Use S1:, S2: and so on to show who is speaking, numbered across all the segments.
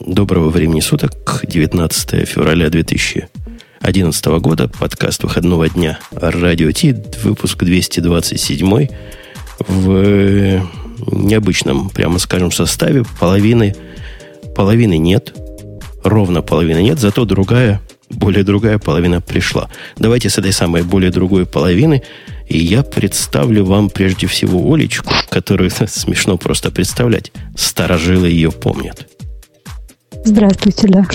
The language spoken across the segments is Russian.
S1: Доброго времени суток, 19 февраля 2011 года, подкаст выходного дня Радио Ти, выпуск 227 в необычном, прямо скажем, составе. Половины, половины нет, ровно половины нет, зато другая, более другая половина пришла. Давайте с этой самой более другой половины и я представлю вам прежде всего Олечку, которую смешно просто представлять. Старожилы ее помнят.
S2: Здравствуйте, да.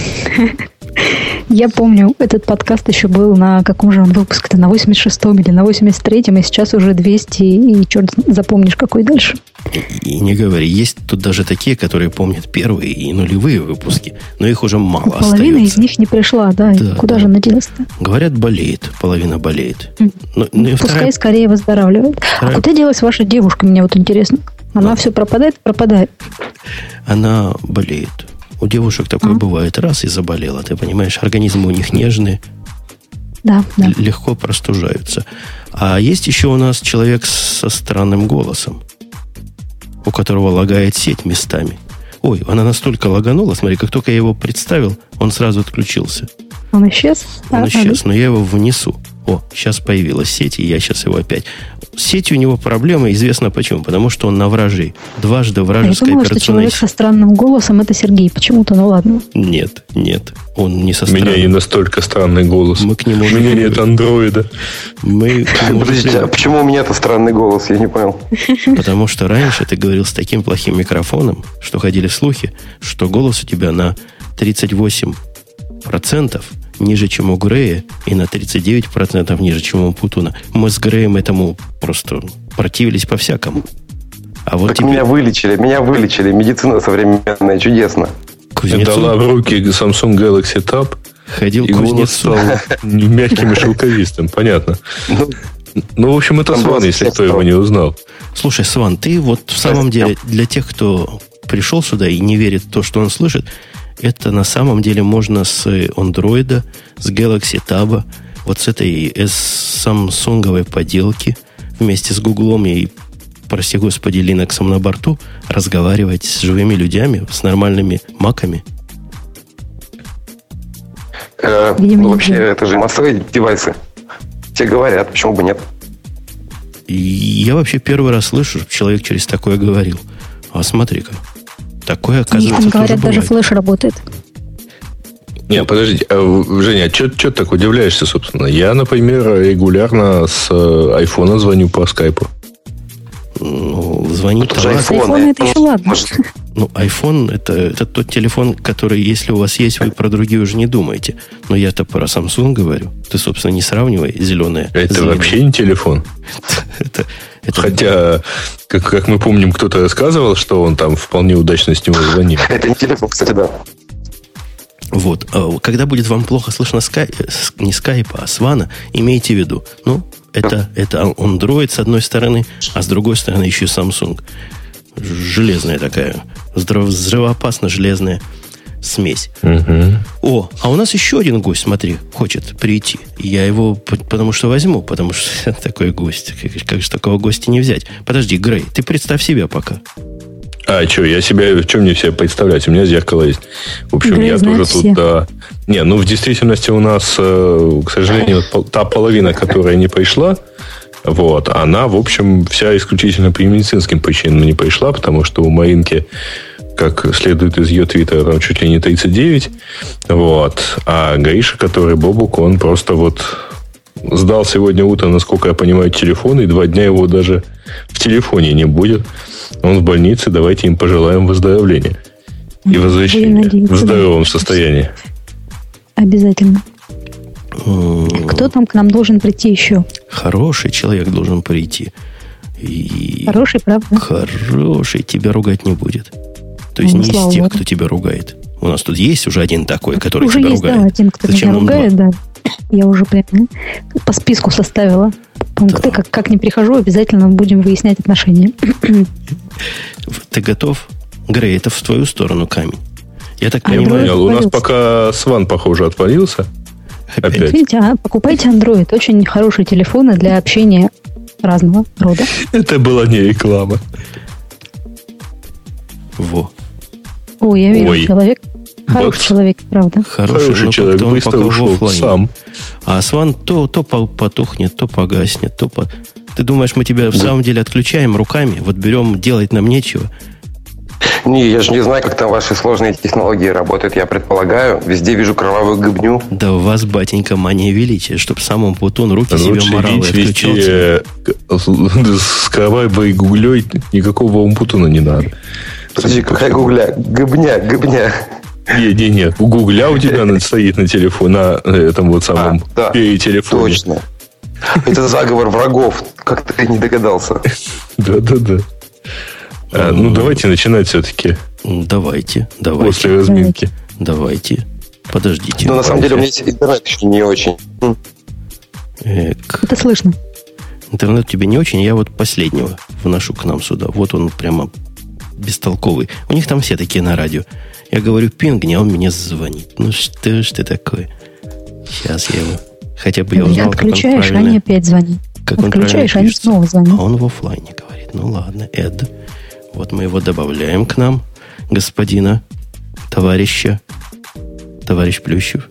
S2: Я помню, этот подкаст еще был на каком же он выпуске-то, на 86-м или на 83-м, и сейчас уже 200, и черт запомнишь, какой дальше.
S1: И, и не говори, есть тут даже такие, которые помнят первые и нулевые выпуски, но их уже мало
S2: Половина остается. из них не пришла, да, да куда да. же она делась-то?
S1: Говорят, болеет, половина болеет.
S2: Но, но Пускай вторая... скорее выздоравливает. А вторая... А куда делась ваша девушка, мне вот интересно? Она да. все пропадает, пропадает?
S1: Она болеет. У девушек такое а? бывает. Раз и заболела. Ты понимаешь, организм у них нежный.
S2: Да, да.
S1: Легко простужаются. А есть еще у нас человек со странным голосом, у которого лагает сеть местами. Ой, она настолько лаганула, смотри, как только я его представил, он сразу отключился.
S2: Он исчез?
S1: Он а, исчез, а, но я его внесу. О, сейчас появилась сеть, и я сейчас его опять. С сетью у него проблема, известно почему. Потому что он на вражей. Дважды вражеская
S2: Я думала, что человек со странным голосом это Сергей почему-то, ну ладно.
S1: Нет, нет. Он не со
S3: странным. У меня не настолько странный голос. Мы к нему... У меня нет андроида.
S4: Мы Подождите, а почему у меня это странный голос? Я не понял.
S1: Потому что раньше ты говорил с таким плохим микрофоном, что ходили слухи, что голос у тебя на 38 процентов ниже, чем у Грея, и на 39% ниже, чем у Путуна. Мы с Греем этому просто противились по-всякому.
S4: А вот так теперь... меня вылечили, меня вылечили. Медицина современная, чудесно.
S3: Кузнецов... Дала в руки Samsung Galaxy Tab,
S1: Ходил и голос
S3: стал мягким и шелковистым, понятно. Ну, ну, в общем, это Сван, если кто его не узнал.
S1: Слушай, Сван, ты вот в самом деле для тех, кто пришел сюда и не верит в то, что он слышит, это на самом деле можно с Android, с Galaxy Tab, вот с этой с самсунговой поделки вместе с Гуглом и, прости господи, Linux на борту разговаривать с живыми людьми, с нормальными маками.
S4: Э, ну, вообще, это же массовые девайсы. Те говорят, почему бы нет.
S1: Я вообще первый раз слышу, что человек через такое говорил. А смотри-ка, Такое, оказывается,
S2: Там, говорят, даже флеш работает.
S3: Не, подождите, а, Женя, а что так удивляешься, собственно? Я, например, регулярно с э, айфона звоню по скайпу.
S1: Ну, звонить
S2: то iPhone, это еще ладно.
S1: Ну, iPhone это, это тот телефон, который, если у вас есть, вы про другие уже не думаете. Но я-то про Samsung говорю. Ты, собственно, не сравнивай зеленое.
S3: Это
S1: зеленое.
S3: вообще не телефон. это, это... Хотя, как, как мы помним, кто-то рассказывал, что он там вполне удачно с него звонил.
S4: Это не телефон, кстати, да.
S1: Вот. А когда будет вам плохо слышно скай, не скайпа, а свана, имейте в виду. Ну, это, это Android с одной стороны, а с другой стороны еще Samsung. Железная такая, взрывоопасно железная смесь.
S3: Угу.
S1: О, а у нас еще один гость, смотри, хочет прийти. Я его потому что возьму, потому что такой гость. Как, как же такого гостя не взять? Подожди, Грей, ты представь себя пока.
S3: А, что, я себя, в чем мне себя представлять? У меня зеркало есть. В общем, Грей я тоже все. тут, да. Не, ну, в действительности у нас, э, к сожалению, та половина, которая не пришла, вот, она, в общем, вся исключительно по медицинским причинам не пришла, потому что у Маринки как следует из ее твиттера, там чуть ли не 39. Вот. А Гриша, который Бобук, он просто вот сдал сегодня утром, насколько я понимаю, телефон, и два дня его даже в телефоне не будет. Он в больнице, давайте им пожелаем выздоровления. И возвращения в здоровом состоянии.
S2: Обязательно. Кто там к нам должен прийти еще?
S1: Хороший человек должен прийти. И
S2: хороший, правда?
S1: Хороший, тебя ругать не будет. То есть ну, не из тех, Богу. кто тебя ругает. У нас тут есть уже один такой, который
S2: уже
S1: тебя
S2: есть,
S1: ругает.
S2: Да, один, кто Зачем меня ругает, два? да. Я уже прям по списку составила пункты. Да. Как, как не прихожу, обязательно будем выяснять отношения.
S1: Ты готов? Грей, это в твою сторону камень. Я так
S3: а понимаю... У нас пока Сван, похоже, отвалился.
S2: Опять. Видите, а, покупайте Android. Очень хорошие телефоны для общения разного рода.
S3: Это была не реклама.
S1: Во.
S2: Ой, я вижу, Ой. человек Хороший человек, правда.
S3: Хороший, Хороший человек, он быстро ушел сам.
S1: А Сван то, то потухнет, то погаснет, то по... Ты думаешь, мы тебя в самом деле отключаем руками? Вот берем, делать нам нечего –
S4: не, я же не знаю, как там ваши сложные технологии работают. Я предполагаю, везде вижу кровавую гыбню.
S1: Да у вас, батенька, мания величия, чтобы самому Путун руки Лучше себе морал и
S3: отключился. С кровавой гуглей никакого Умпутуна не надо.
S4: Подожди, какая гугля? Гыбня, гыбня.
S3: Не, не, не. У Гугля у тебя стоит на телефоне, на этом вот самом а, да, телефоне.
S4: Точно. Это заговор врагов, как ты не догадался.
S3: Да, да, да. А, ну, давайте начинать все-таки.
S1: Давайте, давайте.
S3: После разминки.
S1: Давайте. Подождите.
S4: Ну, на самом деле, у меня интернет еще не очень.
S2: Эк. Это слышно.
S1: Интернет тебе не очень, я вот последнего вношу к нам сюда. Вот он прямо бестолковый. У них там все такие на радио. Я говорю, пингни, а он мне звонит. Ну что ж ты такое? Сейчас я его... Хотя бы я узнал, как он правильно...
S2: они опять звонит.
S1: Как Отключаешь, он они снова звонят. А он в офлайне говорит. Ну ладно, Эд. Вот мы его добавляем к нам, господина, товарища, товарищ Плющев.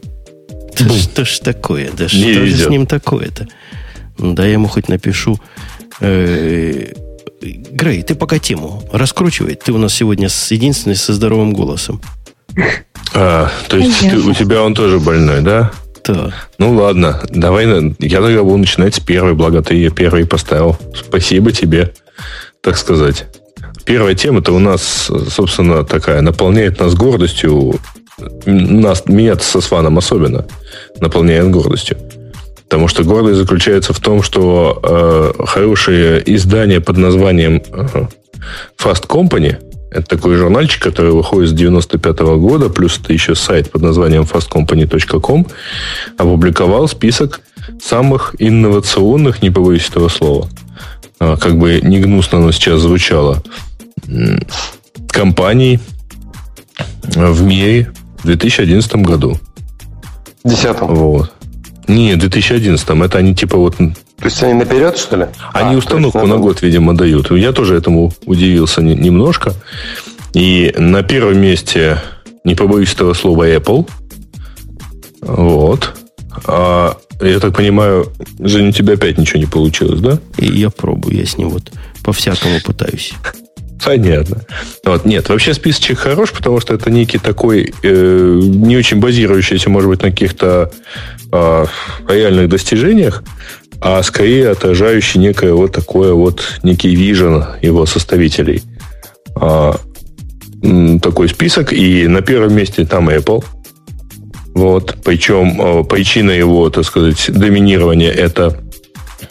S1: Да что ж такое? Да что же с ним такое-то? Да я ему хоть напишу. Э, Грей, ты пока тему раскручивай. Ты у нас сегодня с единственный со здоровым голосом.
S3: А, то есть ты, у тебя он тоже больной, да?
S1: Да.
S3: Ну ладно, давай, я тогда буду начинать с первой, благо ты ее первой поставил. Спасибо тебе, так сказать. Первая тема-то у нас, собственно, такая, наполняет нас гордостью, нас, меня со Сваном особенно наполняет гордостью. Потому что гордость заключается в том, что э, хорошее издание под названием э, Fast Company, это такой журнальчик, который выходит с 95 -го года, плюс это еще сайт под названием fastcompany.com, опубликовал список самых инновационных, не побоюсь этого слова, а, как бы не гнусно оно сейчас звучало, компаний в мире в 2011 году.
S4: 2010?
S3: Вот. Не, в 2011. Это они типа вот...
S4: То есть они наперед, что ли?
S3: Они а, установку на год, видимо, дают. Я тоже этому удивился немножко. И на первом месте, не побоюсь этого слова, Apple. Вот. А, я так понимаю, Женя, у тебя опять ничего не получилось, да?
S1: И я пробую, я с ним вот по-всякому пытаюсь.
S3: Понятно. Вот, нет, вообще списочек хорош, потому что это некий такой, э, не очень базирующийся, может быть, на каких-то э, реальных достижениях, а скорее отражающий некое вот такое вот, некий вижен его составителей. А, такой список, и на первом месте там Apple. Вот, причем э, причина его, так сказать, доминирования это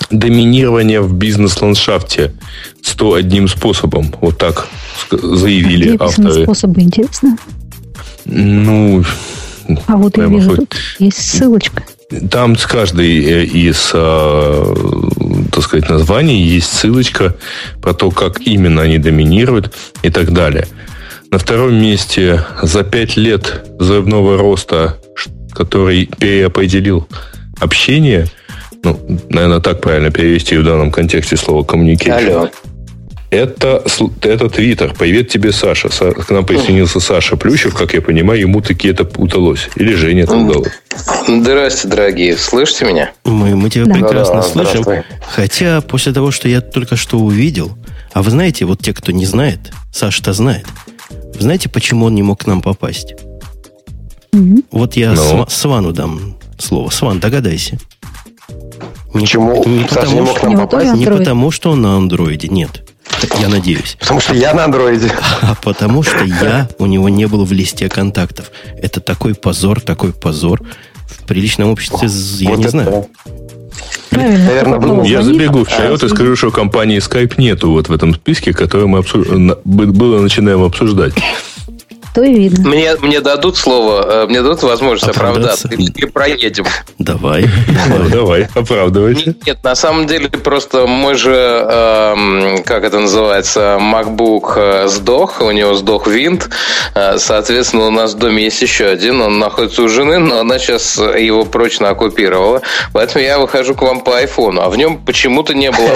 S3: доминирование в бизнес-ландшафте 101 способом. Вот так заявили Какие авторы.
S2: способы, интересно?
S3: Ну,
S2: а вот я вижу, тут есть ссылочка.
S3: Там с каждой э, из, э, так сказать, названий есть ссылочка про то, как именно они доминируют и так далее. На втором месте за пять лет взрывного роста, который переопределил общение – ну, наверное, так правильно перевести в данном контексте слово communication. Алло. Это, это Твиттер. Привет тебе, Саша. К нам присоединился Саша Плющев, как я понимаю, ему таки это удалось. Или Женя это удалось.
S5: Здрасте, дорогие. Слышите меня?
S1: Мы, мы тебя да. прекрасно да, слышим. Хотя после того, что я только что увидел, а вы знаете, вот те, кто не знает, Саша-то знает, вы знаете, почему он не мог к нам попасть? Mm-hmm. Вот я ну? Свану дам слово. Сван, догадайся.
S4: Почему не, не потому, не мог нам попасть?
S1: Не потому, что он на андроиде, нет. Я надеюсь.
S4: Потому что я на андроиде.
S1: А потому что я у него не был в листе контактов. Это такой позор, такой позор. В приличном обществе, я вот не знаю.
S3: Правильно. Наверное, был. Я забегу вперед и скажу, что компании Skype нету вот в этом списке, который мы обсуж... было начинаем обсуждать
S2: то и видно.
S5: Мне, мне дадут слово, э, мне дадут возможность оправдаться. Или проедем.
S1: Давай.
S3: Давай, оправдывайся.
S5: Нет, на самом деле просто мы же, эм, как это называется, MacBook э, сдох, у него сдох винт. Э, соответственно, у нас в доме есть еще один, он находится у жены, но она сейчас его прочно оккупировала. Поэтому я выхожу к вам по айфону, а в нем почему-то не было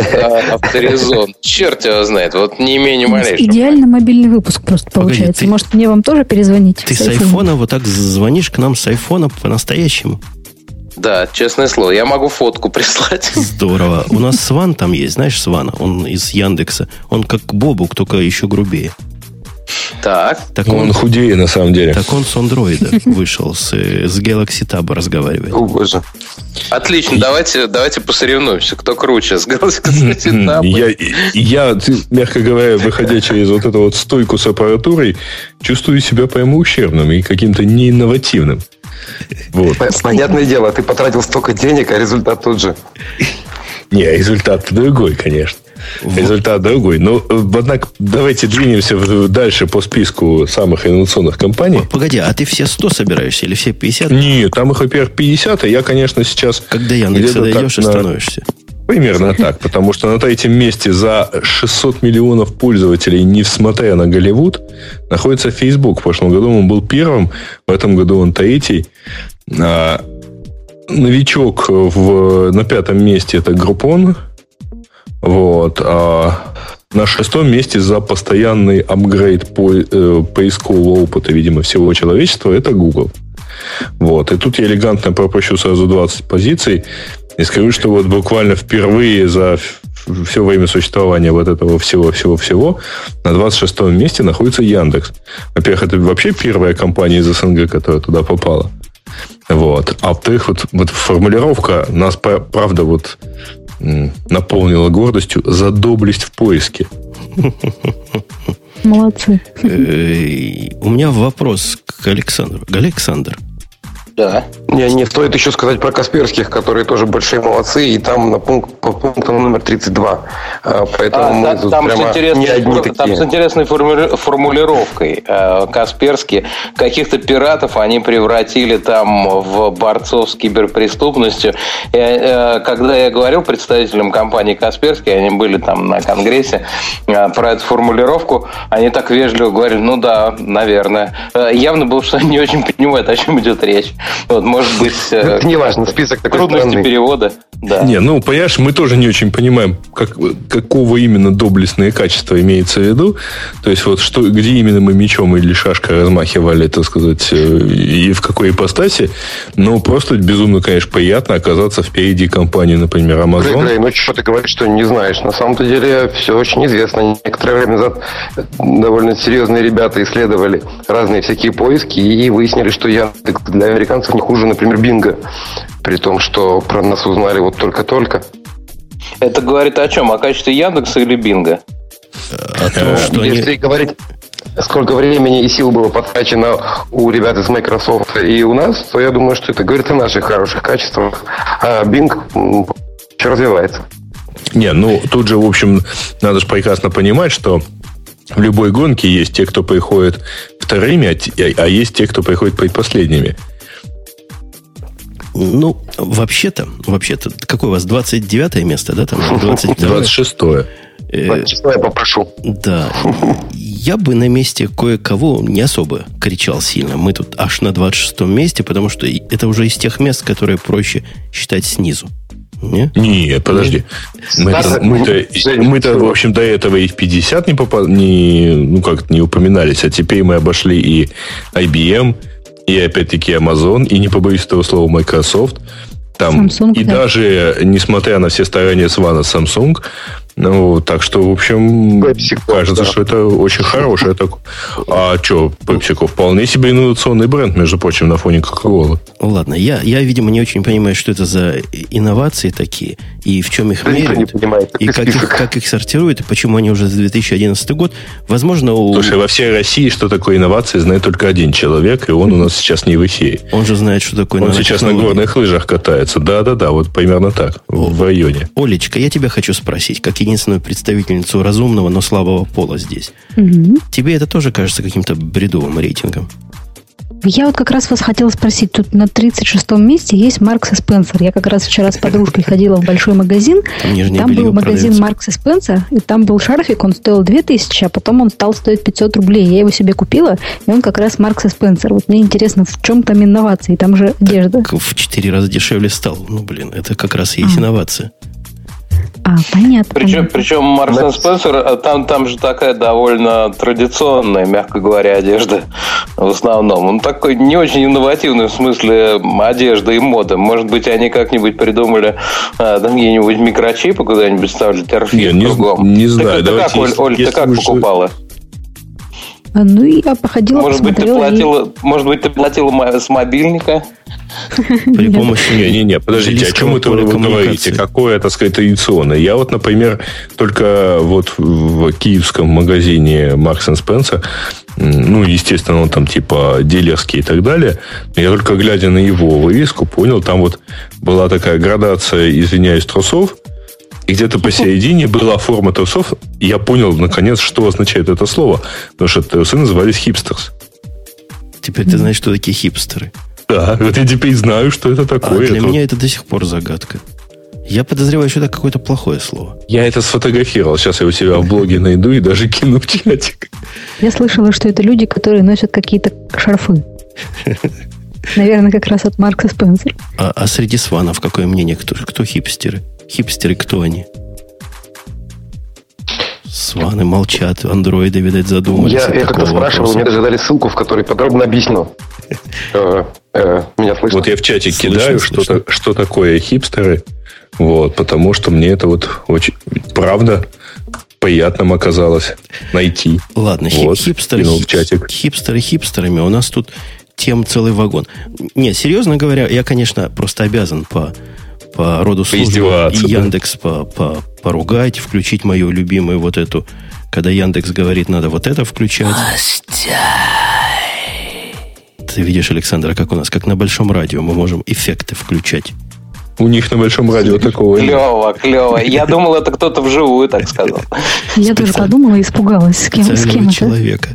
S5: авторизон. Черт его знает, вот не имею ни малейшего.
S2: Идеально мобильный выпуск просто получается. Может, мне вам тоже перезвонить.
S1: Ты с айфона вот так звонишь к нам с айфона по-настоящему?
S5: Да, честное слово, я могу фотку прислать.
S1: Здорово. У нас Сван там есть, знаешь, Свана, он из Яндекса. Он как Бобук, только еще грубее.
S5: Так.
S3: так он, он худее, на самом деле.
S1: Так он с андроида вышел, с, с Galaxy Tab разговаривает.
S4: О, боже.
S5: Отлично, давайте, давайте посоревнуемся, кто круче с Galaxy
S3: Tab. Я, я, мягко говоря, выходя через вот эту вот стойку с аппаратурой, чувствую себя прямо ущербным и каким-то неинновативным.
S4: Вот. Понятное дело, ты потратил столько денег, а результат тот же.
S3: Не, результат другой, конечно. Результат другой. Но, э, однако, давайте двинемся дальше по списку самых инновационных компаний.
S1: Погоди, а ты все 100 собираешься или все 50?
S3: Нет, там их, во-первых, 50, а я, конечно, сейчас...
S1: Когда Яндекса дойдешь и становишься.
S3: Примерно так, потому что на третьем месте за 600 миллионов пользователей, не всмотря на Голливуд, находится Facebook. В прошлом году он был первым, в этом году он третий. А, новичок в, на пятом месте это Groupon. Вот. А на шестом месте за постоянный апгрейд по, э, поискового опыта, видимо, всего человечества, это Google. Вот. И тут я элегантно пропущу сразу 20 позиций. И скажу, что вот буквально впервые за все время существования вот этого всего-всего-всего на 26-м месте находится Яндекс. Во-первых, это вообще первая компания из СНГ, которая туда попала. Вот. А во-вторых, вот, вот формулировка нас, правда, вот наполнила гордостью за доблесть в поиске.
S2: Молодцы.
S1: Э, у меня вопрос к Александру. Александр,
S4: да. Не, не стоит еще сказать про Касперских, которые тоже большие молодцы, и там на пункт, по пунктам номер 32. А, поэтому а, мы
S5: да, тут там прямо с не одни такие. Там с интересной формули- формулировкой. Э, Касперские, каких-то пиратов они превратили там в борцов с киберпреступностью. Э, когда я говорил представителям компании Касперские, они были там на конгрессе, э, про эту формулировку, они так вежливо говорили, ну да, наверное. Явно было, что они не очень понимают, о чем идет речь. Вот, может быть,
S4: это ну, не важно, список такой
S5: трудности странный. перевода.
S3: Да. Не, ну, понимаешь, мы тоже не очень понимаем, как, какого именно доблестные качества имеется в виду. То есть, вот что, где именно мы мечом или шашкой размахивали, так сказать, э, и в какой ипостаси. Но просто безумно, конечно, приятно оказаться впереди компании, например, Amazon. Грей,
S4: Грей, ну что ты говоришь, что не знаешь? На самом-то деле все очень известно. Некоторое время назад довольно серьезные ребята исследовали разные всякие поиски и выяснили, что я для американцев не хуже, например, Бинга. При том, что про нас узнали вот только-только.
S5: Это говорит о чем? О качестве Яндекса или Бинга?
S4: О том, что Если они... говорить сколько времени и сил было потрачено у ребят из Microsoft и у нас, то я думаю, что это говорит о наших хороших качествах. А Bing еще развивается.
S3: Не, ну тут же, в общем, надо же прекрасно понимать, что в любой гонке есть те, кто приходит вторыми, а, а есть те, кто приходит предпоследними.
S1: Ну, вообще-то, вообще-то, какое у вас 29 место, да? Там
S3: 26 -е.
S4: 26 я попрошу.
S1: Да. Я бы на месте кое-кого не особо кричал сильно. Мы тут аж на 26 месте, потому что это уже из тех мест, которые проще считать снизу.
S3: Не? Нет, подожди. Мы-то, мы-то, мы-то, в общем, до этого и в 50 не, попал, не, ну, как не упоминались, а теперь мы обошли и IBM, и опять-таки Amazon, и не побоюсь этого слова Microsoft. Там, Samsung, и да. даже, несмотря на все старания Свана Samsung, ну, так что, в общем, PepsiCo, кажется, да. что это очень хорошее. Так... А что, PepsiCo вполне себе инновационный бренд, между прочим, на фоне Coca-Cola.
S1: Ладно, я, я, видимо, не очень понимаю, что это за инновации такие, и в чем их меряют, и как их, как их сортируют, и почему они уже за 2011 год. Возможно, у...
S3: Слушай, во всей России, что такое инновации, знает только один человек, и он у нас сейчас не в эфире.
S1: Он же знает, что такое
S3: Он сейчас на горных лыжах катается. Да-да-да, вот примерно так, в районе.
S1: Олечка, я тебя хочу спросить, как единственную представительницу разумного, но слабого пола здесь. Угу. Тебе это тоже кажется каким-то бредовым рейтингом?
S2: Я вот как раз вас хотела спросить, тут на 36-м месте есть Маркс и Спенсер. Я как раз вчера с подружкой ходила в большой магазин. Там, там был магазин Маркс и Спенсер, и там был шарфик, он стоил 2000, а потом он стал стоить 500 рублей. Я его себе купила, и он как раз Маркс и Спенсер. Вот мне интересно, в чем там инновации? Там же одежда.
S1: В 4 раза дешевле стал. Ну, блин, это как раз и есть а. инновация.
S2: А, понятно.
S5: Причем, причем Маркс Спенсер, а там, там же такая довольно традиционная, мягко говоря, одежда в основном. Он такой не очень инновативный в смысле одежды и моды. Может быть, они как-нибудь придумали а, там где-нибудь микрочипы куда-нибудь ставили, торфи
S3: не, кругом. Не, не знаю.
S5: Ты, ты как, Оль, Оль ты как уже... покупала?
S2: А, ну, я походила,
S5: может быть, ты платила, и... Может быть, ты платила с мобильника?
S3: При помощи... Не-не-не, подождите, о чем это вы говорите? Какое, так сказать, традиционное? Я вот, например, только вот в киевском магазине Marks Spencer, ну, естественно, он там типа дилерский и так далее, я только глядя на его вывеску понял, там вот была такая градация, извиняюсь, трусов, и где-то посередине была форма трусов, и я понял, наконец, что означает это слово. Потому что трусы назывались хипстерс.
S1: Теперь ты знаешь, что такие хипстеры.
S3: Да, вот я теперь знаю, что это такое.
S1: А для это... меня это до сих пор загадка. Я подозреваю, что это какое-то плохое слово.
S3: Я это сфотографировал. Сейчас я у себя в блоге найду и даже кину в чатик.
S2: Я слышала, что это люди, которые носят какие-то шарфы. Наверное, как раз от Марка Спенсера.
S1: А, а среди сванов какое мнение? Кто, кто хипстеры? Хипстеры кто они? Сваны молчат, андроиды, видать, задумались.
S4: Я, я как-то спрашивал, мне даже дали ссылку, в которой подробно объяснил. Э,
S3: э, меня слышно? Вот я в чате кидаю, что, что такое хипстеры, вот, потому что мне это вот очень, правда, приятным оказалось найти.
S1: Ладно, вот, хипстеры, хип, чатик. хипстеры хипстерами, у нас тут тем целый вагон. Не, серьезно говоря, я, конечно, просто обязан по по роду службы и Яндекс по, по, поругать, включить мою любимую вот эту, когда Яндекс говорит, надо вот это включать. Ты видишь, Александр, как у нас, как на большом радио, мы можем эффекты включать.
S3: У них на большом радио такого
S5: нет. Клево, клево. Я думал, это кто-то вживую так сказал.
S2: Я тоже подумала и испугалась, с кем, с кем
S1: человека.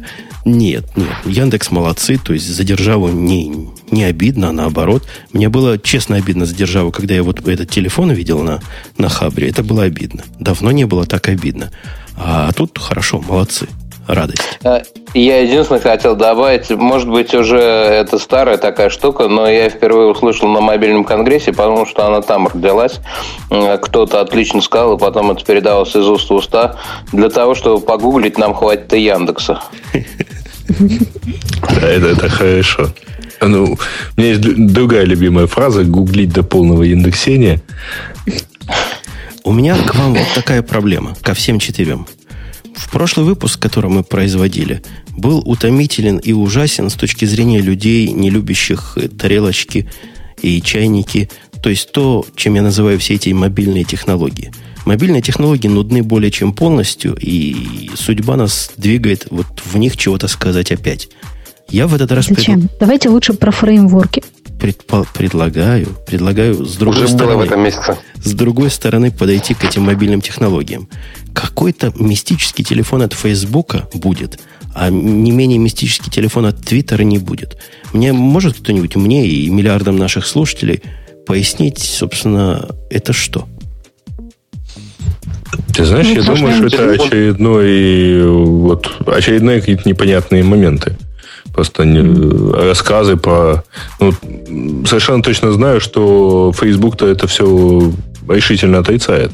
S1: Нет, нет. Яндекс молодцы, то есть за державу не, не обидно, а наоборот. Мне было честно обидно за державу, когда я вот этот телефон видел на, на Хабре. Это было обидно. Давно не было так обидно. А тут хорошо, молодцы радость. Э,
S5: я единственное хотел добавить, может быть, уже это старая такая штука, но я впервые услышал на мобильном конгрессе, потому что она там родилась. Э, кто-то отлично сказал, и потом это передалось из уст в уста. Для того, чтобы погуглить, нам хватит и Яндекса.
S3: Да, это, это хорошо. Ну, у меня есть другая любимая фраза гуглить до полного индексения.
S1: У меня к вам вот такая проблема, ко всем четырем. В прошлый выпуск, который мы производили, был утомителен и ужасен с точки зрения людей, не любящих тарелочки и чайники, то есть то, чем я называю все эти мобильные технологии – Мобильные технологии нудны более чем полностью, и судьба нас двигает вот в них чего-то сказать опять. Я в этот раз...
S2: Зачем? Пред... Давайте лучше про фреймворки.
S1: Предпо... Предлагаю, предлагаю с другой Уже стороны...
S4: Было в этом месяце.
S1: С другой стороны подойти к этим мобильным технологиям. Какой-то мистический телефон от Фейсбука будет, а не менее мистический телефон от Твиттера не будет. Мне может кто-нибудь, мне и миллиардам наших слушателей пояснить, собственно, это что?
S3: Ты знаешь, ну, я думаю, что это очередной, вот, очередные какие-то непонятные моменты. Просто не, рассказы про... Ну, совершенно точно знаю, что Facebook-то это все решительно отрицает.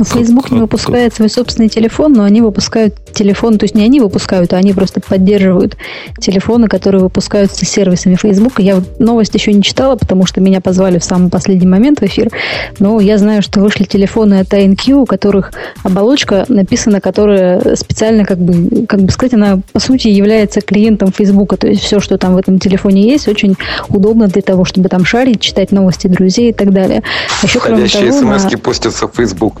S2: Но ну, Facebook не выпускает свой собственный телефон, но они выпускают телефон, то есть не они выпускают, а они просто поддерживают телефоны, которые выпускаются сервисами Facebook. Я вот новость еще не читала, потому что меня позвали в самый последний момент в эфир, но я знаю, что вышли телефоны от INQ, у которых оболочка написана, которая специально, как бы, как бы сказать, она по сути является клиентом Facebook, то есть все, что там в этом телефоне есть, очень удобно для того, чтобы там шарить, читать новости друзей и так далее.
S4: А еще, Входящие смс на... постятся в Facebook.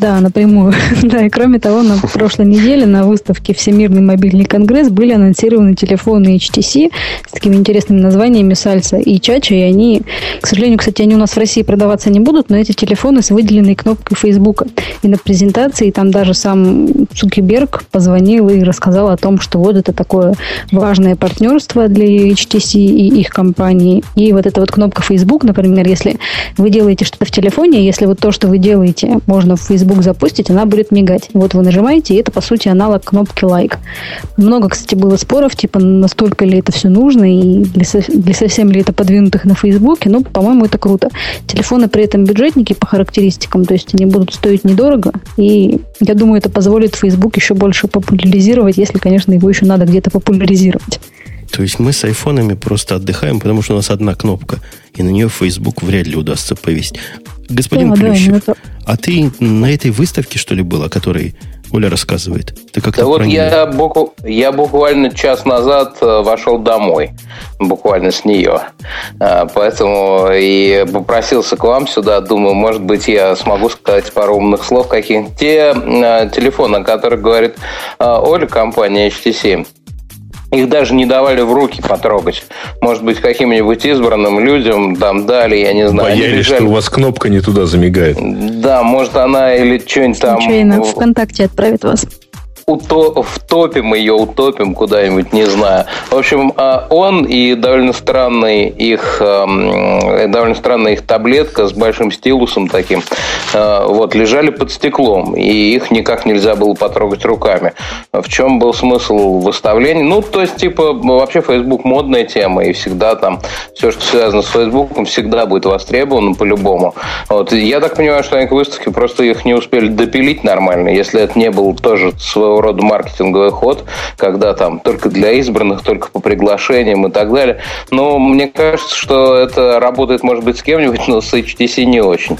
S2: Да, напрямую. да, и кроме того, на прошлой неделе на выставке Всемирный мобильный конгресс были анонсированы телефоны HTC с такими интересными названиями Сальса и Чача, и они, к сожалению, кстати, они у нас в России продаваться не будут, но эти телефоны с выделенной кнопкой Фейсбука. И на презентации там даже сам Цукерберг позвонил и рассказал о том, что вот это такое важное партнерство для HTC и их компании. И вот эта вот кнопка Facebook, например, если вы делаете что-то в телефоне, если вот то, что вы делаете, можно в Facebook Facebook запустить, она будет мигать. Вот вы нажимаете, и это, по сути, аналог кнопки лайк. Много, кстати, было споров, типа, настолько ли это все нужно, и для, для совсем ли это подвинутых на Фейсбуке. Ну, по-моему, это круто. Телефоны при этом бюджетники по характеристикам, то есть они будут стоить недорого, и я думаю, это позволит Facebook еще больше популяризировать, если, конечно, его еще надо где-то популяризировать.
S1: То есть мы с айфонами просто отдыхаем, потому что у нас одна кнопка, и на нее Facebook вряд ли удастся повесить. Господин да, Плющев, да, это... а ты на этой выставке, что ли, был, о которой Оля рассказывает? Ты
S5: как-то да вот я, буку, я буквально час назад э, вошел домой, буквально с нее. Э, поэтому и попросился к вам сюда. Думаю, может быть, я смогу сказать пару умных слов каких Те э, телефоны, о которых говорит Оля, компания HTC, их даже не давали в руки потрогать. Может быть, каким-нибудь избранным людям там дали, я не знаю.
S3: Боялись, что у вас кнопка не туда замигает.
S5: Да, может, она или что-нибудь там...
S2: Случайно ВКонтакте отправит вас
S5: втопим ее, утопим куда-нибудь, не знаю. В общем, а, он и довольно странный их, довольно странная их таблетка с большим стилусом таким, а, вот, лежали под стеклом, и их никак нельзя было потрогать руками. В чем был смысл выставления? Ну, то есть, типа, вообще Facebook модная тема, и всегда там все, что связано с Facebook, всегда будет востребовано по-любому. Вот. Я так понимаю, что они к выставке просто их не успели допилить нормально, если это не был тоже своего рода маркетинговый ход, когда там только для избранных, только по приглашениям и так далее. Но мне кажется, что это работает, может быть, с кем-нибудь, но с HTC не очень.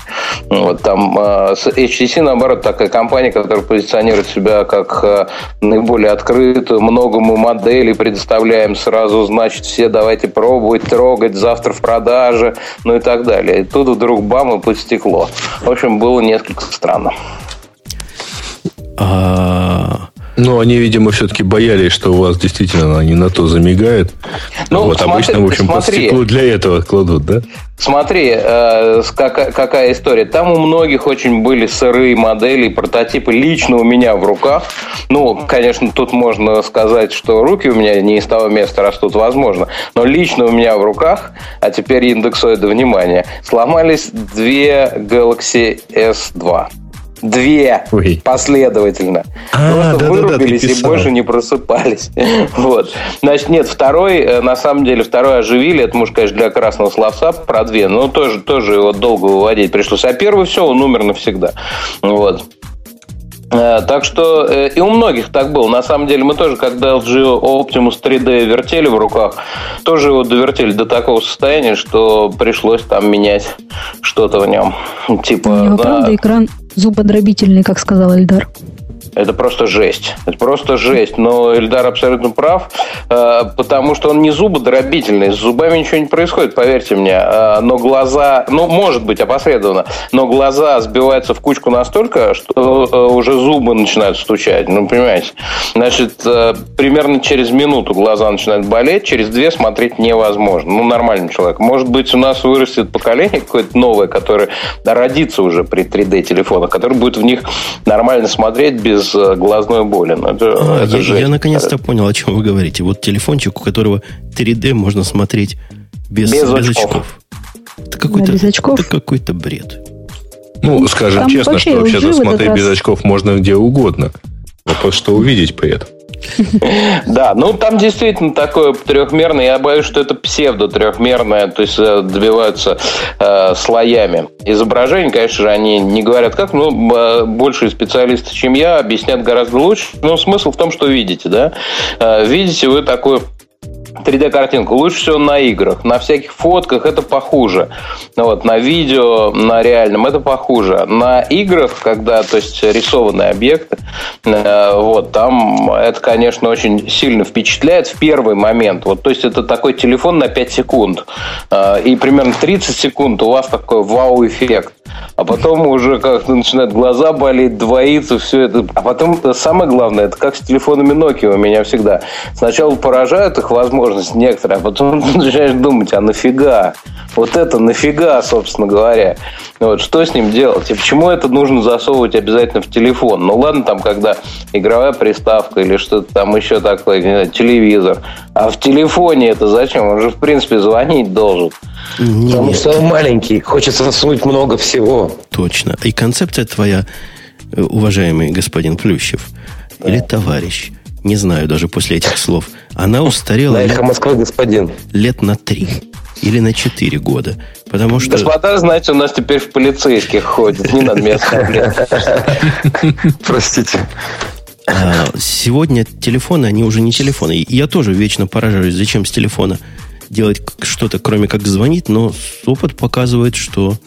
S5: Вот там э, с HTC, наоборот, такая компания, которая позиционирует себя как э, наиболее открытую, много мы моделей предоставляем сразу, значит, все давайте пробовать, трогать, завтра в продаже, ну и так далее. И тут вдруг бам и под стекло. В общем, было несколько странно.
S3: А, ну, они, видимо, все-таки боялись, что у вас действительно она не на то замигает. Ну, вот смотри, обычно, в общем, смотри, под стекло для этого кладут, да?
S5: Смотри, э, какая, какая история. Там у многих очень были сырые модели, прототипы лично у меня в руках. Ну, конечно, тут можно сказать, что руки у меня не из того места растут, возможно. Но лично у меня в руках, а теперь индексоида внимания, сломались две Galaxy S2. Две Ой. последовательно. А, Просто да, вырубились да, да, и больше не просыпались. вот. Значит, нет, второй, э, на самом деле, второй оживили. Это, может, конечно, для красного словца про две, но тоже, тоже его долго выводить пришлось. А первый все, он умер навсегда. Вот. Э, так что э, и у многих так было. На самом деле мы тоже, когда LG Optimus 3D вертели в руках, тоже его довертели до такого состояния, что пришлось там менять что-то в нем.
S2: Типа, у него, да, правда, экран зубодробительный, как сказал Эльдар.
S5: Это просто жесть. Это просто жесть. Но Эльдар абсолютно прав, э, потому что он не зубодробительный. С зубами ничего не происходит, поверьте мне. Э, но глаза, ну, может быть, опосредованно, но глаза сбиваются в кучку настолько, что э, уже зубы начинают стучать. Ну, понимаете? Значит, примерно через минуту глаза начинают болеть, через две смотреть невозможно. Ну, нормальный человек. Может быть, у нас вырастет поколение какое-то новое, которое родится уже при 3D-телефонах, которое будет в них нормально смотреть без без э, глазной боли.
S1: Ну, это, а, это я, я наконец-то понял, о чем вы говорите. Вот телефончик, у которого 3D можно смотреть без, без, без очков. очков. Это какой-то, очков? Это какой-то бред.
S3: Ну, скажем Там честно, что вообще-то смотреть без очков можно где угодно. Вопрос, что увидеть при этом.
S5: Да, ну там действительно такое трехмерное. Я боюсь, что это псевдо трехмерное, то есть э, добиваются э, слоями. Изображения, конечно же, они не говорят как, но э, большие специалисты, чем я, объяснят гораздо лучше. Но смысл в том, что видите, да? Э, видите вы такую 3D-картинку. Лучше всего на играх. На всяких фотках это похуже. Вот, на видео, на реальном это похуже. На играх, когда, то есть, рисованные объекты, э, вот, там это, конечно, очень сильно впечатляет в первый момент. Вот, то есть, это такой телефон на 5 секунд. Э, и примерно 30 секунд у вас такой вау-эффект. А потом уже как-то начинают глаза болеть, двоиться, все это. А потом самое главное, это как с телефонами Nokia у меня всегда. Сначала поражают их возможность некоторые, а потом начинаешь думать, а нафига? Вот это нафига, собственно говоря. Вот, что с ним делать? И почему это нужно засовывать обязательно в телефон? Ну ладно, там, когда игровая приставка или что-то там еще такое, не знаю, телевизор. А в телефоне это зачем? Он же, в принципе, звонить должен.
S1: Нет. Потому что он маленький, хочется засунуть много всего. Точно. И концепция твоя э, уважаемый господин Плющев, да. или товарищ, не знаю даже после этих слов, она устарела...
S4: На эхо Москвы, господин.
S1: Лет на три или на 4 года. Потому что...
S5: Господа, знаете, у нас теперь в полицейских ходят. Не надо меня
S4: Простите.
S1: А, сегодня телефоны, они уже не телефоны. Я тоже вечно поражаюсь, зачем с телефона делать что-то, кроме как звонить, но опыт показывает, что,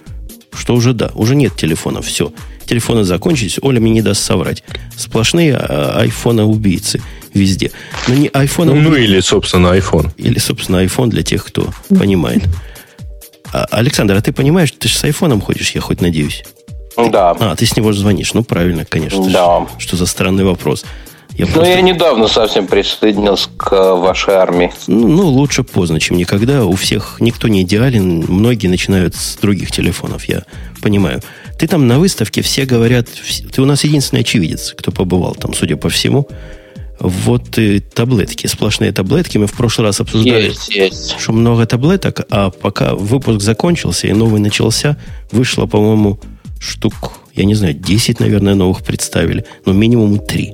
S1: что уже да, уже нет телефона, все. Телефоны закончились, Оля мне не даст соврать. Сплошные а, айфона убийцы везде. Но не айфона
S3: Ну, или, собственно, iPhone.
S1: Или, собственно, iPhone для тех, кто понимает. А, Александр, а ты понимаешь, ты же с айфоном ходишь, я хоть надеюсь.
S5: Да.
S1: А, ты с него звонишь. Ну, правильно, конечно. Да. Что за странный вопрос.
S5: Я ну, просто... я недавно совсем присоединился к э, вашей армии.
S1: Ну, ну, лучше поздно, чем никогда. У всех никто не идеален. Многие начинают с других телефонов, я понимаю. Ты там на выставке, все говорят... Ты у нас единственный очевидец, кто побывал там, судя по всему. Вот и таблетки, сплошные таблетки. Мы в прошлый раз обсуждали,
S5: есть, есть.
S1: что много таблеток, а пока выпуск закончился и новый начался, вышло, по-моему, штук, я не знаю, 10, наверное, новых представили, но минимум 3.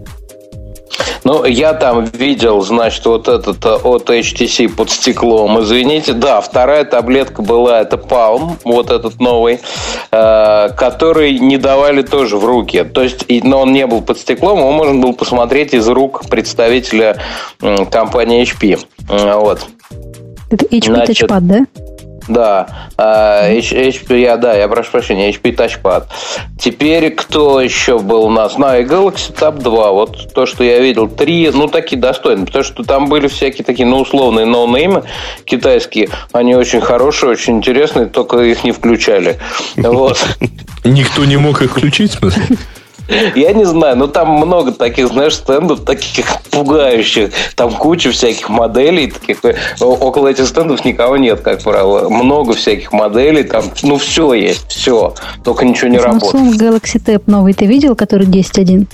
S5: Ну, я там видел, значит, вот этот э, от HTC под стеклом, извините. Да, вторая таблетка была, это Palm, вот этот новый, э, который не давали тоже в руки. То есть, но он не был под стеклом, его можно было посмотреть из рук представителя компании HP. Вот.
S2: Это HP Значит, Touchpad, да?
S5: Да, HP, я, да, я прошу прощения, HP Touchpad. Теперь кто еще был у нас? На, Galaxy Tab 2, вот то, что я видел, три, ну, такие достойные, потому что там были всякие такие, ну, условные ноунеймы китайские, они очень хорошие, очень интересные, только их не включали. Вот.
S3: Никто не мог их включить, в смысле?
S5: Я не знаю, но там много таких, знаешь, стендов, таких пугающих. Там куча всяких моделей, таких. Около этих стендов никого нет, как правило. Много всяких моделей, там, ну, все есть, все. Только ничего не Samsung работает.
S2: Galaxy Tab новый ты видел, который 10.1?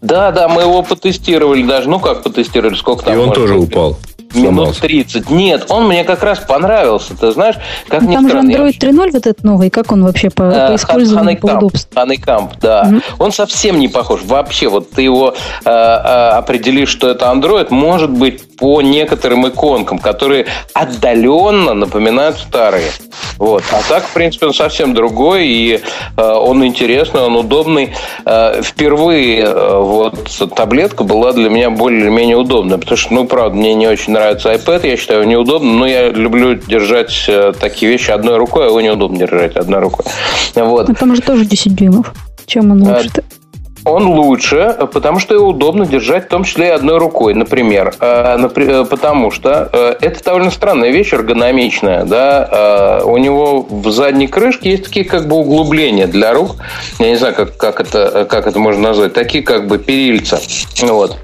S5: Да, да, мы его потестировали даже. Ну, как потестировали, сколько там?
S3: И он тоже быть? упал.
S5: Минут 30. Нет, он мне как раз понравился. Ты знаешь, как
S2: ну, Там же Android 3.0 вот этот новый. Как он вообще по, а, по использованию, по удобству?
S5: Honeycomb, да. Угу. Он совсем не похож. Вообще, вот ты его э, э, определишь, что это Android, может быть, по некоторым иконкам, которые отдаленно напоминают старые. Вот. А так, в принципе, он совсем другой, и э, он интересный, он удобный. Э, впервые э, вот таблетка была для меня более-менее удобная, потому что, ну, правда, мне не очень нравится iPad, я считаю, неудобно, но я люблю держать э, такие вещи одной рукой, а его неудобно держать одной рукой. Вот.
S2: Ну, там же тоже 10 дюймов. Чем он лучше -то?
S5: Он лучше, потому что его удобно держать, в том числе и одной рукой, например. Э, э, потому что э, это довольно странная вещь, эргономичная. Да? У него в задней крышке есть такие как бы углубления для рук. Я не знаю, как, как, это, как это можно назвать. Такие как бы перильца. Вот.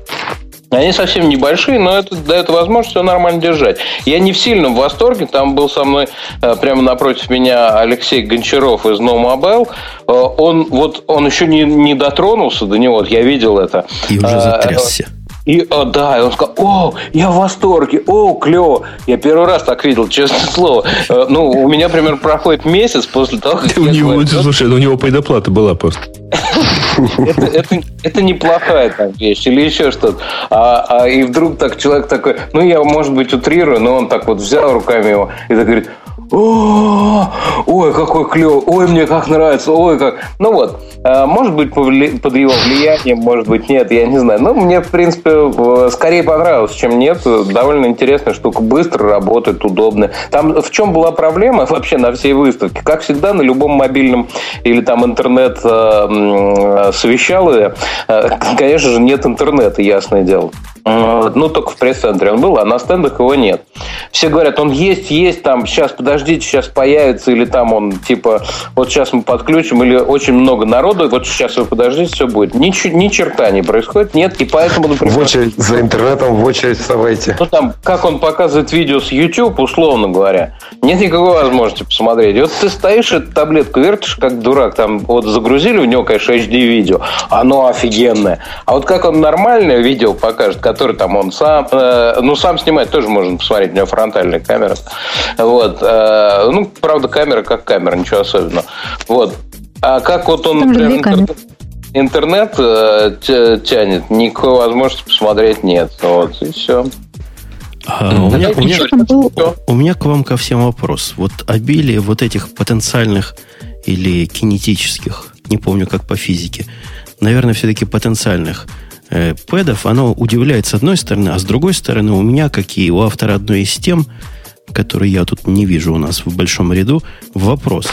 S5: Они совсем небольшие, но это дает возможность все нормально держать. Я не в сильном восторге. Там был со мной э, прямо напротив меня Алексей Гончаров из No Mobile. Э, он вот он еще не, не дотронулся до него. Я видел это.
S1: И уже э, затрясся.
S5: И, о, да, и он сказал, о, я в восторге, о, клево. Я первый раз так видел, честное слово. Ну, у меня примерно проходит месяц после того, как
S3: у него, Слушай, у него предоплата была просто.
S5: Это, это, это неплохая там вещь или еще что-то. А, а, и вдруг так человек такой, ну, я, может быть, утрирую, но он так вот взял руками его и так говорит, ой, какой клев, ой, мне как нравится, ой, как. Ну вот, э, может быть, под его влиянием, может быть, нет, я не знаю. Но мне, в принципе, скорее понравилось, чем нет. Довольно интересная штука, быстро работает, удобно. Там в чем была проблема вообще на всей выставке? Как всегда, на любом мобильном или там интернет э, э, конечно же, нет интернета, ясное дело. Ну, только в пресс-центре он был, а на стендах его нет. Все говорят, он есть, есть, там, сейчас, подождите, сейчас появится, или там он, типа, вот сейчас мы подключим, или очень много народу, вот сейчас вы подождите, все будет. Ни, ни черта не происходит, нет, и поэтому,
S4: например... В очередь за интернетом, в очередь вставайте.
S5: Ну, там, как он показывает видео с YouTube, условно говоря, нет никакой возможности посмотреть. И вот ты стоишь, эту таблетку вертишь, как дурак, там, вот загрузили в него, конечно, HD-видео, оно офигенное. А вот как он нормальное видео покажет, который там он сам, э, ну, сам снимать тоже можно посмотреть, у него фронтальная камера. Вот. Э, ну, правда, камера как камера, ничего особенного. Вот. А как вот он...
S2: Две камеры.
S5: интернет э, тянет, никакой возможности посмотреть нет. Вот, и все.
S1: А, у, меня, у, меня, у меня к вам ко всем вопрос. Вот обилие вот этих потенциальных или кинетических, не помню как по физике, наверное, все-таки потенциальных э, пэдов, оно удивляет с одной стороны, а с другой стороны у меня, как и у автора одной из тем, которые я тут не вижу у нас в большом ряду, вопрос.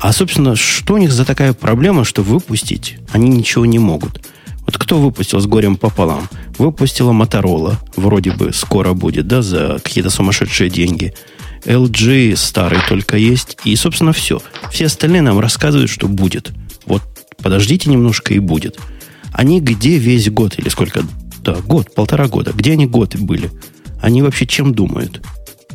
S1: А, собственно, что у них за такая проблема, что выпустить они ничего не могут? Вот кто выпустил с горем пополам? Выпустила Моторола, вроде бы скоро будет, да, за какие-то сумасшедшие деньги. LG старый только есть, и, собственно, все. Все остальные нам рассказывают, что будет. Вот подождите немножко и будет. Они где весь год, или сколько? Да, год, полтора года. Где они год были? Они вообще чем думают?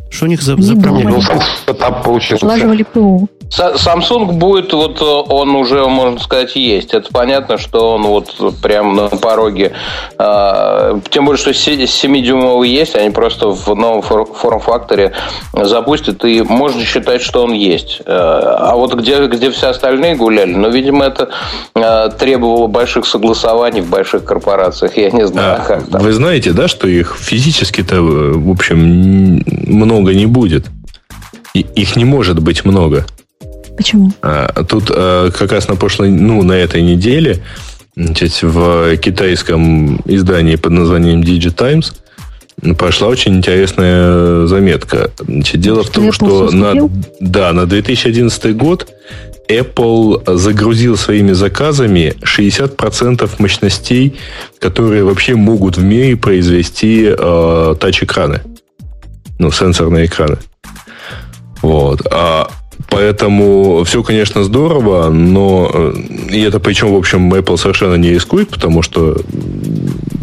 S1: Что у них за, за проблема? Ну, сам
S2: этап получился. Слаживали ПУ.
S5: Samsung будет, вот он уже, можно сказать, есть. Это понятно, что он вот прямо на пороге. А, тем более, что 7-дюймовый есть, они просто в новом форм-факторе запустят, и можно считать, что он есть. А, а вот где, где все остальные гуляли, ну, видимо, это а, требовало больших согласований в больших корпорациях. Я не знаю, а, как
S3: там. Вы знаете, да, что их физически-то, в общем, много не будет. Их не может быть много.
S2: Почему?
S3: А, тут а, как раз на прошлой, ну, на этой неделе значит, в китайском издании под названием Digitimes пошла очень интересная заметка. Значит, дело в том, что на, да, на 2011 год Apple загрузил своими заказами 60% мощностей, которые вообще могут в мире произвести э, тач-экраны. Ну, сенсорные экраны. Вот. А Поэтому все, конечно, здорово, но э, и это причем, в общем, Apple совершенно не рискует, потому что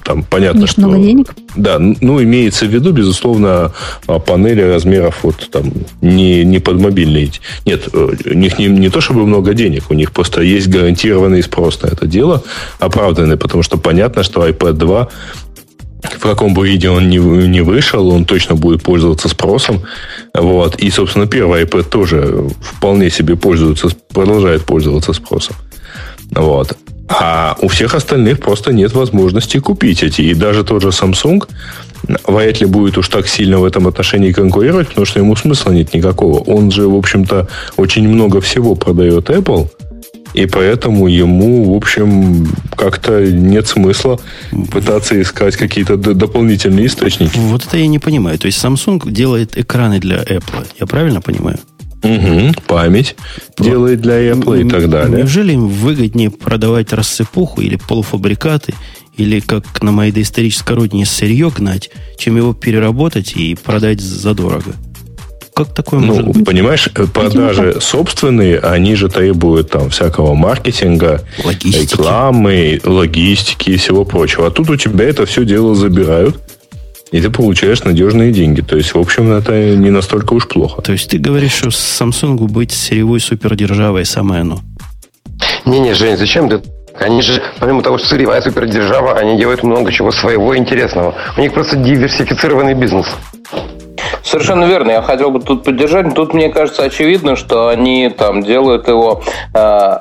S3: там понятно, Есть что... много денег? Да, ну, имеется в виду, безусловно, а, панели размеров вот там не, не под мобильные. Нет, э, у них не, не то чтобы много денег, у них просто есть гарантированный спрос на это дело, оправданный, потому что понятно, что iPad 2 в каком бы виде он не, вышел, он точно будет пользоваться спросом. Вот. И, собственно, первый iPad тоже вполне себе пользуется, продолжает пользоваться спросом. Вот. А у всех остальных просто нет возможности купить эти. И даже тот же Samsung вряд ли будет уж так сильно в этом отношении конкурировать, потому что ему смысла нет никакого. Он же, в общем-то, очень много всего продает Apple – и поэтому ему, в общем, как-то нет смысла пытаться искать какие-то дополнительные источники.
S1: Вот это я не понимаю. То есть Samsung делает экраны для Apple. Я правильно понимаю?
S3: Угу, память вот. делает для Apple и так далее.
S1: Неужели им выгоднее продавать рассыпуху или полуфабрикаты, или как на моей доисторической родине сырье гнать, чем его переработать и продать задорого?
S3: Как такое ну, может быть? Понимаешь, продажи Видимо, собственные, они же требуют там всякого маркетинга, логистики. рекламы, логистики и всего прочего. А тут у тебя это все дело забирают, и ты получаешь надежные деньги. То есть, в общем, это не настолько уж плохо.
S1: То есть, ты говоришь, что Samsung быть сырьевой супердержавой самое оно?
S4: Не-не, Жень, зачем ты они же, помимо того, что сырьевая супердержава, они делают много чего своего интересного. У них просто диверсифицированный бизнес.
S5: Совершенно верно. Я хотел бы тут поддержать. Тут, мне кажется, очевидно, что они там делают его э,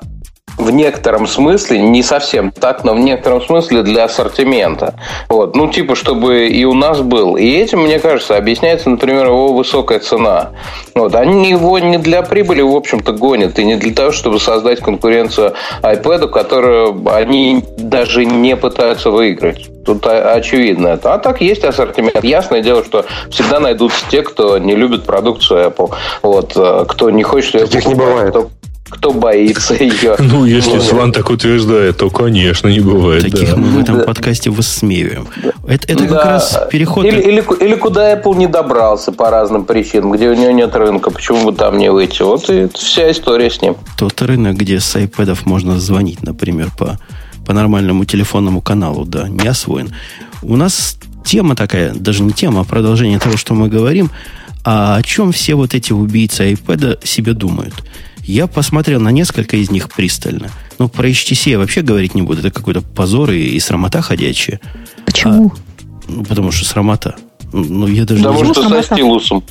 S5: в некотором смысле, не совсем так, но в некотором смысле для ассортимента. Вот. Ну, типа, чтобы и у нас был. И этим, мне кажется, объясняется, например, его высокая цена. Вот. Они его не для прибыли, в общем-то, гонят, и не для того, чтобы создать конкуренцию iPad, которую они даже не пытаются выиграть. Тут очевидно это. А так есть ассортимент. Ясное дело, что всегда найдутся те, кто не любит продукцию Apple. Вот. Э, кто не хочет ее
S4: Таких не бывает. Кто,
S5: кто боится ее.
S3: Ну, если вот. Сван так утверждает, то, конечно, не бывает.
S1: Таких
S3: да.
S1: мы в этом да. подкасте высмеиваем. Это, это да. как раз переход...
S5: Или, или, или куда Apple не добрался по разным причинам, где у него нет рынка, почему бы там не выйти. Вот и вся история с ним.
S1: Тот рынок, где с iPad можно звонить, например, по, по нормальному телефонному каналу, да, не освоен. У нас тема такая, даже не тема, а продолжение того, что мы говорим, а о чем все вот эти убийцы iPad себе думают – я посмотрел на несколько из них пристально. Но про HTC я вообще говорить не буду. Это какой-то позор и, и срамота ходячая.
S2: Почему?
S1: А, ну, потому что срамота. Ну, я даже
S5: Потому что со стилусом.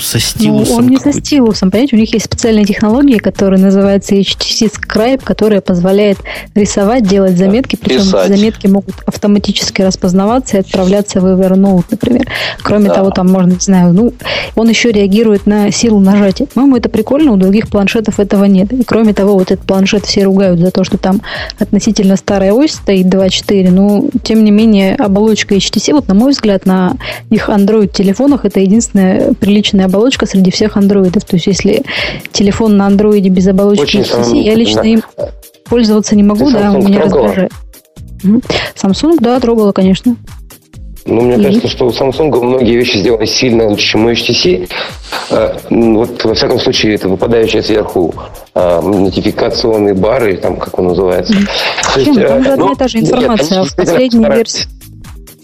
S1: Со стилусом.
S2: Ну, он не со стилусом, понимаете, у них есть специальная технология, которая называется HTC Scribe, которая позволяет рисовать, делать заметки, причем Писать. заметки могут автоматически распознаваться и отправляться в Evernote, например. Кроме да. того, там можно, не знаю, ну, он еще реагирует на силу нажатия. По-моему, это прикольно, у других планшетов этого нет. И кроме того, вот этот планшет все ругают за то, что там относительно старая ось стоит 2.4, но тем не менее оболочка HTC, вот на мой взгляд, на их Android-телефонах это единственная приличная оболочка среди всех андроидов. То есть, если телефон на андроиде без оболочки Очень HTC, я лично да. им пользоваться не могу, Ты да, у меня трогала? раздражает. Samsung, да, трогала, конечно.
S4: Ну, мне кажется, что у Samsung многие вещи сделаны сильно лучше, чем у HTC. А, вот, во всяком случае, это выпадающие сверху а, нотификационные бары, там, как он называется.
S2: Mm-hmm. То есть, Чем? Там а, ну, та же информация нет, в последней версии.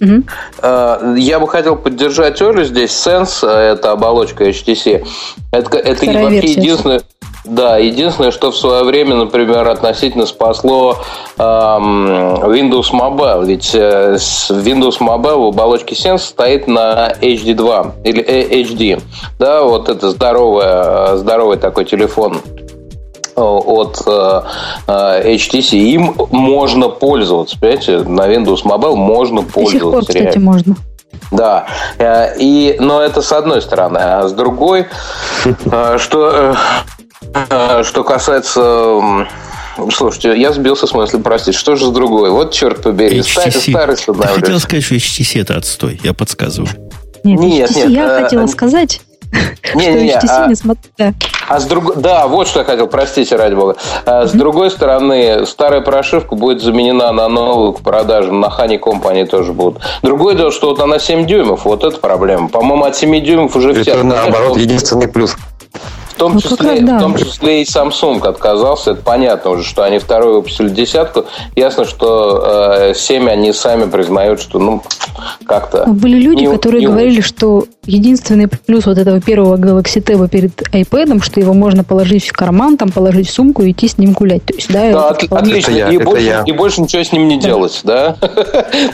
S5: Угу. Я бы хотел поддержать Олю здесь. Sense, это оболочка HTC. Это, это вообще единственное... Да, единственное, что в свое время, например, относительно спасло эм, Windows Mobile. Ведь э, Windows Mobile в оболочке Sense стоит на HD2 или э, HD. Да, вот это здоровый, здоровый такой телефон от э, э HTC. Им можно пользоваться, понимаете, на Windows Mobile можно пользоваться. До сих пор,
S2: кстати, можно.
S5: Да, э, и, но это с одной стороны, а с другой, что Э, что касается Слушайте, я сбился с мысли, простите. Что же с другой? Вот черт побери.
S1: HTC. Старый, старый Ты хотел сказать, что HTC это отстой. Я подсказываю.
S2: Нет, нет, HTC нет я э, хотела сказать, не, что не, HTC а, не смотрит. Да.
S5: А с друг... Да, вот что я хотел, простите, ради бога. А с другой стороны, старая прошивка будет заменена на новую к продаже. На Honeycomb они тоже будут. Другое дело, что вот она 7 дюймов, вот это проблема. По-моему, от 7 дюймов уже
S4: это
S5: все.
S4: Это наоборот единственный плюс
S5: том, ну, числе, раз, да. в том числе и Samsung отказался. Это понятно уже, что они второй выпустили десятку. Ясно, что э, 7 они сами признают, что ну как-то...
S2: Были люди, не, которые не говорили, очень. что единственный плюс вот этого первого Galaxy Tab перед iPad, что его можно положить в карман, там положить в сумку и идти с ним гулять. То есть, да,
S5: да от, отлично. Я, и, больше, я. и больше ничего с ним не делать, да?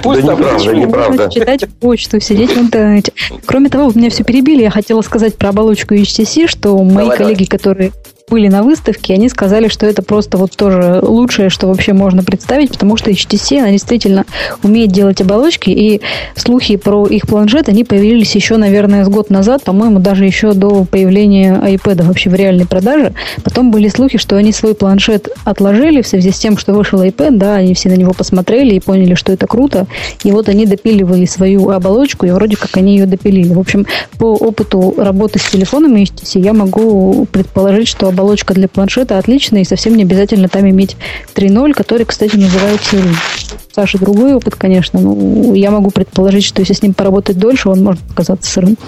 S4: Пусть да неправда, неправда.
S2: Читать почту, сидеть в интернете. Кроме того, меня все перебили. Я хотела сказать про оболочку HTC, что мои коллеги, которые были на выставке, они сказали, что это просто вот тоже лучшее, что вообще можно представить, потому что HTC, она действительно умеет делать оболочки, и слухи про их планшет, они появились еще, наверное, с год назад, по-моему, даже еще до появления iPad вообще в реальной продаже. Потом были слухи, что они свой планшет отложили в связи с тем, что вышел iPad, да, они все на него посмотрели и поняли, что это круто, и вот они допиливали свою оболочку, и вроде как они ее допилили. В общем, по опыту работы с телефонами HTC я могу предположить, что оболочка для планшета отличная, и совсем не обязательно там иметь 3.0, который, кстати, называется сырым. Саша другой опыт, конечно, но я могу предположить, что если с ним поработать дольше, он может показаться сырым.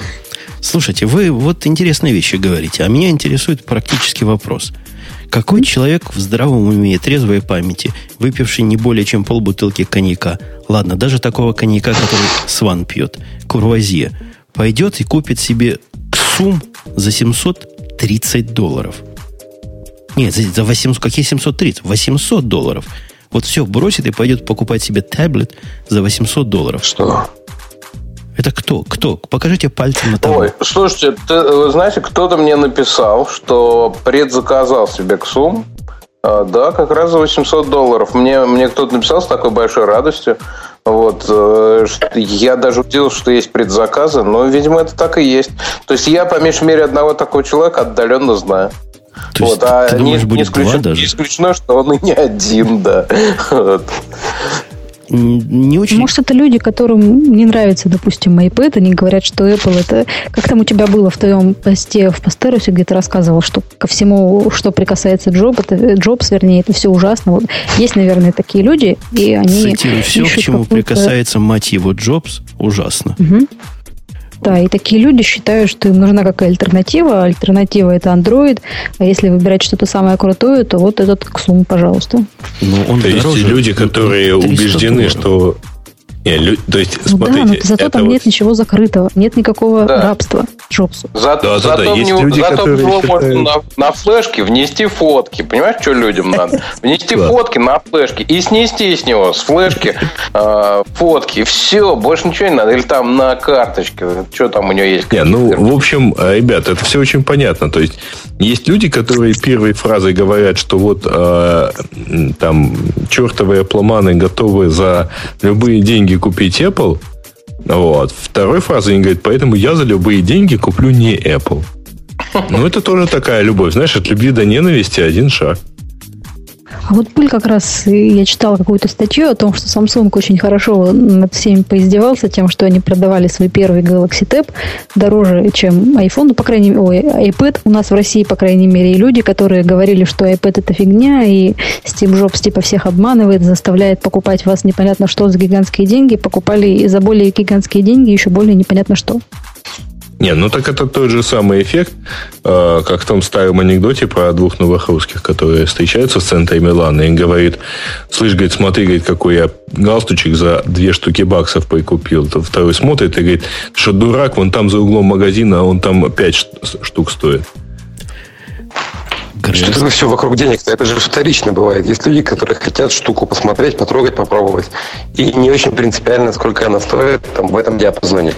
S1: Слушайте, вы вот интересные вещи говорите, а меня интересует практический вопрос. Какой человек в здравом уме и трезвой памяти, выпивший не более чем полбутылки коньяка, ладно, даже такого коньяка, который Сван пьет, курвазье, пойдет и купит себе ксум за 730 долларов? Нет, за 800, какие 730? 800 долларов. Вот все бросит и пойдет покупать себе таблет за 800 долларов.
S4: Что?
S1: Это кто? Кто? Покажите пальцем на того.
S5: Ой, слушайте, ты, вы знаете, кто-то мне написал, что предзаказал себе Ксум. А, да, как раз за 800 долларов. Мне, мне кто-то написал с такой большой радостью. Вот, э, я даже удивился, что есть предзаказы, но, видимо, это так и есть. То есть я, по меньшей мере, одного такого человека отдаленно знаю.
S1: То вот, а ты не, думаешь, будет не, исключено, даже?
S5: не исключено, что он и не один, да.
S1: Не очень...
S2: Может, это люди, которым не нравится, допустим, iPad, они говорят, что Apple это... Как там у тебя было в твоем посте в Постерусе, где ты рассказывал, что ко всему, что прикасается Джоб, это, Джобс, вернее, это все ужасно. Вот есть, наверное, такие люди, и они...
S1: Цитирую, все, к чему прикасается, мать его, Джобс, ужасно.
S2: Угу. Да, и такие люди считают, что им нужна какая альтернатива. Альтернатива это Android. А если выбирать что-то самое крутое, то вот этот Xum, пожалуйста.
S3: Ну, он то есть люди, которые убеждены, долларов. что
S2: Не, лю, то есть, ну, смотрите, да, но зато там вот... нет ничего закрытого, нет никакого да. рабства Джобсу.
S5: За, да, зато да, да. Есть него, люди, зато которые него считают... можно на, на флешке внести фотки. Понимаешь, что людям надо? Внести фотки на флешке и снести с него, с флешки, э, фотки. Все, больше ничего не надо. Или там на карточке. Что там у него есть?
S3: Не, ну, в общем, э, ребят, это все очень понятно. То есть, есть люди, которые первой фразой говорят, что вот э, там чертовые пломаны готовы за любые деньги купить Apple. Вот. Второй фразой они говорят, поэтому я за любые деньги куплю не Apple. Ну, это тоже такая любовь. Знаешь, от любви до ненависти один шаг.
S2: А вот Пыль как раз, я читала какую-то статью о том, что Samsung очень хорошо над всеми поиздевался тем, что они продавали свой первый Galaxy Tab дороже, чем iPhone, ну, по крайней мере, ой, iPad у нас в России, по крайней мере, и люди, которые говорили, что iPad это фигня, и Стив Джобс типа всех обманывает, заставляет покупать вас непонятно что за гигантские деньги, покупали за более гигантские деньги еще более непонятно что.
S3: Не, ну так это тот же самый эффект, э, как в том старом анекдоте про двух новых русских, которые встречаются в центре Милана и говорит, слышь, говорит, смотри, говорит, какой я галстучек за две штуки баксов прикупил. То второй смотрит и говорит, что дурак, вон там за углом магазина, а он там пять штук стоит.
S4: Что это все вокруг денег? Это же вторично бывает. Есть люди, которые хотят штуку посмотреть, потрогать, попробовать. И не очень принципиально, сколько она стоит там, в этом диапазоне.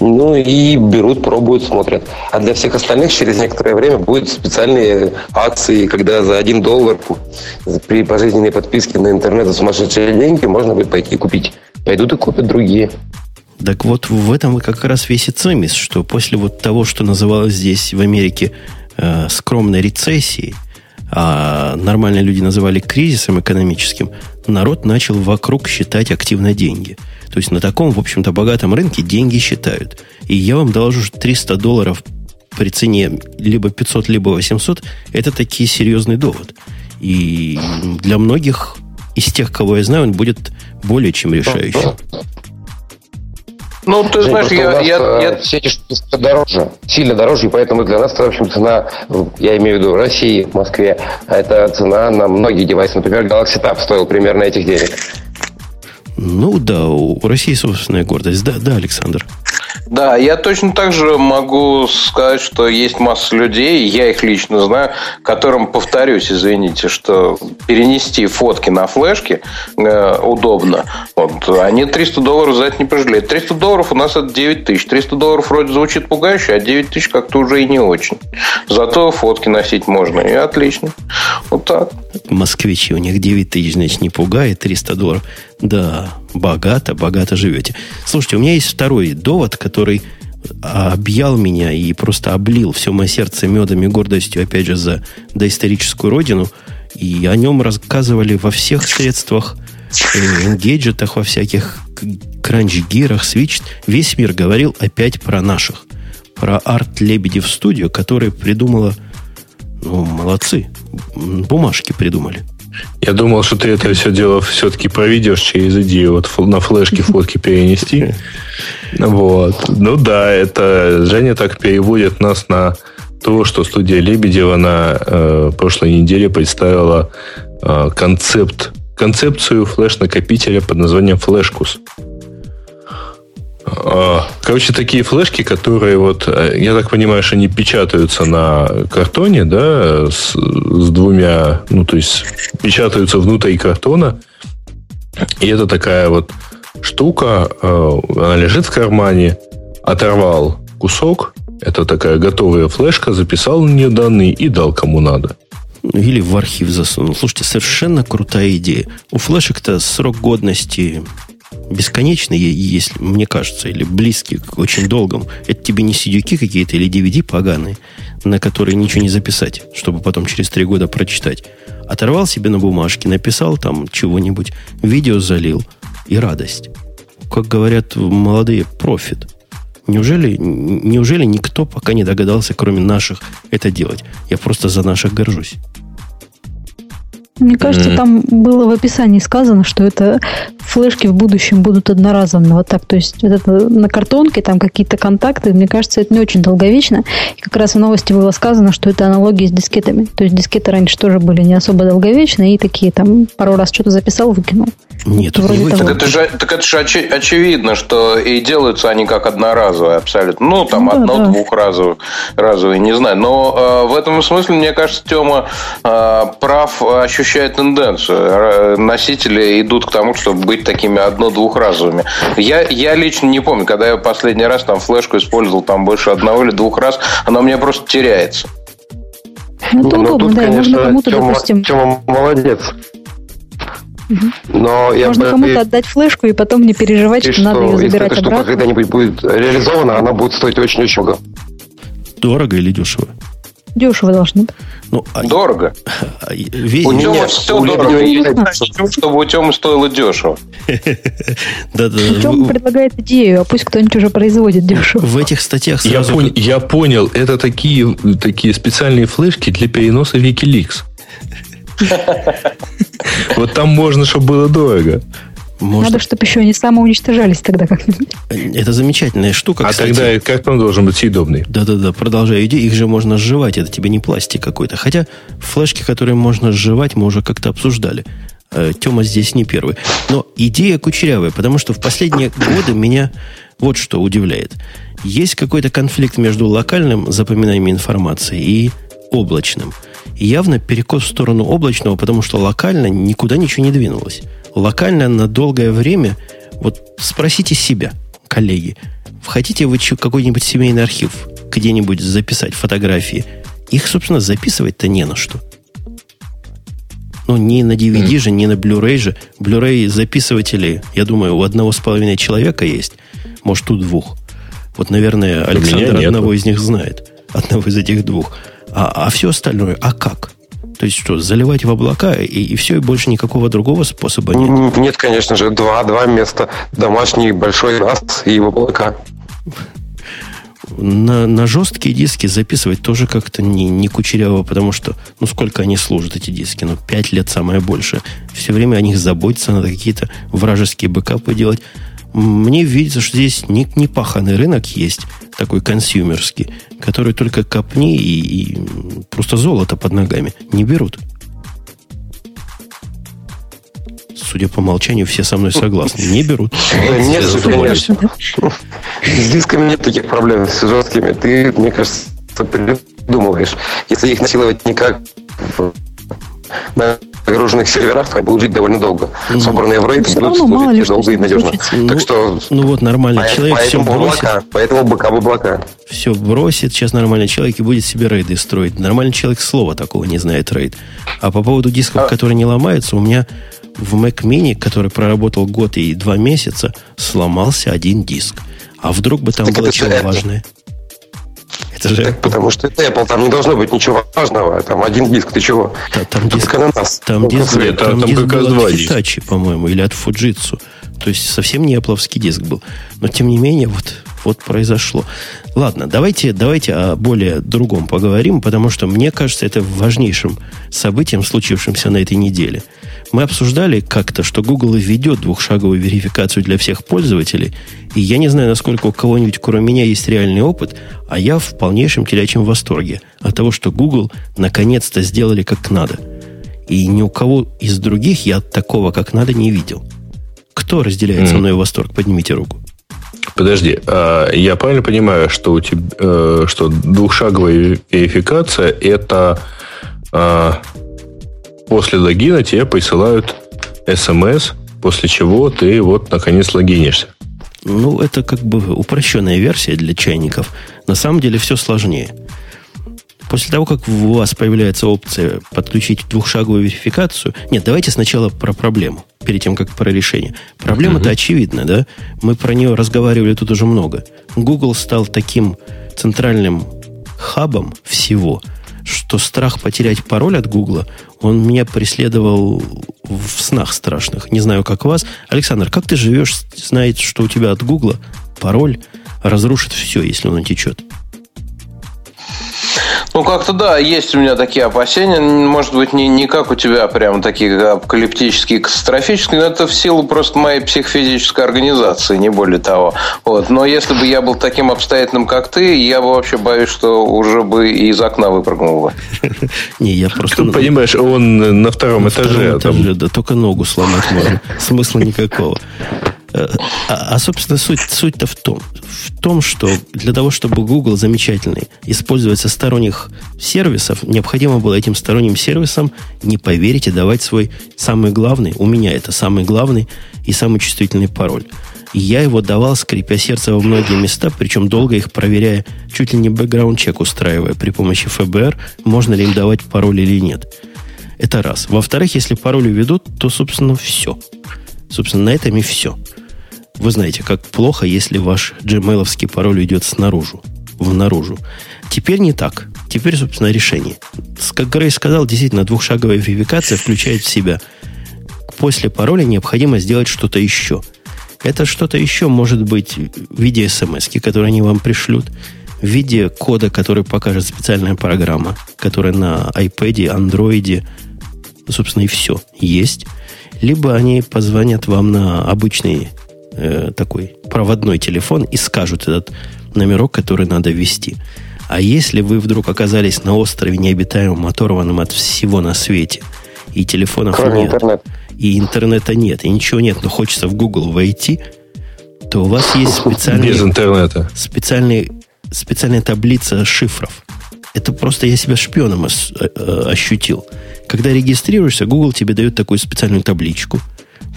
S4: Ну и берут, пробуют, смотрят. А для всех остальных через некоторое время будут специальные акции, когда за один доллар при пожизненной подписке на интернет за сумасшедшие деньги можно будет пойти купить. Пойдут и купят другие.
S1: Так вот, в этом как раз весь и цимис, что после вот того, что называлось здесь в Америке э, скромной рецессией, а нормальные люди называли кризисом экономическим, народ начал вокруг считать активно деньги. То есть на таком, в общем-то, богатом рынке деньги считают. И я вам доложу, что 300 долларов при цене либо 500, либо 800, это таки серьезный довод. И для многих из тех, кого я знаю, он будет более чем решающим.
S4: Ну, ты Жень, знаешь, я, я, э, я... Все эти штуки дороже, сильно дороже, и поэтому для нас, в общем, цена, я имею в виду в России, в Москве, это цена на многие девайсы. Например, Galaxy Tab стоил примерно этих денег.
S1: Ну да, у России собственная гордость. Да, да, Александр.
S5: Да, я точно так же могу сказать, что есть масса людей, я их лично знаю, которым, повторюсь, извините, что перенести фотки на флешки э, удобно. Вот, они 300 долларов за это не пожалеют. 300 долларов у нас это 9 тысяч. 300 долларов вроде звучит пугающе, а 9 тысяч как-то уже и не очень. Зато фотки носить можно, и отлично. Вот так.
S1: Москвичи, у них 9 тысяч, значит, не пугает 300 долларов. Да, богато, богато живете. Слушайте, у меня есть второй довод, который объял меня и просто облил все мое сердце медом и гордостью, опять же, за доисторическую родину. И о нем рассказывали во всех средствах, э, гаджетах, во всяких кранч-гирах, свич. Весь мир говорил опять про наших. Про арт Лебедев студию, которая придумала, ну, молодцы, бумажки придумали.
S3: Я думал, что ты это все дело все-таки проведешь через идею вот на флешке фотки перенести. Вот. Ну да, это Женя так переводит нас на то, что студия Лебедева на э, прошлой неделе представила э, концепт, концепцию флеш-накопителя под названием Флешкус. А, короче, такие флешки, которые вот, э, я так понимаю, что они печатаются на картоне, да, с, с двумя, ну, то есть печатаются внутри картона. И это такая вот штука, э, она лежит в кармане, оторвал кусок, это такая готовая флешка, записал на нее данные и дал кому надо.
S1: Или в архив засунул. Слушайте, совершенно крутая идея. У флешек-то срок годности бесконечный, если мне кажется, или близкий к очень долгому. Это тебе не сидюки какие-то или DVD поганые, на которые ничего не записать, чтобы потом через три года прочитать. Оторвал себе на бумажке, написал там чего-нибудь, видео залил, и радость. Как говорят молодые, профит. Неужели, неужели никто пока не догадался, кроме наших, это делать? Я просто за наших горжусь.
S2: Мне кажется, mm-hmm. там было в описании сказано, что это флешки в будущем будут одноразовыми. Вот так. То есть вот это на картонке там какие-то контакты. Мне кажется, это не очень долговечно. И как раз в новости было сказано, что это аналогия с дискетами. То есть дискеты раньше тоже были не особо долговечные и такие там пару раз что-то записал, выкинул.
S1: Нет, Вроде
S5: не так, это же, так это же очи- очевидно, что и делаются они как одноразовые абсолютно. Ну, там да, одно-двухразовые, да. разовые, не знаю. Но э, в этом смысле, мне кажется, Тема э, прав ощущает тенденцию. Носители идут к тому, чтобы быть такими одно-двухразовыми. Я, я лично не помню, когда я последний раз там флешку использовал там больше одного или двух раз, она у меня просто теряется.
S2: Ну, это удобно, тут, да, конечно, можно кому-то,
S4: Тема,
S2: допустим...
S4: Тема молодец. Но я
S2: Можно бы... кому-то отдать флешку и потом не переживать, что, что надо ее забирать
S4: если эта штука когда-нибудь будет реализована, она будет стоить очень-очень много.
S1: Дорого или дешево?
S2: Дешево должно быть.
S5: Ну, а дорого. А, весь... У Тёмы все у дорого. чтобы у Тёмы стоило дешево.
S2: Да, да. Тёма предлагает идею, а пусть кто-нибудь уже производит дешево.
S1: В этих статьях
S3: сразу... Я понял, это такие, такие специальные флешки для переноса Wikileaks. Вот там можно, чтобы было дорого.
S2: Можно... Надо, чтобы еще они самоуничтожались тогда как-нибудь.
S1: Это замечательная штука.
S3: А кстати. тогда как он должен быть съедобный?
S1: Да-да-да, продолжай идея. Их же можно сживать, это тебе не пластик какой-то. Хотя флешки, которые можно сживать, мы уже как-то обсуждали. Э, Тема здесь не первый. Но идея кучерявая, потому что в последние годы меня вот что удивляет. Есть какой-то конфликт между локальным запоминанием информации и облачным – явно перекос в сторону облачного, потому что локально никуда ничего не двинулось. Локально на долгое время, вот спросите себя, коллеги, хотите вы какой-нибудь семейный архив где-нибудь записать фотографии? Их, собственно, записывать-то не на что. Ну, ни на DVD mm. же, ни на Blu-ray же. Blu-ray записыватели, я думаю, у одного с половиной человека есть. Может, у двух. Вот, наверное, Александр одного из них знает. Одного из этих двух. А, а все остальное, а как? То есть что, заливать в облака и, и все, и больше никакого другого способа нет?
S4: Нет, конечно же. Два, два места. Домашний большой NAS и в облака.
S1: На, на жесткие диски записывать тоже как-то не, не кучеряво, потому что, ну, сколько они служат, эти диски? Ну, пять лет самое больше. Все время о них заботиться, надо какие-то вражеские бэкапы делать. Мне видится, что здесь не, не паханный рынок есть, такой консюмерский, который только копни и, и просто золото под ногами не берут. Судя по молчанию, все со мной согласны. Не берут.
S4: Нет, конечно. С дисками нет таких проблем, с жесткими. Ты, мне кажется, придумываешь. Если их насиловать никак на загруженных серверах будут жить довольно долго. Mm. Собранные в RAID будут служить долго и надежно. Ну, так что...
S1: Ну вот нормальный по, человек
S4: поэтому все бросит. Облака, поэтому бэкап облака.
S1: Все бросит, сейчас нормальный человек и будет себе рейды строить. Нормальный человек слова такого не знает рейд. А по поводу дисков, а... которые не ломаются, у меня в Mac Mini, который проработал год и два месяца, сломался один диск. А вдруг бы там так было чего важное?
S4: Это же так, потому что это Apple, там не должно быть ничего важного. Там один диск, ты чего?
S1: Да, там диск, а не NAS. Там, диск, там, там, там диск был от Hitachi, по-моему, или от Fujitsu. То есть совсем не Apple диск был. Но тем не менее, вот, вот произошло. Ладно, давайте, давайте о более другом поговорим, потому что мне кажется, это важнейшим событием, случившимся на этой неделе – мы обсуждали как-то, что Google введет двухшаговую верификацию для всех пользователей, и я не знаю, насколько у кого-нибудь, кроме меня, есть реальный опыт, а я в полнейшем телячьем восторге от того, что Google наконец-то сделали как надо. И ни у кого из других я такого как надо не видел. Кто разделяет mm. со мной восторг? Поднимите руку.
S3: Подожди, а я правильно понимаю, что у тебя, э, что двухшаговая верификация это а, после логина тебе присылают смс, после чего ты вот наконец логинишься.
S1: Ну, это как бы упрощенная версия для чайников. На самом деле все сложнее. После того, как у вас появляется опция подключить двухшаговую верификацию... Нет, давайте сначала про проблему, перед тем, как про решение. Проблема-то uh-huh. очевидна, да? Мы про нее разговаривали тут уже много. Google стал таким центральным хабом всего – что страх потерять пароль от Гугла, он меня преследовал в снах страшных. Не знаю, как вас. Александр, как ты живешь, знает, что у тебя от Гугла пароль разрушит все, если он течет?
S5: Ну, как-то да, есть у меня такие опасения. Может быть, не, не как у тебя прям такие апокалиптические, катастрофические, но это в силу просто моей психофизической организации, не более того. Вот. Но если бы я был таким обстоятельным, как ты, я бы вообще боюсь, что уже бы из окна выпрыгнул бы.
S3: Не, я просто... Понимаешь, он на втором этаже.
S1: Да, только ногу сломать можно. Смысла никакого. А, а, собственно, суть, суть-то в том, в том, что для того, чтобы Google замечательный использовать со сторонних сервисов, необходимо было этим сторонним сервисам, не поверите, давать свой самый главный, у меня это самый главный и самый чувствительный пароль. И я его давал, скрипя сердце во многие места, причем долго их проверяя, чуть ли не бэкграунд-чек устраивая при помощи ФБР, можно ли им давать пароль или нет. Это раз. Во-вторых, если пароль уведут, то, собственно, все. Собственно, на этом и все. Вы знаете, как плохо, если ваш gmail пароль идет снаружи, в наружу. Теперь не так. Теперь, собственно, решение. Как Грей сказал, действительно, двухшаговая верификация включает в себя после пароля необходимо сделать что-то еще. Это что-то еще может быть в виде смс, которые они вам пришлют, в виде кода, который покажет специальная программа, которая на iPad, Android, собственно, и все есть. Либо они позвонят вам на обычный э, такой проводной телефон и скажут этот номерок, который надо ввести. А если вы вдруг оказались на острове необитаемом, оторванном от всего на свете, и телефонов Кроме нет, интернет. и интернета нет, и ничего нет, но хочется в Google войти, то у вас есть специальный...
S3: Без интернета.
S1: Специальный, специальная таблица шифров. Это просто я себя шпионом э, э, ощутил. Когда регистрируешься, Google тебе дает такую специальную табличку.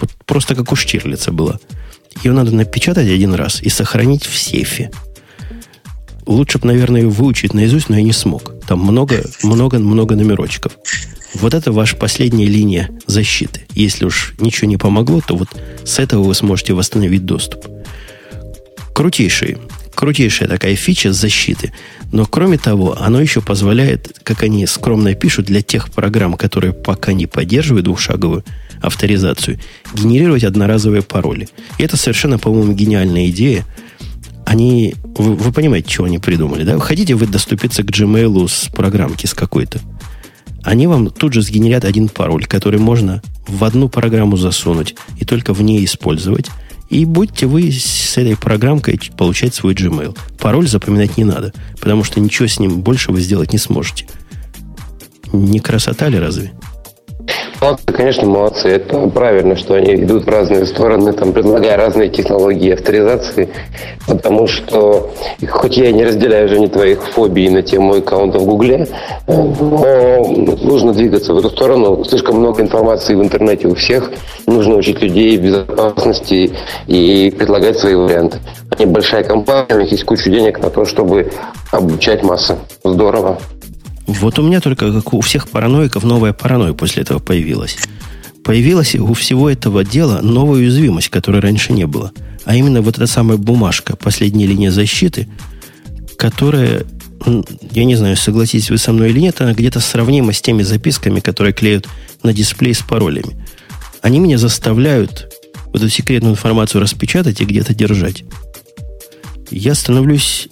S1: Вот просто как у Штирлица было. Ее надо напечатать один раз и сохранить в сейфе. Лучше бы, наверное, ее выучить наизусть, но я не смог. Там много, много, много номерочков. Вот это ваша последняя линия защиты. Если уж ничего не помогло, то вот с этого вы сможете восстановить доступ. Крутейший, крутейшая такая фича защиты. Но кроме того, оно еще позволяет, как они скромно пишут, для тех программ, которые пока не поддерживают двухшаговую авторизацию, генерировать одноразовые пароли. И это совершенно, по-моему, гениальная идея. Они, вы, вы понимаете, чего они придумали, да? Хотите вы доступиться к Gmail с программки, с какой-то? Они вам тут же сгенерят один пароль, который можно в одну программу засунуть и только в ней использовать. И будете вы с этой программкой получать свой Gmail. Пароль запоминать не надо, потому что ничего с ним больше вы сделать не сможете. Не красота ли разве?
S4: Молодцы, конечно, молодцы. Это правильно, что они идут в разные стороны, там, предлагая разные технологии авторизации, потому что, хоть я и не разделяю уже не твоих фобий на тему аккаунта в Гугле, но нужно двигаться в эту сторону. Слишком много информации в интернете у всех. Нужно учить людей безопасности и предлагать свои варианты. Они большая компания, у них есть куча денег на то, чтобы обучать массы. Здорово.
S1: Вот у меня только, как у всех параноиков, новая паранойя после этого появилась. Появилась у всего этого дела новая уязвимость, которой раньше не было. А именно вот эта самая бумажка, последняя линия защиты, которая, я не знаю, согласитесь вы со мной или нет, она где-то сравнима с теми записками, которые клеют на дисплей с паролями. Они меня заставляют вот эту секретную информацию распечатать и где-то держать. Я становлюсь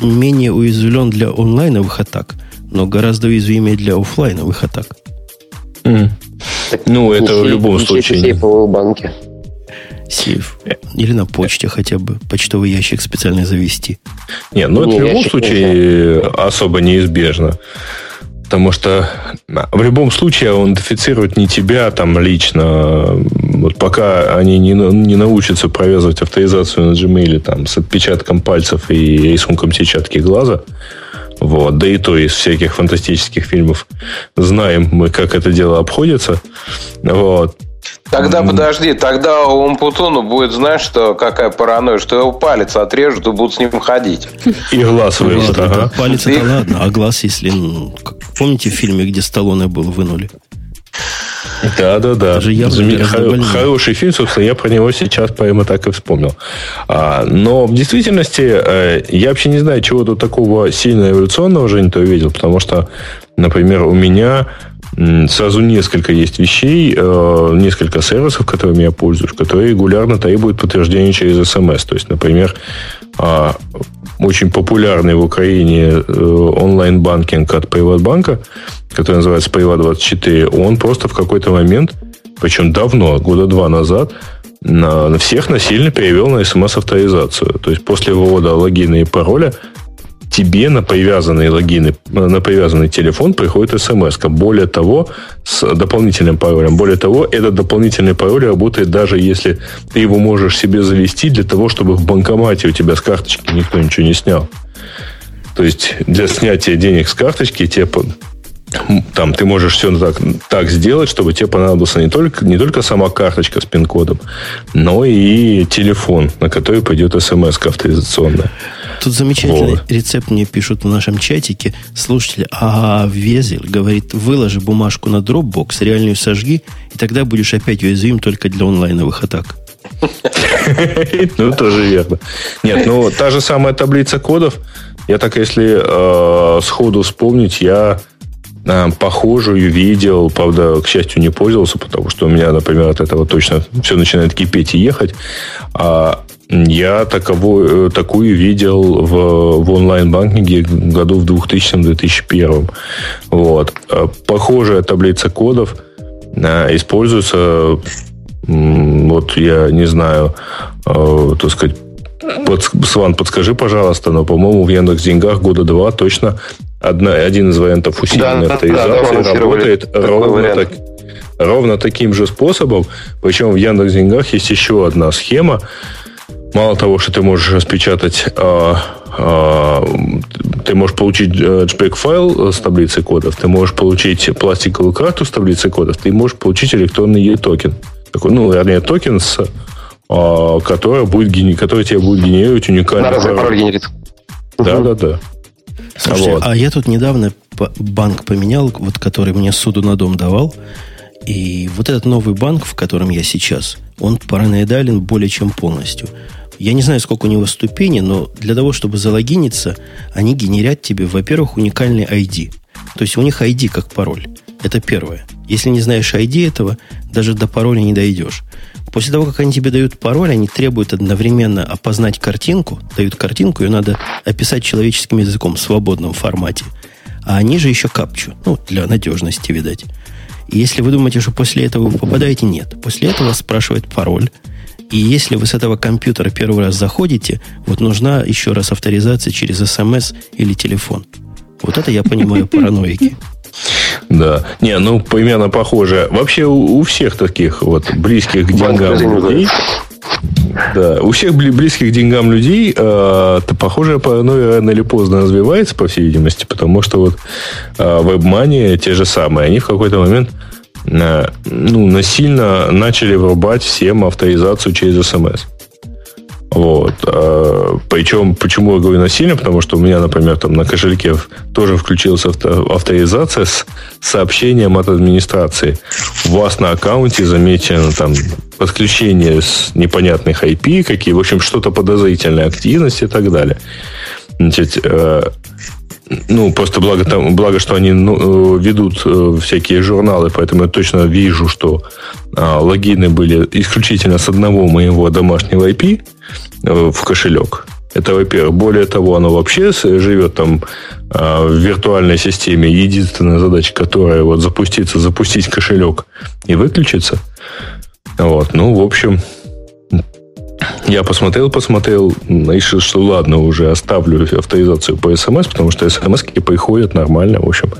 S1: менее уязвлен для онлайновых атак – но гораздо уязвимее для офлайновых атак.
S3: Mm. Ну, это в любом случае.
S4: Сейфовые банки.
S1: Сейф. Или на почте хотя бы почтовый ящик специально завести.
S3: Не, ну это в любом случае особо неизбежно. Потому что в любом случае он идентифицирует не тебя там лично. Вот пока они не, не научатся провязывать авторизацию на Gmail там, с отпечатком пальцев и рисунком сетчатки глаза, вот. Да и то из всяких фантастических фильмов знаем мы, как это дело обходится. Вот.
S5: Тогда подожди, тогда у Умпутуну будет, знаешь, что какая паранойя, что его палец отрежут и будут с ним ходить.
S3: И глаз вырежут. Ага.
S1: Палец это ладно, а глаз, если... Ну, помните в фильме, где Сталлоне был, вынули?
S3: Да, да, да. Даже я Хор- хороший фильм, собственно, я про него сейчас прямо так и вспомнил. А, но в действительности э, я вообще не знаю, чего тут такого сильно эволюционного, Жень, ты увидел, потому что, например, у меня сразу несколько есть вещей, э, несколько сервисов, которыми я пользуюсь, которые регулярно требуют подтверждения через смс. То есть, например, а, очень популярный в Украине э, онлайн-банкинг от Приватбанка, который называется Приват24, он просто в какой-то момент, причем давно, года два назад, на, всех насильно перевел на смс-авторизацию. То есть после ввода логина и пароля тебе на привязанный логин, на привязанный телефон приходит смс. Более того, с дополнительным паролем. Более того, этот дополнительный пароль работает даже если ты его можешь себе завести для того, чтобы в банкомате у тебя с карточки никто ничего не снял. То есть для снятия денег с карточки тебе там ты можешь все так, так сделать, чтобы тебе понадобился не только, не только сама карточка с пин-кодом, но и телефон, на который пойдет смс авторизационная.
S1: Тут замечательный вот. рецепт мне пишут в нашем чатике. Слушатели, а Везель говорит, выложи бумажку на Dropbox, реальную сожги, и тогда будешь опять уязвим только для онлайновых атак.
S3: Ну, тоже верно. Нет, ну, та же самая таблица кодов, я так, если э, сходу вспомнить, я э, похожую видел, правда, к счастью, не пользовался, потому что у меня, например, от этого точно все начинает кипеть и ехать. А я таковую, э, такую видел в, в онлайн-банкинге году в 2000-2001. Вот. Э, похожая таблица кодов э, используется, вот я не знаю, так сказать, под, Сван, подскажи, пожалуйста, но, по-моему, в Яндекс Деньгах года два точно одна, один из вариантов усиленной да, авторизации да, да, работает ровно, так, ровно таким же способом. Причем в Яндекс Деньгах есть еще одна схема, мало того, что ты можешь распечатать а, а, ты можешь получить JPEG э, файл с таблицей кодов, ты можешь получить пластиковую карту с таблицей кодов, ты можешь получить электронный eToken. Такой, ну, вернее, токен, с, а, который, будет, который тебе будет генерировать уникальный пароль. пароль генерит.
S1: Да, да, да. Слушайте, вот. а я тут недавно банк поменял, вот который мне ссуду на дом давал. И вот этот новый банк, в котором я сейчас, он параноидален более чем полностью. Я не знаю, сколько у него ступеней, но для того, чтобы залогиниться, они генерят тебе, во-первых, уникальный ID. То есть у них ID как пароль. Это первое. Если не знаешь ID этого, даже до пароля не дойдешь. После того, как они тебе дают пароль, они требуют одновременно опознать картинку, дают картинку, ее надо описать человеческим языком в свободном формате. А они же еще капчу. Ну, для надежности, видать. И если вы думаете, что после этого вы попадаете, нет. После этого спрашивает пароль. И если вы с этого компьютера первый раз заходите, вот нужна еще раз авторизация через смс или телефон. Вот это я понимаю параноики.
S3: Да. Не, ну, примерно похоже. Вообще у, у всех таких вот близких к деньгам людей... Да, у всех близких к деньгам людей э, то похожая паранойя рано или поздно развивается, по всей видимости, потому что вот э, веб-мани те же самые, они в какой-то момент ну, насильно начали врубать всем авторизацию через смс. Вот. Э, Причем, почему я говорю насильно? Потому что у меня, например, там на кошельке тоже включилась авторизация с сообщением от администрации. У вас на аккаунте замечено там подключение с непонятных IP, какие, в общем, что-то подозрительная активность и так далее. Значит, э, ну, просто благо, там, благо что они ну, э, ведут э, всякие журналы, поэтому я точно вижу, что а, логины были исключительно с одного моего домашнего IP э, в кошелек. Это, во-первых. Более того, оно вообще живет там а, в виртуальной системе. Единственная задача, которая вот запуститься, запустить кошелек и выключиться. Вот. Ну, в общем, я посмотрел, посмотрел, решил, что ладно, уже оставлю авторизацию по смс, потому что смс приходят нормально, в общем,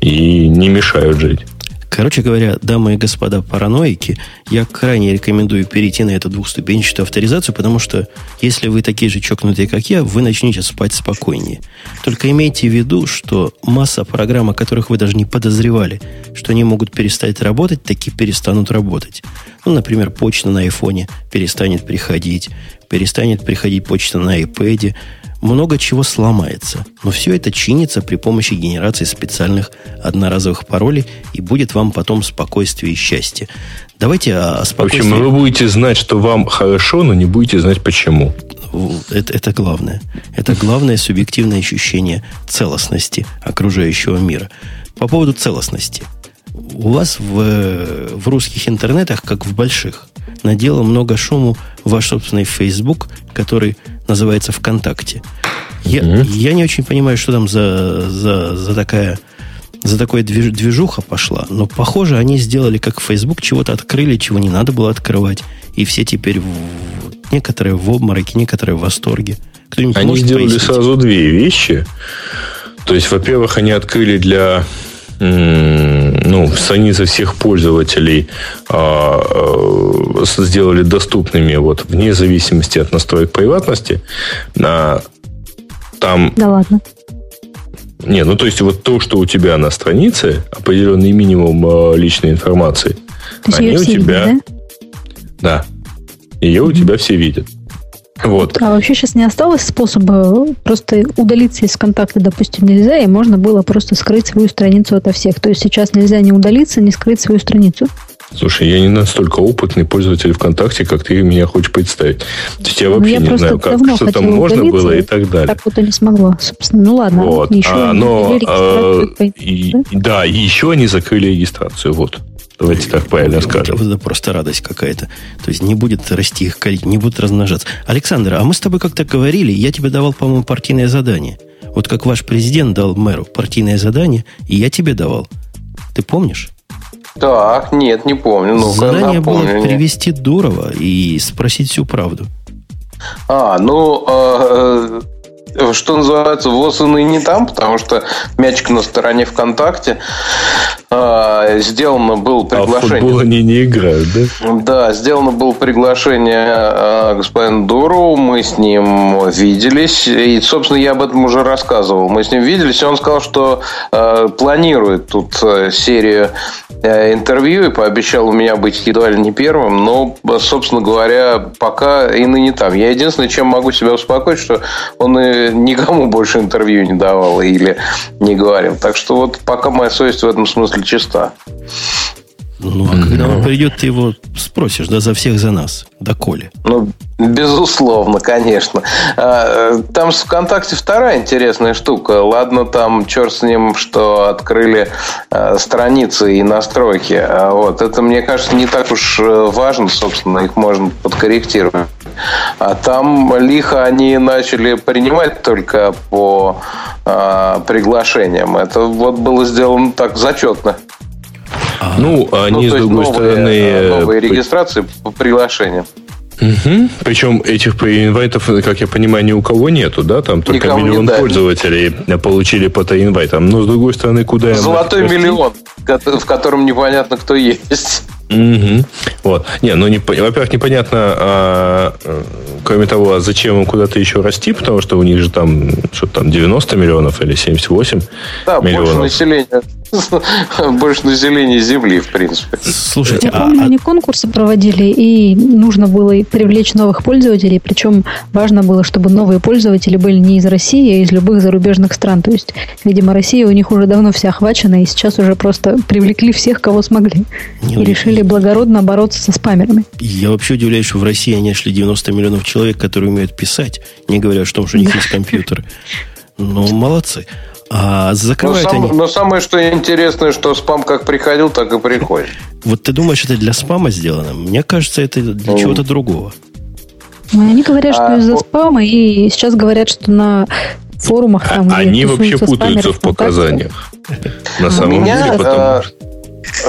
S3: и не мешают жить.
S1: Короче говоря, дамы и господа параноики, я крайне рекомендую перейти на эту двухступенчатую авторизацию, потому что если вы такие же чокнутые, как я, вы начнете спать спокойнее. Только имейте в виду, что масса программ, о которых вы даже не подозревали, что они могут перестать работать, таки перестанут работать. Ну, например, почта на айфоне перестанет приходить, перестанет приходить почта на iPad, много чего сломается. Но все это чинится при помощи генерации специальных одноразовых паролей и будет вам потом спокойствие и счастье. Давайте о спокойствии.
S3: В общем, вы будете знать, что вам хорошо, но не будете знать почему.
S1: Это, это главное. Это главное субъективное ощущение целостности окружающего мира. По поводу целостности. У вас в, в русских интернетах, как в больших, наделал много шуму ваш собственный Facebook, который называется ВКонтакте. Я, mm-hmm. я не очень понимаю, что там за, за, за такая за движ, движуха пошла. Но, похоже, они сделали, как Facebook, чего-то открыли, чего не надо было открывать. И все теперь в, некоторые в обмороке, некоторые в восторге.
S3: Кто-нибудь они сделали пояснить? сразу две вещи. То есть, во-первых, они открыли для ну, страницы всех пользователей а, а, сделали доступными вот вне зависимости от настроек приватности. А, там...
S2: Да ладно.
S3: Не, ну то есть вот то, что у тебя на странице, определенный минимум а, личной информации, то они у тебя... Видят, да? да. Ее у тебя все видят. Вот.
S2: А вообще сейчас не осталось способа просто удалиться из контакта, допустим, нельзя, и можно было просто скрыть свою страницу ото всех. То есть сейчас нельзя не удалиться, не скрыть свою страницу.
S3: Слушай, я не настолько опытный пользователь ВКонтакте, как ты меня хочешь представить. То есть я ну, вообще я не знаю, как что там можно было и так далее.
S2: Так вот и не смогло, собственно. Ну ладно.
S3: Вот. Еще а, но, а, и, да, и еще они закрыли регистрацию. Вот. Давайте так правильно скажем.
S1: Это просто радость какая-то. То есть не будет расти их количество, не будет размножаться. Александр, а мы с тобой как-то говорили, я тебе давал, по-моему, партийное задание. Вот как ваш президент дал мэру партийное задание, и я тебе давал. Ты помнишь?
S5: Так, нет, не помню. Ну,
S1: Задание было привести Дурова и спросить всю правду.
S5: А, ну, э, что называется, ВОЗ и не там, потому что мячик на стороне ВКонтакте. А, сделано было приглашение. А в
S3: футбол они не играют, да?
S5: Да, сделано было приглашение а, господина Дуру, мы с ним виделись, и, собственно, я об этом уже рассказывал. Мы с ним виделись, и он сказал, что а, планирует тут э, серию э, интервью и пообещал у меня быть едва ли не первым, но, собственно говоря, пока и ныне там. Я единственное, чем могу себя успокоить, что он и никому больше интервью не давал или не говорил. Так что вот пока моя совесть в этом смысле чиста.
S1: Ну, а когда он придет, ты его спросишь, да, за всех за нас, да Коли.
S5: Ну, безусловно, конечно. А, э, там с ВКонтакте вторая интересная штука. Ладно, там черт с ним, что открыли э, страницы и настройки. А вот. Это, мне кажется, не так уж э, важно, собственно, их можно подкорректировать. А там лихо они начали принимать только по приглашениям. Это вот было сделано так зачетно.
S3: Ну, они, ну, с другой новые, стороны...
S5: Э, новые регистрации по приглашениям.
S3: Угу. Причем этих инвайтов, как я понимаю, ни у кого нету, да? Там только Никому миллион пользователей получили по инвайтам. Но с другой стороны, куда
S5: Золотой миллион, в котором непонятно, кто есть.
S3: Угу. Вот. Не, ну, не, во-первых, непонятно, а, кроме того, а зачем им куда-то еще расти, потому что у них же там, что там, 90 миллионов или 78 да, миллионов.
S5: больше населения больше населения Земли, в принципе.
S2: Слушайте, Я а, помню, а... они конкурсы проводили, и нужно было привлечь новых пользователей, причем важно было, чтобы новые пользователи были не из России, а из любых зарубежных стран. То есть, видимо, Россия у них уже давно вся охвачена, и сейчас уже просто привлекли всех, кого смогли. Не, и решили благородно бороться со спамерами.
S1: Я вообще удивляюсь, что в России они нашли 90 миллионов человек, которые умеют писать, не говоря о том, что у них есть компьютеры. Ну, молодцы. А закрывают но,
S5: сам, они... но самое, что интересное, что спам как приходил, так и приходит.
S1: Вот ты думаешь, это для спама сделано? Мне кажется, это для mm. чего-то другого.
S2: Ну, они говорят, что а, из-за спама, и сейчас говорят, что на форумах
S3: там... Они вообще путаются в показаниях. На самом деле, потому что...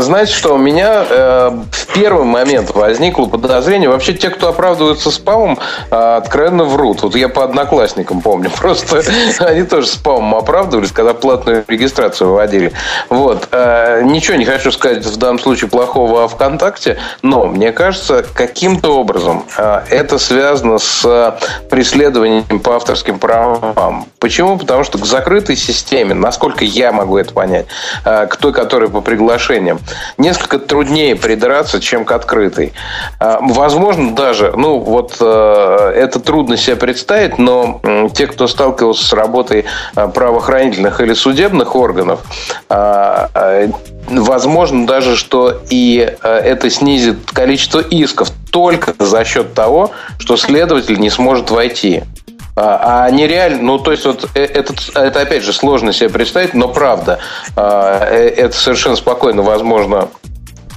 S5: Знаете что, у меня э, в первый момент возникло подозрение. Вообще, те, кто оправдываются спамом, э, откровенно врут. Вот я по одноклассникам помню. Просто они тоже спамом оправдывались, когда платную регистрацию выводили. Вот. Э, ничего не хочу сказать в данном случае плохого о ВКонтакте, но мне кажется, каким-то образом э, это связано с преследованием по авторским правам. Почему? Потому что к закрытой системе, насколько я могу это понять, э, к той, которая по приглашению приложением несколько труднее придраться, чем к открытой. А, возможно, даже, ну, вот э, это трудно себе представить, но те, кто сталкивался с работой э, правоохранительных или судебных органов, а, возможно даже, что и это снизит количество исков только за счет того, что следователь не сможет войти. А, а нереально, ну, то есть, вот э, это, это опять же сложно себе представить, но правда, а, э, это совершенно спокойно возможно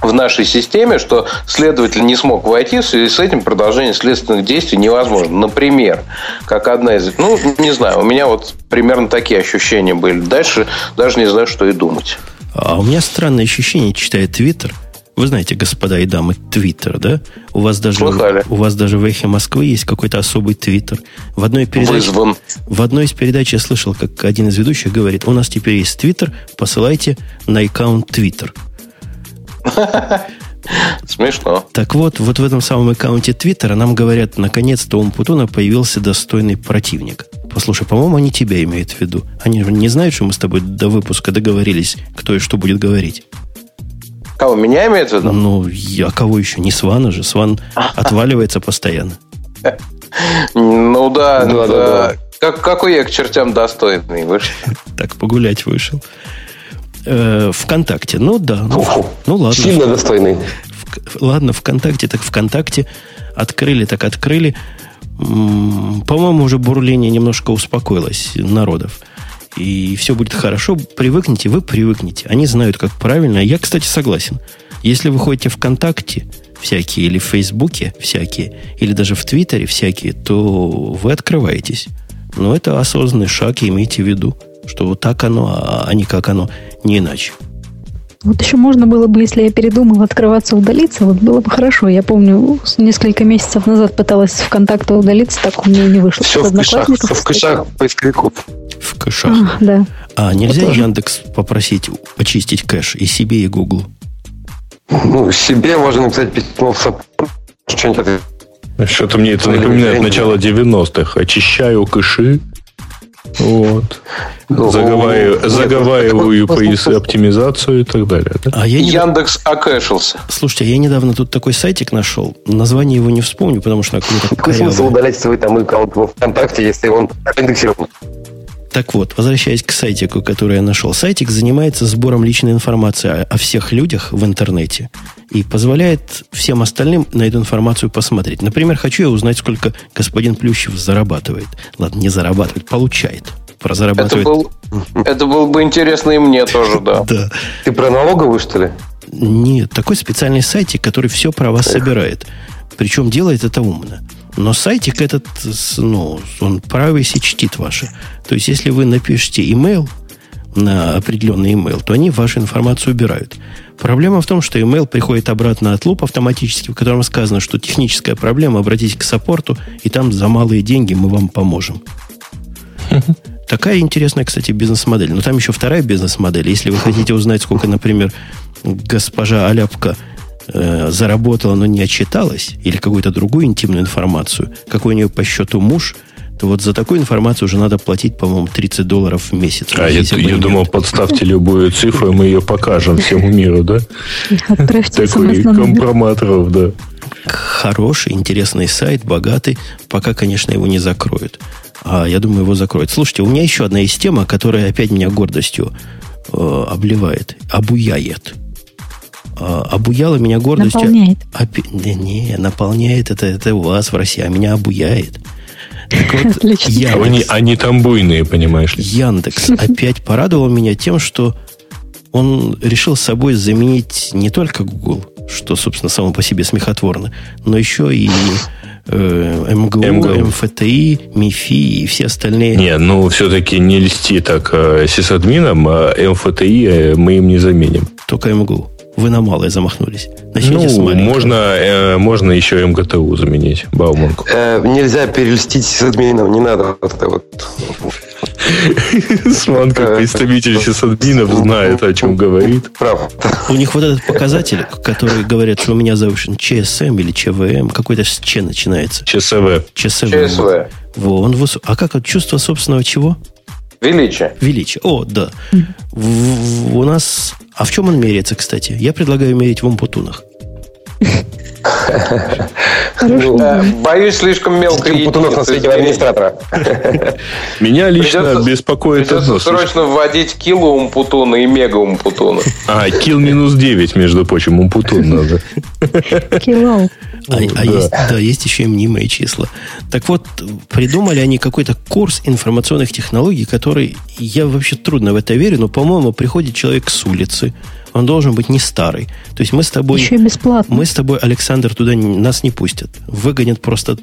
S5: в нашей системе, что следователь не смог войти, в связи с этим продолжение следственных действий невозможно. Например, как одна из... Ну, не знаю, у меня вот примерно такие ощущения были. Дальше даже не знаю, что и думать.
S1: А у меня странное ощущение, читая Твиттер. Вы знаете, господа и дамы, Твиттер, да? У вас даже, Слыхали. у вас даже в Эхе Москвы есть какой-то особый Твиттер. В одной передаче, Вызван. в одной из передач я слышал, как один из ведущих говорит, у нас теперь есть Твиттер, посылайте на аккаунт Твиттер.
S5: Смешно.
S1: Так вот, вот в этом самом аккаунте Твиттера нам говорят, наконец-то у Путуна появился достойный противник. Послушай, по-моему, они тебя имеют в виду. Они же не знают, что мы с тобой до выпуска договорились, кто и что будет говорить.
S5: Кого, меня имеют в виду?
S1: Ну, я кого еще? Не Свана же. Сван отваливается постоянно.
S5: Ну да, да, да. Как, какой я к чертям достойный вышел?
S1: Так, погулять вышел. Э, ВКонтакте. Ну да. Ну, ну ладно.
S4: Сильно достойный.
S1: Ладно, ВКонтакте так ВКонтакте. Открыли так открыли. По-моему, уже бурление немножко успокоилось народов. И все будет хорошо. Привыкните, вы привыкнете. Они знают, как правильно. Я, кстати, согласен. Если вы ходите ВКонтакте, всякие, или в Фейсбуке всякие, или даже в Твиттере всякие, то вы открываетесь. Но это осознанный шаг, имейте в виду, что вот так оно, а не как оно, не иначе.
S2: Вот еще можно было бы, если я передумала открываться, удалиться, вот было бы хорошо. Я помню, несколько месяцев назад пыталась ВКонтакте удалиться, так у меня не вышло.
S4: Все в кэшах, в кэшах поисковиков.
S1: В кэшах. А, да. А нельзя вот Яндекс попросить почистить кэш и себе, и Google?
S4: Ну, себе можно написать письмо в саппорт,
S3: что-нибудь что-то мне это напоминает начало 90-х. Очищаю кэши, вот. Ну, Заговариваю, заговариваю поясы оптимизацию и так далее.
S5: Да? А я не... Яндекс окэшился.
S1: Слушайте, я недавно тут такой сайтик нашел. Название его не вспомню, потому что какой-то
S4: Какой смысл удалять свой там аккаунт во ВКонтакте, если он индексирован?
S1: Так вот, возвращаясь к сайтику, который я нашел. Сайтик занимается сбором личной информации о, о всех людях в интернете и позволяет всем остальным на эту информацию посмотреть. Например, хочу я узнать, сколько господин Плющев зарабатывает. Ладно, не зарабатывает, получает. Про зарабатывает.
S5: Это был, это было бы интересно и мне тоже, да.
S4: да. Ты про налоговую, что ли?
S1: Нет, такой специальный сайтик, который все про вас собирает. Причем делает это умно. Но сайтик этот, ну, он privacy чтит ваше. То есть, если вы напишете email на определенный email, то они вашу информацию убирают. Проблема в том, что email приходит обратно от луп автоматически, в котором сказано, что техническая проблема, обратитесь к саппорту, и там за малые деньги мы вам поможем. Такая интересная, кстати, бизнес-модель. Но там еще вторая бизнес-модель. Если вы хотите узнать, сколько, например, госпожа Аляпка э, заработала, но не отчиталась, или какую-то другую интимную информацию, какой у нее по счету муж, то вот за такую информацию уже надо платить, по-моему, 30 долларов в месяц.
S3: А я, я думал, подставьте любую цифру, и мы ее покажем всему миру, да? Такой компроматоров, да.
S1: Хороший, интересный сайт, богатый. Пока, конечно, его не закроют. А я думаю, его закроют. Слушайте, у меня еще одна есть тема, которая опять меня гордостью э, обливает, обуяет обуяла меня гордостью.
S2: Наполняет.
S1: Опи... Не, не, наполняет это, это у вас в России, а меня обуяет. Так вот,
S3: Яндекс, они, они там буйные, понимаешь ли.
S1: Яндекс опять порадовал меня тем, что он решил с собой заменить не только Google, что, собственно, само по себе смехотворно, но еще и э, МГУ, МГУ, МФТИ, МИФИ и все остальные.
S3: Не, ну все-таки не льсти так э, сисадминам, а МФТИ э, мы им не заменим.
S1: Только МГУ. Вы на малое замахнулись.
S3: Начните ну, можно, э, можно еще МГТУ заменить, Бауманку.
S4: Э, нельзя перельстить с админов, не надо вот это вот.
S3: Сван, как представитель сисадминов, знает, о чем говорит.
S4: Правда.
S1: У них вот этот показатель, который говорят, что у меня завышен ЧСМ или ЧВМ, какой-то с Ч начинается.
S3: ЧСВ.
S1: ЧСВ. ЧСВ. Во, он выс... А как от чувства собственного чего?
S5: Величие.
S1: Величие. О, да. В, в, у нас... А в чем он меряется, кстати? Я предлагаю мерить в ампутунах.
S5: Ну, боюсь, слишком мелко
S4: Путунов на свете администратора.
S3: Меня лично беспокоит
S5: одно. срочно вводить килл Умпутуна и мега Умпутуна.
S3: А, килл минус 9, между прочим, Умпутун надо.
S1: А, а есть, да, есть еще и мнимые числа. Так вот, придумали они какой-то курс информационных технологий, который, я вообще трудно в это верю, но, по-моему, приходит человек с улицы, он должен быть не старый. То есть мы с тобой...
S2: Еще и бесплатно.
S1: Мы с тобой, Александр, туда не, нас не пустят. Выгонят просто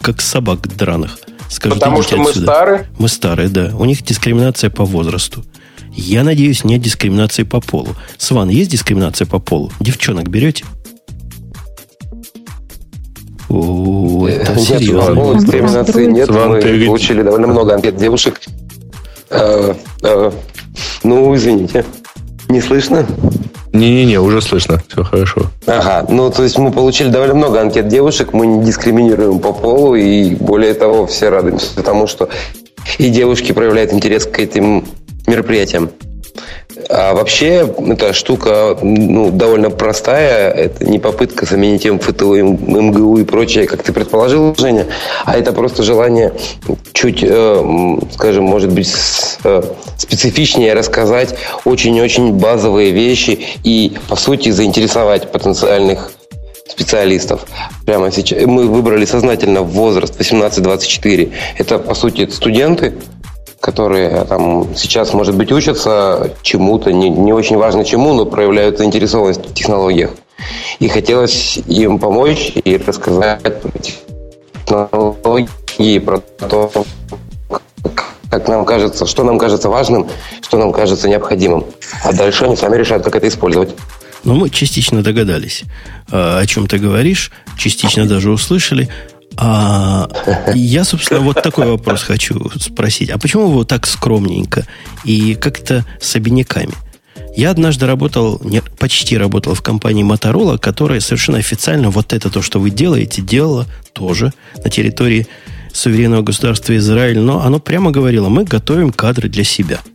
S1: как, собак драных.
S5: Скажут, Потому что мы старые?
S1: Мы старые, да. У них дискриминация по возрасту. Я надеюсь, нет дискриминации по полу. Сван, есть дискриминация по полу? Девчонок берете?
S4: О, это нет, серьезно. По дискриминации нет. Сван, мы получили довольно много анкет девушек. Э, э, ну, извините. Не слышно?
S3: Не-не-не, уже слышно. Все хорошо.
S4: Ага, ну то есть мы получили довольно много анкет девушек, мы не дискриминируем по полу, и более того, все радуемся тому, что и девушки проявляют интерес к этим мероприятиям. А вообще, эта штука ну, довольно простая. Это не попытка заменить МФТУ, МГУ и прочее, как ты предположил, Женя, а это просто желание чуть, э, скажем, может быть, э, специфичнее рассказать очень-очень базовые вещи и, по сути, заинтересовать потенциальных специалистов. Прямо сейчас мы выбрали сознательно возраст 18-24. Это, по сути, студенты, которые там сейчас, может быть, учатся чему-то, не, не очень важно чему, но проявляют заинтересованность в технологиях. И хотелось им помочь и рассказать про технологии, про то, как нам кажется, что нам кажется важным, что нам кажется необходимым. А дальше они сами решают, как это использовать.
S1: Ну, мы частично догадались, а, о чем ты говоришь, частично даже услышали. А, я, собственно, вот такой вопрос хочу спросить. А почему вы так скромненько и как-то с обиняками? Я однажды работал, не, почти работал в компании Motorola, которая совершенно официально вот это то, что вы делаете, делала тоже на территории суверенного государства Израиль, но оно прямо говорило, мы готовим кадры для себя –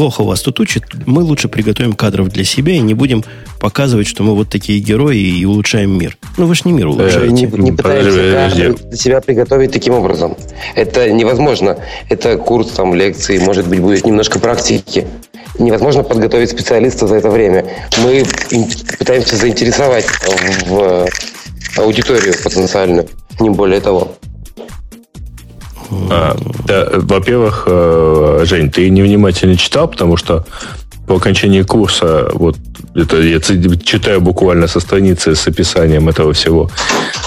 S1: плохо вас тут учат, мы лучше приготовим кадров для себя и не будем показывать, что мы вот такие герои и улучшаем мир. Ну, вы же не мир э, улучшаете.
S4: Не, не пытаемся кадры для себя приготовить таким образом. Это невозможно. Это курс, там, лекции, может быть, будет немножко практики. Невозможно подготовить специалиста за это время. Мы пытаемся заинтересовать в аудиторию потенциальную, не более того.
S3: А, да, во-первых, э, Жень, ты невнимательно читал, потому что по окончании курса, вот это я читаю буквально со страницы с описанием этого всего.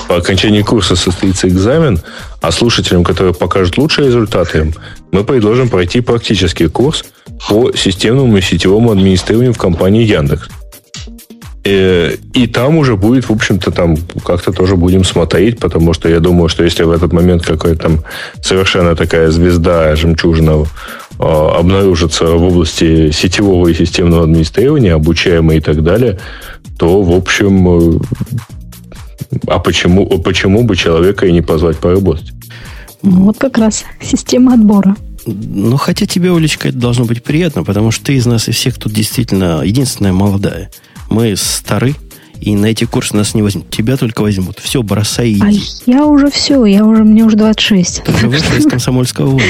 S3: По окончании курса состоится экзамен, а слушателям, которые покажут лучшие результаты, мы предложим пройти практический курс по системному и сетевому администрированию в компании Яндекс. Э, и там уже будет, в общем-то, там как-то тоже будем смотреть, потому что я думаю, что если в этот момент какая-то там совершенно такая звезда жемчужина а, обнаружится в области сетевого и системного администрирования, обучаемой и так далее, то, в общем, э, а почему, почему бы человека и не позвать поработать?
S2: Ну, вот как раз система отбора.
S1: Ну, хотя тебе, Олечка, это должно быть приятно, потому что ты из нас и всех тут действительно единственная молодая. Мы стары, и на эти курсы нас не возьмут. Тебя только возьмут. Все, бросай и
S2: А я уже все, я уже, мне уже 26.
S1: Ты уже вышла из комсомольского вуза.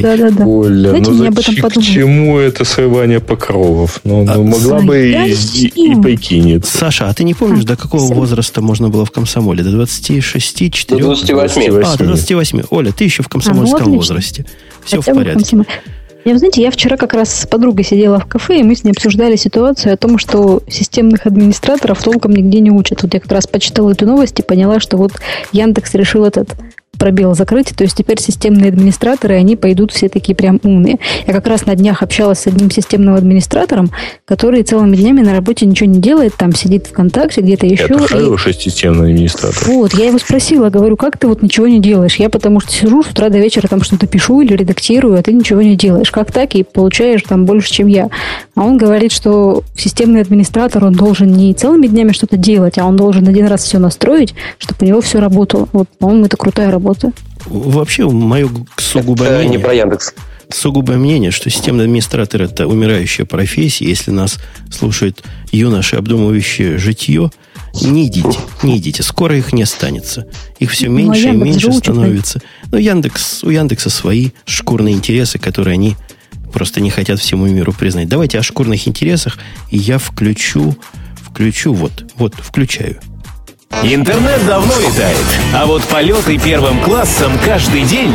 S2: Да-да-да.
S3: Оля, Знаете, ну об этом к чему это срывание покровов? Ну, ну а, могла бы и, и, и покинется.
S1: Саша, а ты не помнишь, до какого возраста можно было в комсомоле? До 26, 4?
S5: До 28.
S1: А, до 28. Оля, ты еще в комсомольском а, ну, возрасте. Все Хотя в порядке.
S2: Я, знаете, я вчера как раз с подругой сидела в кафе, и мы с ней обсуждали ситуацию о том, что системных администраторов толком нигде не учат. Вот я как раз почитала эту новость и поняла, что вот Яндекс решил этот пробел закрыть. То есть теперь системные администраторы, они пойдут все такие прям умные. Я как раз на днях общалась с одним системным администратором, который целыми днями на работе ничего не делает, там сидит ВКонтакте, где-то еще. Это
S3: хороший и... системный администратор.
S2: Вот, я его спросила, говорю, как ты вот ничего не делаешь? Я потому что сижу с утра до вечера там что-то пишу или редактирую, а ты ничего не делаешь. Как так? И получаешь там больше, чем я. А он говорит, что системный администратор, он должен не целыми днями что-то делать, а он должен один раз все настроить, чтобы у него все работало. Вот, по-моему, это крутая работа работы.
S1: Вообще, мое сугубое
S4: это мнение... не про Яндекс.
S1: Сугубое мнение, что системный администратор – это умирающая профессия. Если нас слушают юноши, обдумывающие житье, Не идите, не идите. Скоро их не останется. Их все меньше ну, а и меньше становится. Но Яндекс, у Яндекса свои шкурные интересы, которые они просто не хотят всему миру признать. Давайте о шкурных интересах, и я включу, включу вот, вот, включаю.
S6: Интернет давно летает, а вот полеты первым классом каждый день.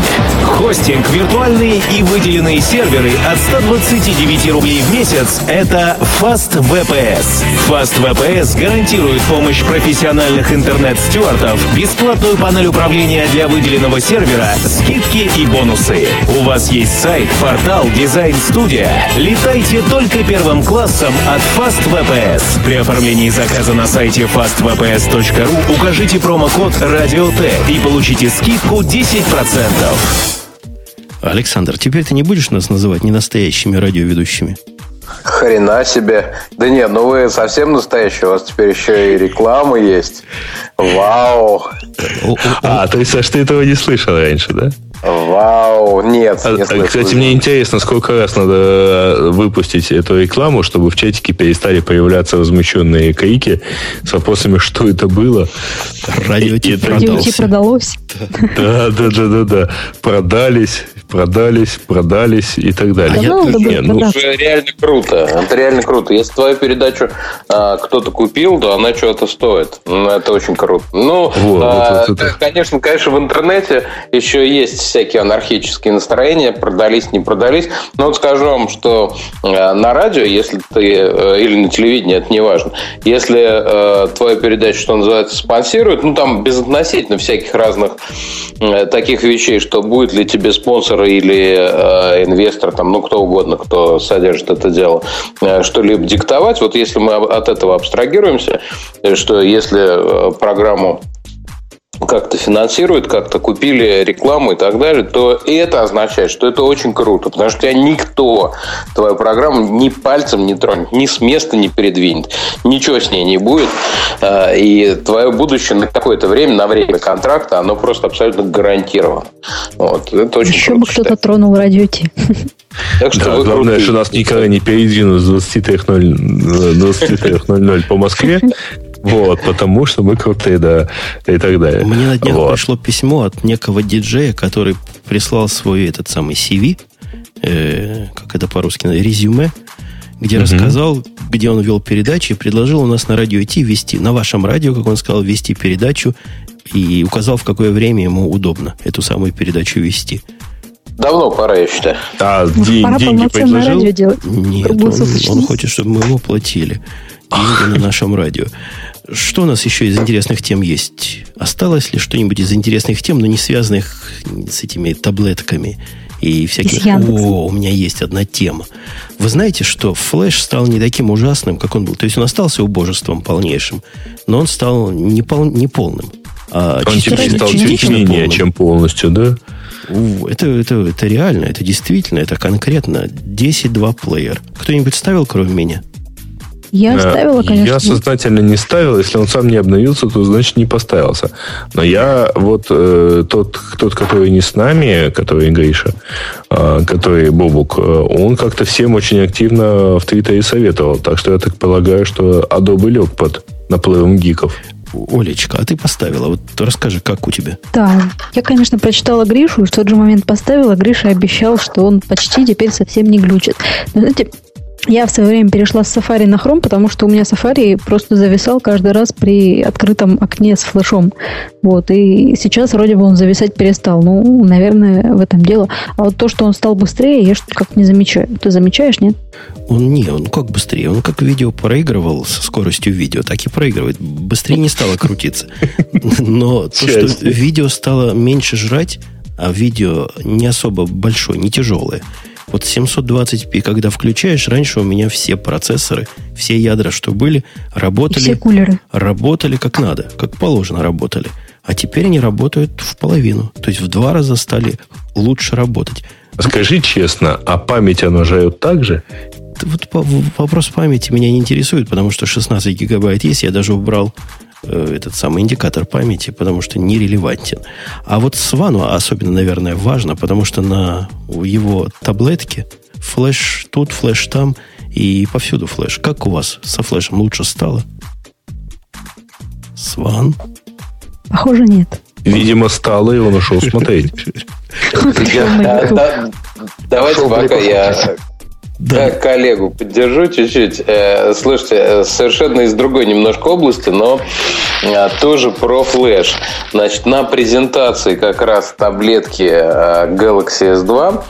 S6: Хостинг, виртуальные и выделенные серверы от 129 рублей в месяц – это Fast VPS. Fast VPS гарантирует помощь профессиональных интернет-стюартов, бесплатную панель управления для выделенного сервера, скидки и бонусы. У вас есть сайт, портал, дизайн-студия. Летайте только первым классом от Fast VPS. При оформлении заказа на сайте fastvps.ru Mail.ru укажите промокод «Радио Т» и получите скидку 10%.
S1: Александр, теперь ты не будешь нас называть ненастоящими радиоведущими?
S5: Хрена себе. Да нет, ну вы совсем настоящие. У вас теперь еще и реклама есть. Вау.
S3: А, то есть, Саш, ты этого не слышал раньше, да?
S5: Вау, нет. А, не
S3: слышал. Кстати, мне интересно, сколько раз надо э, выпустить эту рекламу, чтобы в чатике перестали появляться возмущенные крики с вопросами, что это было.
S1: Радио
S2: продалось.
S3: Да, да, да, да, да. Продались, продались, продались и так далее. А
S5: я, не, ну, это реально круто. Это реально круто. Если твою передачу а, кто-то купил, то она что-то стоит. Ну, это очень круто. Ну, вот, а, вот, вот конечно, конечно, в интернете еще есть всякие анархические настроения, продались, не продались. Но вот скажу вам, что э, на радио, если ты, э, или на телевидении, это не важно, если э, твою передачу, что называется, спонсируют, ну, там безотносительно всяких разных э, таких вещей, что будет ли тебе спонсор или э, инвестор, там, ну, кто угодно, кто содержит это дело, э, что-либо диктовать, вот если мы от этого абстрагируемся, э, что если э, программу как-то финансируют, как-то купили рекламу и так далее, то это означает, что это очень круто, потому что тебя никто твою программу ни пальцем не тронет, ни с места не передвинет, ничего с ней не будет, а, и твое будущее на какое-то время, на время контракта, оно просто абсолютно гарантировано. Вот. Это очень
S2: Еще бы кто-то тронул радио.
S3: Так что да, главное, что нас никогда не передвинут с 23.00 по Москве вот, потому что мы крутые, да, и так далее.
S1: Мне на днях вот. пришло письмо от некого диджея, который прислал свой этот самый CV, э, как это по-русски, резюме, где угу. рассказал, где он вел передачи, и предложил у нас на радио идти вести, на вашем радио, как он сказал, вести передачу, и указал, в какое время ему удобно эту самую передачу вести.
S5: Давно пора, я считаю.
S3: А, день, пора деньги предложил? Радио
S1: делать. Нет, он, он хочет, чтобы мы ему платили деньги на нашем радио. Что у нас еще из интересных тем есть? Осталось ли что-нибудь из интересных тем, но не связанных с этими таблетками и всякими... О, у меня есть одна тема. Вы знаете, что флеш стал не таким ужасным, как он был. То есть он остался убожеством полнейшим, но он стал не, пол... не полным.
S3: А он теперь стал чуть менее, чем полностью, да?
S1: Это, это, это реально, это действительно, это конкретно 10.2 плеер. Кто-нибудь ставил, кроме меня?
S2: Я ставила, конечно.
S3: Я сознательно не ставил. Если он сам не обновился, то значит не поставился. Но я вот э, тот, тот, который не с нами, который Гриша, э, который Бобук, э, он как-то всем очень активно в Твиттере советовал. Так что я так полагаю, что Adobe лег под наплывом гиков.
S1: Олечка, а ты поставила? Вот расскажи, как у тебя?
S2: Да, я, конечно, прочитала Гришу и в тот же момент поставила. Гриша обещал, что он почти теперь совсем не глючит. Но, знаете, я в свое время перешла с Safari на Chrome, потому что у меня Safari просто зависал каждый раз при открытом окне с флешом. Вот. И сейчас вроде бы он зависать перестал. Ну, наверное, в этом дело. А вот то, что он стал быстрее, я что-то как не замечаю. Ты замечаешь, нет?
S1: Он не, он как быстрее. Он как видео проигрывал со скоростью видео, так и проигрывает. Быстрее не стало крутиться. Но то, что видео стало меньше жрать, а видео не особо большое, не тяжелое – вот 720p, когда включаешь, раньше у меня все процессоры, все ядра, что были, работали. И
S2: все кулеры.
S1: Работали как надо, как положено работали. А теперь они работают в половину. То есть в два раза стали лучше работать.
S3: Скажи честно, а память она жрет так же?
S1: Вот вопрос памяти меня не интересует, потому что 16 гигабайт есть. Я даже убрал этот самый индикатор памяти, потому что нерелевантен. А вот с Вану особенно, наверное, важно, потому что на его таблетке флеш тут, флеш там и повсюду флеш. Как у вас со флешем лучше стало? Сван?
S2: Похоже, нет.
S3: Видимо, стало, и он ушел смотреть.
S5: Давайте пока я да. коллегу поддержу чуть-чуть. Э, слушайте, э, совершенно из другой немножко области, но э, тоже про флеш. Значит, на презентации как раз таблетки Galaxy S2 а,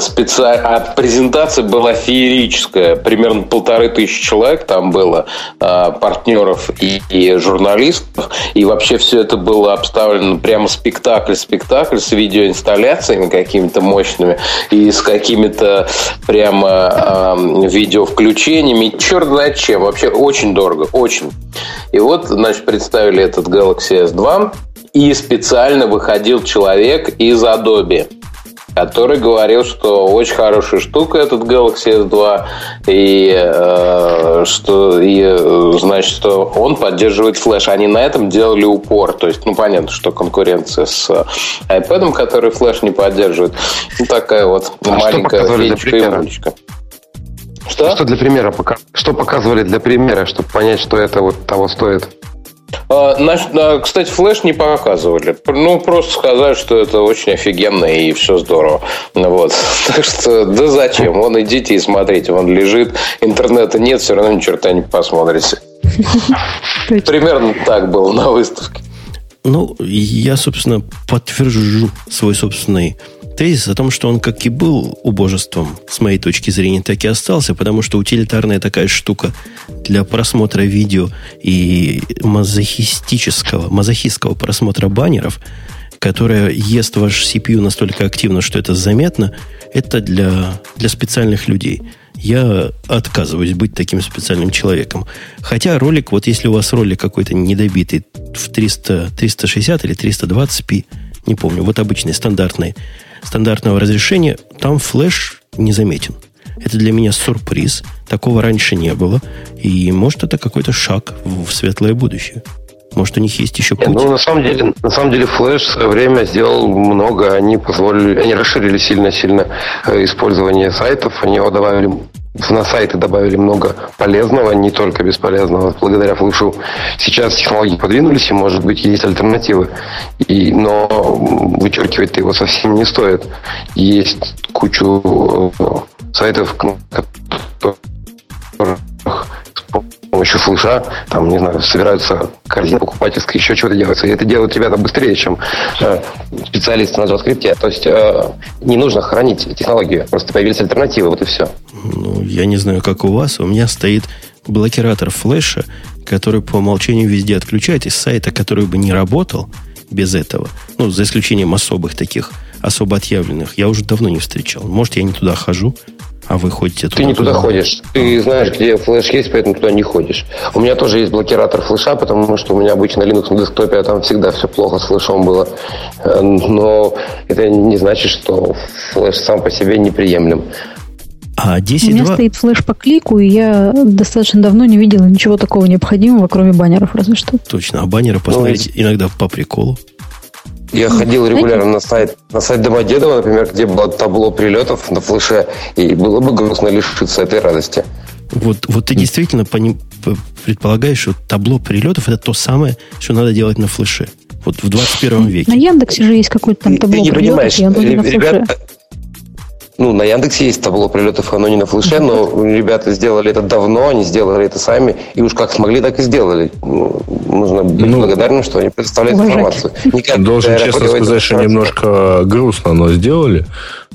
S5: специ... а презентация была феерическая. Примерно полторы тысячи человек там было, а, партнеров и, и журналистов. И вообще все это было обставлено прямо спектакль-спектакль с видеоинсталляциями какими-то мощными и с какими-то прямо э, видеовключениями. Черт знает чем. Вообще очень дорого. Очень. И вот, значит, представили этот Galaxy S2 и специально выходил человек из Adobe который говорил, что очень хорошая штука этот Galaxy S2, и э, что и, значит, что он поддерживает флеш. Они на этом делали упор. То есть, ну, понятно, что конкуренция с iPad, который флеш не поддерживает. Ну, такая вот а маленькая фенечка и мульчика.
S4: Что? Что для примера? Что показывали для примера, чтобы понять, что это вот того стоит?
S5: А, кстати, флеш не показывали. Ну, просто сказали, что это очень офигенно и все здорово. Вот. Так что, да зачем? Вон идите и смотрите. Он лежит, интернета нет, все равно ни черта не посмотрите. Примерно так было на выставке.
S1: Ну, я, собственно, подтвержу свой собственный тезис о том, что он как и был убожеством, с моей точки зрения, так и остался, потому что утилитарная такая штука для просмотра видео и мазохистического, мазохистского просмотра баннеров, которая ест ваш CPU настолько активно, что это заметно, это для, для специальных людей. Я отказываюсь быть таким специальным человеком. Хотя ролик, вот если у вас ролик какой-то недобитый в 300, 360 или 320p, не помню, вот обычный, стандартный, стандартного разрешения, там флеш не заметен. Это для меня сюрприз. Такого раньше не было. И может это какой-то шаг в светлое будущее. Может, у них есть еще путь?
S4: Ну, на самом деле, на самом деле, Flash в свое время сделал много. Они позволили, они расширили сильно-сильно э, использование сайтов. Они его добавили на сайты добавили много полезного, не только бесполезного, благодаря флешу. Сейчас технологии подвинулись, и, может быть, есть альтернативы. И, но вычеркивать его совсем не стоит. Есть кучу э, сайтов, помощью флеша, там, не знаю, собираются корзины покупательские, еще чего-то делается. И это делают ребята быстрее, чем э, специалисты на JavaScript. То есть э, не нужно хранить технологию, просто появились альтернативы, вот и все.
S1: Ну, я не знаю, как у вас, у меня стоит блокиратор флеша, который по умолчанию везде отключает из сайта, который бы не работал без этого. Ну, за исключением особых таких, особо отъявленных. Я уже давно не встречал. Может, я не туда хожу, а вы ходите
S4: туда? Ты не туда, туда ходишь. Ты а. знаешь, где флеш есть, поэтому туда не ходишь. У меня тоже есть блокиратор флеша, потому что у меня обычно Linux на десктопе, а там всегда все плохо с флешом было. Э, но это не значит, что флеш сам по себе неприемлем.
S2: А 10 У меня стоит флеш по клику, и я достаточно давно не видела ничего такого необходимого, кроме баннеров, разве что.
S1: Точно, а баннеры посмотреть ну, иногда по приколу.
S4: Я ходил регулярно на сайт, на сайт Домодедова, например, где было табло прилетов на флеше, и было бы грустно лишиться этой радости.
S1: Вот, вот ты действительно пони, предполагаешь, что табло прилетов это то самое, что надо делать на флеше. Вот в 21 веке.
S2: На Яндексе же есть какое-то там табло ты прилетов, на флеше. Ребята,
S4: ну, на Яндексе есть табло прилетов, оно не на флеше, но ребята сделали это давно, они сделали это сами, и уж как смогли, так и сделали. Ну, нужно быть ну, благодарным, что они предоставляют информацию.
S3: Никак Должен честно сказать, что немножко грустно, но сделали.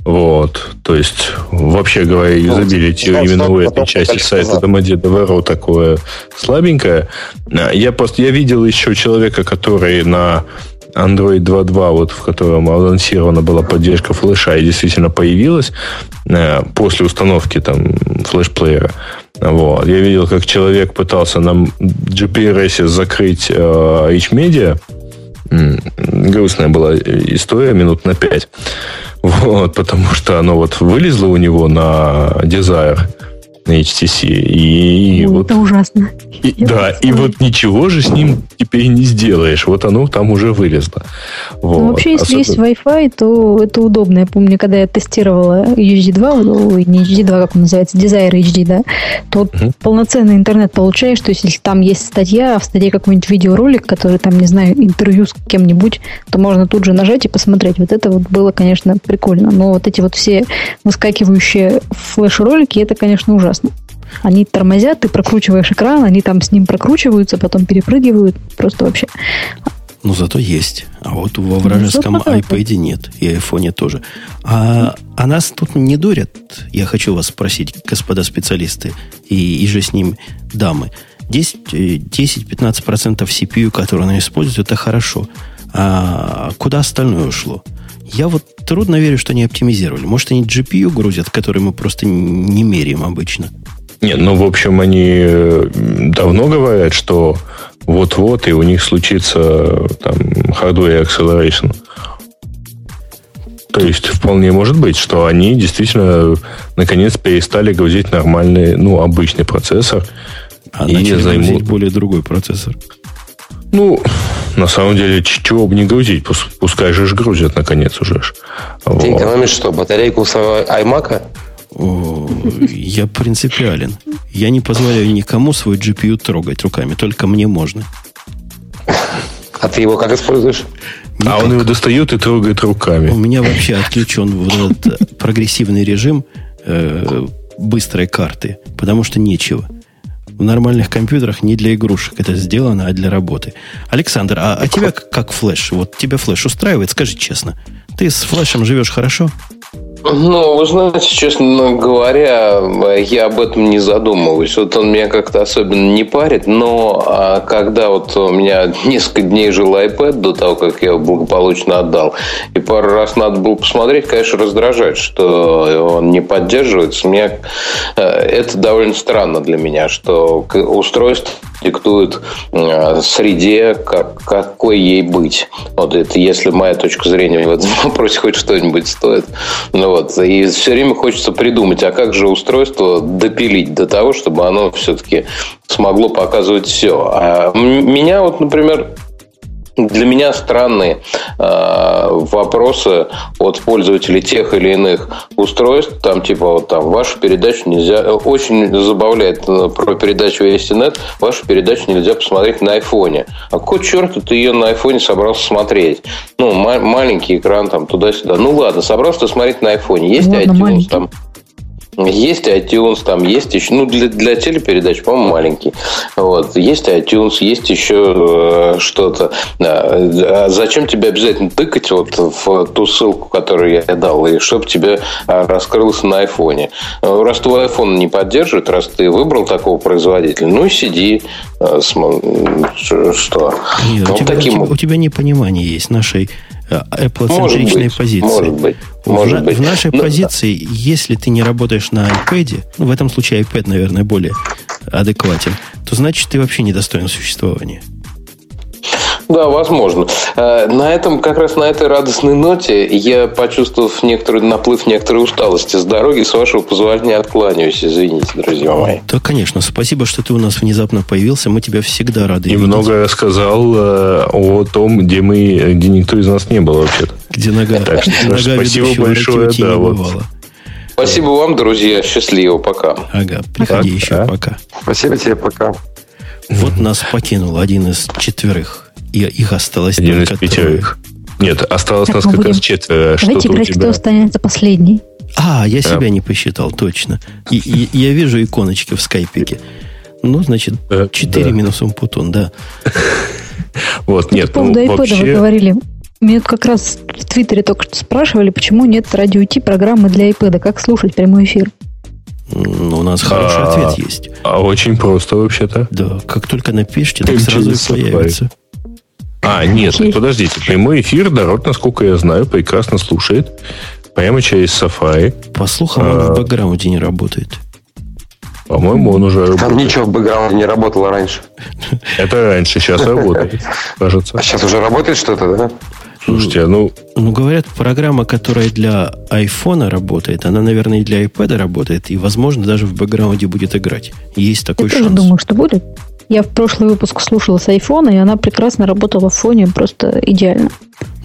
S3: Вот, то есть, вообще говоря, юзабилити ну, именно у этой части сайта Домодедово такое слабенькое. Я просто, я видел еще человека, который на Android 2.2, вот в котором анонсирована была поддержка флеша и действительно появилась э, после установки там флеш-плеера. Вот. Я видел, как человек пытался на GPRS закрыть э, H-Media. Грустная была история, минут на 5. Вот, потому что оно вот вылезло у него на Desire. На HTC. И
S2: Ой,
S3: вот,
S2: это ужасно.
S3: И, да, и вот ничего же с ним теперь не сделаешь. Вот оно там уже вылезло. Вот.
S2: Ну, вообще, если Особенно... есть Wi-Fi, то это удобно. Я помню, когда я тестировала HD 2, ой, не HD 2, как он называется, Desire HD, да, то угу. полноценный интернет получаешь. То есть, если там есть статья, а в статье какой-нибудь видеоролик, который там, не знаю, интервью с кем-нибудь, то можно тут же нажать и посмотреть. Вот это вот было, конечно, прикольно. Но вот эти вот все выскакивающие флеш-ролики, это, конечно, ужасно. Они тормозят, ты прокручиваешь экран, они там с ним прокручиваются, потом перепрыгивают. Просто вообще.
S1: Ну, зато есть. А вот во вражеском ну, iPad нет. И айфоне тоже. А, а нас тут не дурят. Я хочу вас спросить, господа специалисты, и, и же с ним дамы. 10-15% CPU, которые она использует, это хорошо. А куда остальное ушло? Я вот трудно верю, что они оптимизировали. Может, они GPU грузят, который мы просто не меряем обычно.
S3: Нет, ну, в общем, они э, давно говорят, что вот-вот и у них случится там hardware acceleration. То есть вполне может быть, что они действительно наконец перестали грузить нормальный, ну, обычный процессор.
S1: А и начали займут... более другой процессор.
S3: Ну, на самом деле, чего бы не грузить, пускай же грузят наконец уже.
S4: Ты вот. экономишь что, батарейку своего iMac?
S1: я принципиален. Я не позволяю никому свой GPU трогать руками, только мне можно.
S4: А ты его как используешь?
S3: Никак. А он его достает и трогает руками.
S1: У меня вообще отключен вот этот прогрессивный режим э, быстрой карты, потому что нечего. В нормальных компьютерах не для игрушек это сделано, а для работы. Александр, а, а тебя как флеш? Вот тебя флеш устраивает? Скажи честно. Ты с флешем живешь хорошо?
S5: Ну, вы знаете, честно говоря, я об этом не задумываюсь. Вот он меня как-то особенно не парит, но а, когда вот у меня несколько дней жил iPad до того, как я его благополучно отдал, и пару раз надо было посмотреть, конечно, раздражает, что он не поддерживается. Мне э, это довольно странно для меня, что устройство диктует э, среде, как, какой ей быть. Вот это если моя точка зрения в этом вопросе хоть что-нибудь стоит. Ну вот. И все время хочется придумать, а как же устройство допилить до того, чтобы оно все-таки смогло показывать все. А меня вот, например, для меня странные э, вопросы от пользователей тех или иных устройств. Там типа вот там вашу передачу нельзя... Очень забавляет э, про передачу AST.NET. Вашу передачу нельзя посмотреть на айфоне. А какой черт ты ее на айфоне собрался смотреть? Ну, ма- маленький экран там туда-сюда. Ну ладно, собрался смотреть на айфоне. Есть ладно, iTunes маленький. там есть iTunes, там есть еще, ну, для, для телепередач, по-моему, маленький. Вот. Есть iTunes, есть еще э, что-то. Да. А зачем тебе обязательно тыкать вот в ту ссылку, которую я дал, и чтобы тебе а, раскрылось на айфоне? Раз твой iPhone не поддерживает, раз ты выбрал такого производителя, ну и сиди. Э, что?
S1: Нет, ну, у, тебя, таким... у, тебя, у тебя непонимание есть нашей Apple-центричной позиции.
S5: Может быть. Может
S1: в,
S5: быть.
S1: в нашей Но... позиции, если ты не работаешь на iPad, ну, в этом случае iPad, наверное, более адекватен, то значит ты вообще недостоин существования.
S5: Да, возможно. Э, на этом, как раз на этой радостной ноте, я, почувствовав некоторый наплыв некоторой усталости с дороги, с вашего позволения откланяюсь. Извините, друзья мои.
S1: Да, конечно. Спасибо, что ты у нас внезапно появился. Мы тебя всегда рады
S3: И видеть. много рассказал э, о том, где мы, где никто из нас не был вообще-то.
S1: Где нога, так что,
S3: нога спасибо большое. Да, вот.
S5: Спасибо вам, друзья. Счастливо. Пока.
S1: Ага, приходи пока. еще. Пока.
S4: Спасибо тебе. Пока.
S1: Вот нас покинул один из четверых и их осталось
S3: Один только из пятерых. Нет, осталось так, нас как будем... раз четверо.
S2: Давайте играть, тебя... кто останется последний.
S1: А, я да. себя не посчитал, точно. И, и я вижу иконочки в скайпике. Ну, значит, 4 да. минус Умпутун, да.
S3: Вот, нет,
S2: По поводу ну, iPad вы говорили. Меня как раз в Твиттере только что спрашивали, почему нет радио программы для iPad. Как слушать прямой эфир?
S1: Ну, у нас хороший а, ответ есть.
S3: А очень просто вообще-то.
S1: Да, как только напишите, так сразу и появится.
S3: А, нет, подождите. Прямой эфир народ, насколько я знаю, прекрасно слушает. Прямо через Safari.
S1: По слухам, а, он в бэкграунде не работает.
S3: По-моему, он уже
S4: работает. Там ничего в бэкграунде не работало раньше.
S3: Это раньше, сейчас работает, кажется.
S4: А сейчас уже работает что-то, да?
S3: Слушайте, а ну...
S1: Ну, говорят, программа, которая для айфона работает, она, наверное, и для iPad работает, и, возможно, даже в бэкграунде будет играть. Есть такой
S2: Я
S1: шанс.
S2: Я думаю, что будет. Я в прошлый выпуск слушала с айфона, и она прекрасно работала в фоне, просто идеально.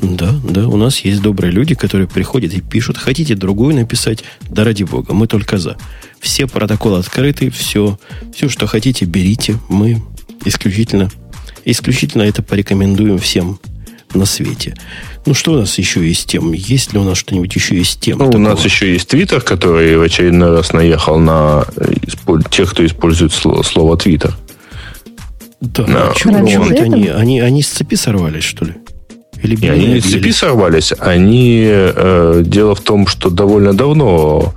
S1: Да, да, у нас есть добрые люди, которые приходят и пишут, хотите другую написать, да ради бога, мы только за. Все протоколы открыты, все, все, что хотите, берите, мы исключительно, исключительно это порекомендуем всем на свете. Ну, что у нас еще есть тем? Есть ли у нас что-нибудь еще есть тем?
S3: Ну, такого? у нас еще есть Твиттер, который в очередной раз наехал на тех, кто использует слово, слово Твиттер.
S1: Да, no. а что они, они, они с цепи сорвались, что ли?
S3: Или не, они не с цепи сорвались. Они, э, дело в том, что довольно давно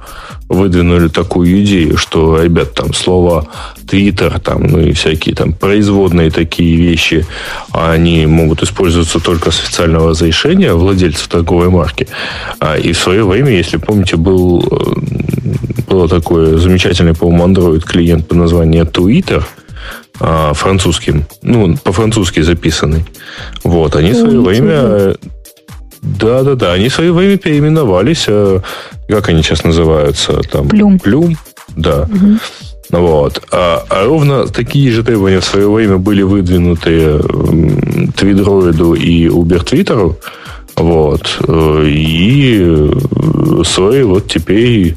S3: выдвинули такую идею, что, ребят, там слово Твиттер, там, ну и всякие там производные такие вещи, они могут использоваться только с официального разрешения владельцев торговой марки. А, и в свое время, если помните, был, э, было такое замечательное, по-моему, Android клиент по названию Twitter, а, французским, ну, по-французски записанный. Вот, они в свое время да, да, да. Они свое время переименовались. Э, как они сейчас называются? Там,
S2: Плюм.
S3: Плюм, да. Угу. Вот. А, а ровно такие же требования в свое время были выдвинуты Твидроиду и Uber Твиттеру. Вот. Э, и свои вот теперь,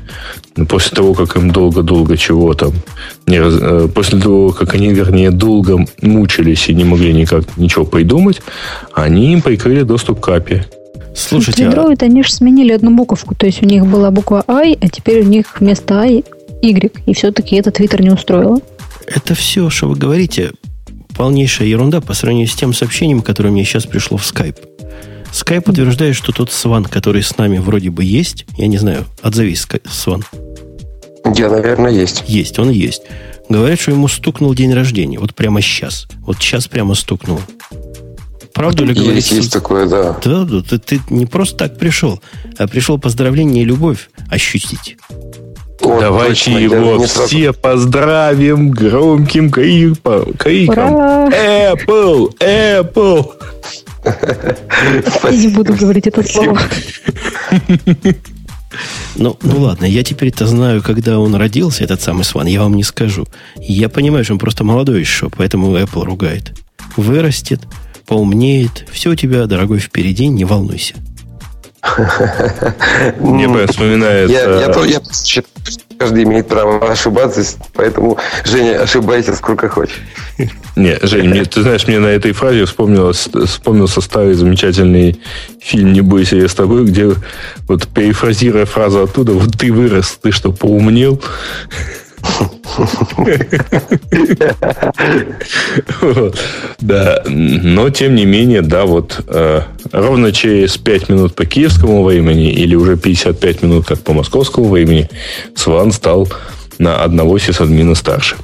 S3: после того, как им долго-долго чего там, не раз, э, после того, как они, вернее, долго мучились и не могли никак ничего придумать, они им прикрыли доступ к API.
S2: Слушайте, Android, а... они же сменили одну буковку. То есть у них была буква I, а теперь у них вместо I Y. И все-таки это Twitter не устроило.
S1: Это все, что вы говорите, полнейшая ерунда по сравнению с тем сообщением, которое мне сейчас пришло в Skype. Skype утверждает, что тот Сван, который с нами вроде бы есть, я не знаю, отзовись, Сван.
S4: Я, наверное, есть.
S1: Есть, он есть. Говорят, что ему стукнул день рождения. Вот прямо сейчас. Вот сейчас прямо стукнул. Правду ли говорить?
S4: Есть, есть такое, да.
S1: Да, да ты, ты не просто так пришел, а пришел поздравление и любовь ощутить.
S3: О, Давайте точно, его все сразу... поздравим громким криком. криком. Apple! Apple!
S2: Я не буду говорить это слово.
S1: Ну, ну ладно, я теперь-то знаю, когда он родился, этот самый Сван, я вам не скажу. Я понимаю, что он просто молодой еще, поэтому Apple ругает. Вырастет, поумнеет. Все у тебя, дорогой, впереди, не волнуйся.
S3: Мне вспоминается... Я,
S4: я, я, каждый имеет право ошибаться, поэтому, Женя, ошибайся сколько хочешь.
S3: Не, Женя, мне, ты знаешь, мне на этой фразе вспомнилось, вспомнился старый замечательный фильм «Не бойся, я с тобой», где вот перефразируя фразу оттуда, вот ты вырос, ты что, поумнел? Да, но тем не менее, да, вот э, ровно через 5 минут по киевскому времени или уже 55 минут, как по московскому времени, Сван стал на одного сисадмина старше.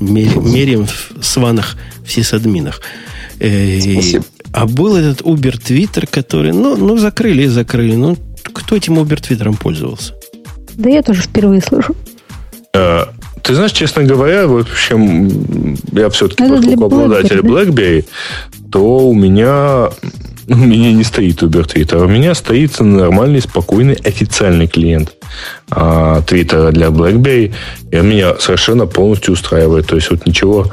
S1: Меряем в Сванах в сисадминах. Э, а был этот Uber Twitter, который, ну, ну закрыли и закрыли. Ну, кто этим Uber Твиттером пользовался?
S2: Да я тоже впервые слышу.
S3: Э, ты знаешь, честно говоря, в общем, я все-таки, Это поскольку обладатель BlackBerry, то у меня у меня не стоит Uber Twitter, у меня стоит нормальный, спокойный, официальный клиент а, Твиттера для BlackBerry, и он меня совершенно полностью устраивает. То есть вот ничего...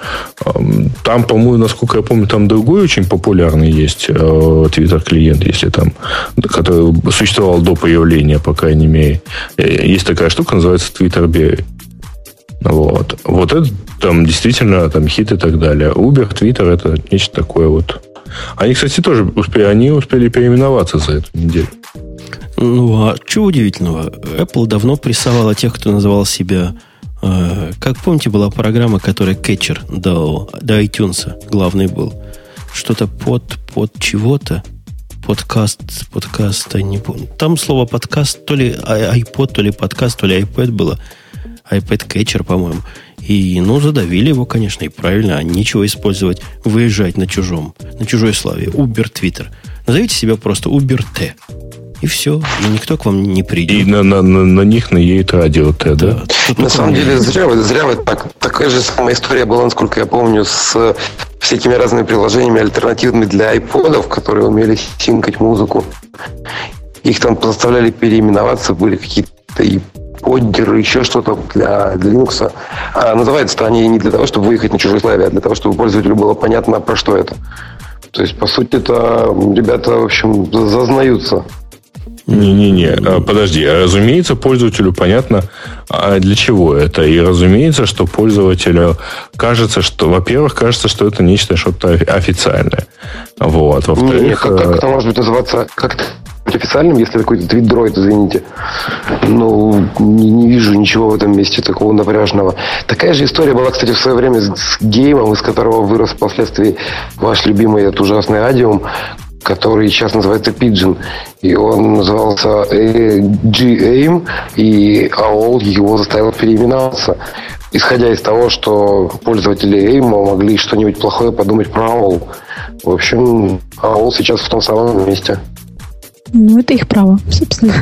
S3: Там, по-моему, насколько я помню, там другой очень популярный есть Twitter клиент, если там, который существовал до появления, по крайней мере. Э, есть такая штука, называется Twitter Berry. Вот. Вот это там действительно там хит и так далее. Uber, Twitter это нечто такое вот. Они, кстати, тоже успели, они успели переименоваться за эту неделю.
S1: Ну, а чего удивительного? Apple давно прессовала тех, кто называл себя... Э, как помните, была программа, которая кетчер до, до iTunes главный был. Что-то под, под чего-то. Подкаст, подкаста, не помню. Там слово подкаст, то ли iPod, то ли подкаст, то ли iPad было iPad Catcher, по-моему. И, ну, задавили его, конечно, и правильно, а нечего использовать, выезжать на чужом, на чужой славе. Uber Twitter. Назовите себя просто Uber T. И все, и никто к вам не придет.
S3: И на, на, на, на них наедет радио Т, да?
S4: да. на самом деле, зря вы, зря вы так. Такая же самая история была, насколько я помню, с всякими разными приложениями альтернативными для айподов, которые умели синкать музыку. Их там заставляли переименоваться, были какие-то и поддеры, еще что-то для, для Linux. А называется-то они не для того, чтобы выехать на чужой славе, а для того, чтобы пользователю было понятно, про что это. То есть, по сути, это ребята, в общем, зазнаются.
S3: Не-не-не, а, подожди. А разумеется, пользователю понятно, а для чего это. И разумеется, что пользователю кажется, что, во-первых, кажется, что это нечто что-то официальное. Вот.
S4: Во-вторых... Не, как, как это может быть называться? Как официальным, если какой-то твит-дроид, извините. Ну, не, не вижу ничего в этом месте такого напряжного. Такая же история была, кстати, в свое время с, с геймом, из которого вырос впоследствии ваш любимый этот ужасный Адиум, который сейчас называется Pigeon. И он назывался G-AIM, и AOL его заставил переименоваться. Исходя из того, что пользователи AIM могли что-нибудь плохое подумать про AOL. В общем, AOL сейчас в том самом месте.
S2: Ну, это их право, собственно.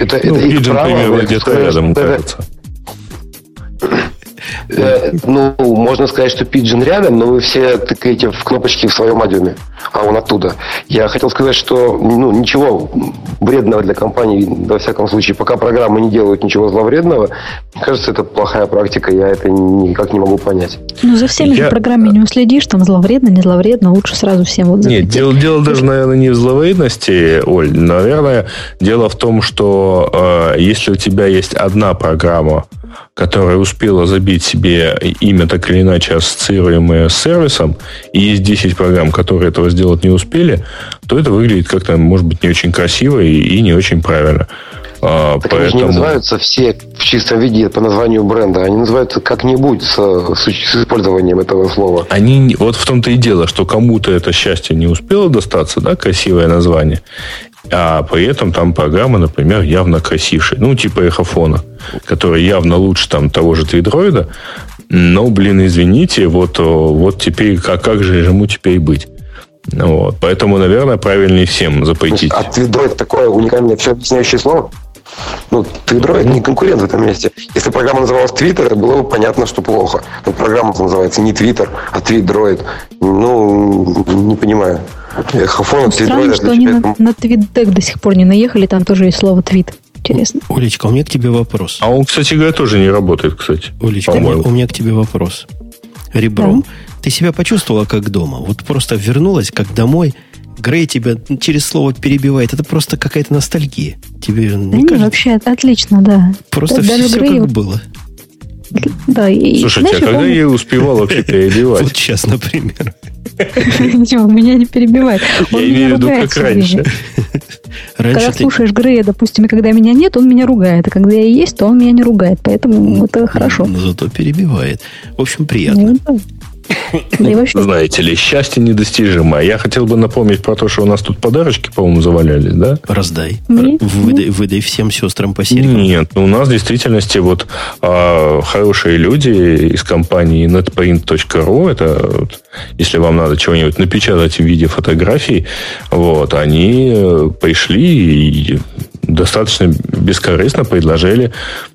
S3: Это, ну, это их право. где-то рядом, кажется.
S4: Э, ну, можно сказать, что Pigeon рядом, но вы все тыкаете в кнопочки в своем адюме, а он оттуда. Я хотел сказать, что ну, ничего вредного для компании, во всяком случае, пока программы не делают ничего зловредного, мне кажется, это плохая практика, я это никак не могу понять.
S2: Ну, за всеми я... же программами не уследишь, там зловредно, не зловредно, лучше сразу всем вот
S3: Нет, дело, дело даже, наверное, не в зловредности, Оль, наверное, дело в том, что э, если у тебя есть одна программа, которая успела забить себе имя так или иначе ассоциируемое с сервисом, и есть 10 программ, которые этого сделать не успели, то это выглядит как-то, может быть, не очень красиво и, и не очень правильно.
S4: А, так поэтому... они не называются все в чистом виде по названию бренда. Они называются как-нибудь с, с, с использованием этого слова.
S3: Они, вот в том-то и дело, что кому-то это счастье не успело достаться, да, красивое название. А при этом там программа, например, явно красившая. Ну, типа эхофона, который явно лучше там того же твидроида. Но, блин, извините, вот, вот теперь, как, как же ему теперь быть? Вот. Поэтому, наверное, правильнее всем запретить.
S4: А твидроид такое уникальное все объясняющее слово? Ну, твидроид не конкурент в этом месте. Если программа называлась Твиттер, было бы понятно, что плохо. Но программа называется не Твиттер, а Твидроид. Ну, не понимаю.
S2: Хафонов, Странно, что они на, на твит-тег до сих пор не наехали, там тоже есть слово твит. Интересно.
S1: Олечка, у меня к тебе вопрос.
S3: А он, кстати говоря, тоже не работает, кстати.
S1: Олечка, у меня к тебе вопрос. Ребром, да. Ты себя почувствовала как дома? Вот просто вернулась как домой, Грей тебя через слово перебивает. Это просто какая-то ностальгия. Тебе
S2: не, кажется? вообще отлично, да.
S1: Просто да, все, все Грею... как было.
S3: Да, и, Слушайте, знаешь, а когда я успевал вообще перебивать?
S1: Вот сейчас, например.
S2: Он меня не перебивает. Он
S3: я имею в виду, как раньше.
S2: Когда слушаешь Грея, допустим, и когда меня нет, он меня ругает. А когда я есть, то он меня не ругает. Поэтому это хорошо.
S1: Но зато перебивает. В общем, приятно. Ну,
S3: Знаете ли, счастье недостижимо. Я хотел бы напомнить про то, что у нас тут подарочки, по-моему, завалялись, да?
S1: Раздай. Выдай, выдай всем сестрам по серьгам.
S3: Нет, ну, у нас в действительности вот а, хорошие люди из компании netpaint.ru, это вот, если вам надо чего-нибудь напечатать в виде фотографий, вот, они э, пришли и достаточно бескорыстно предложили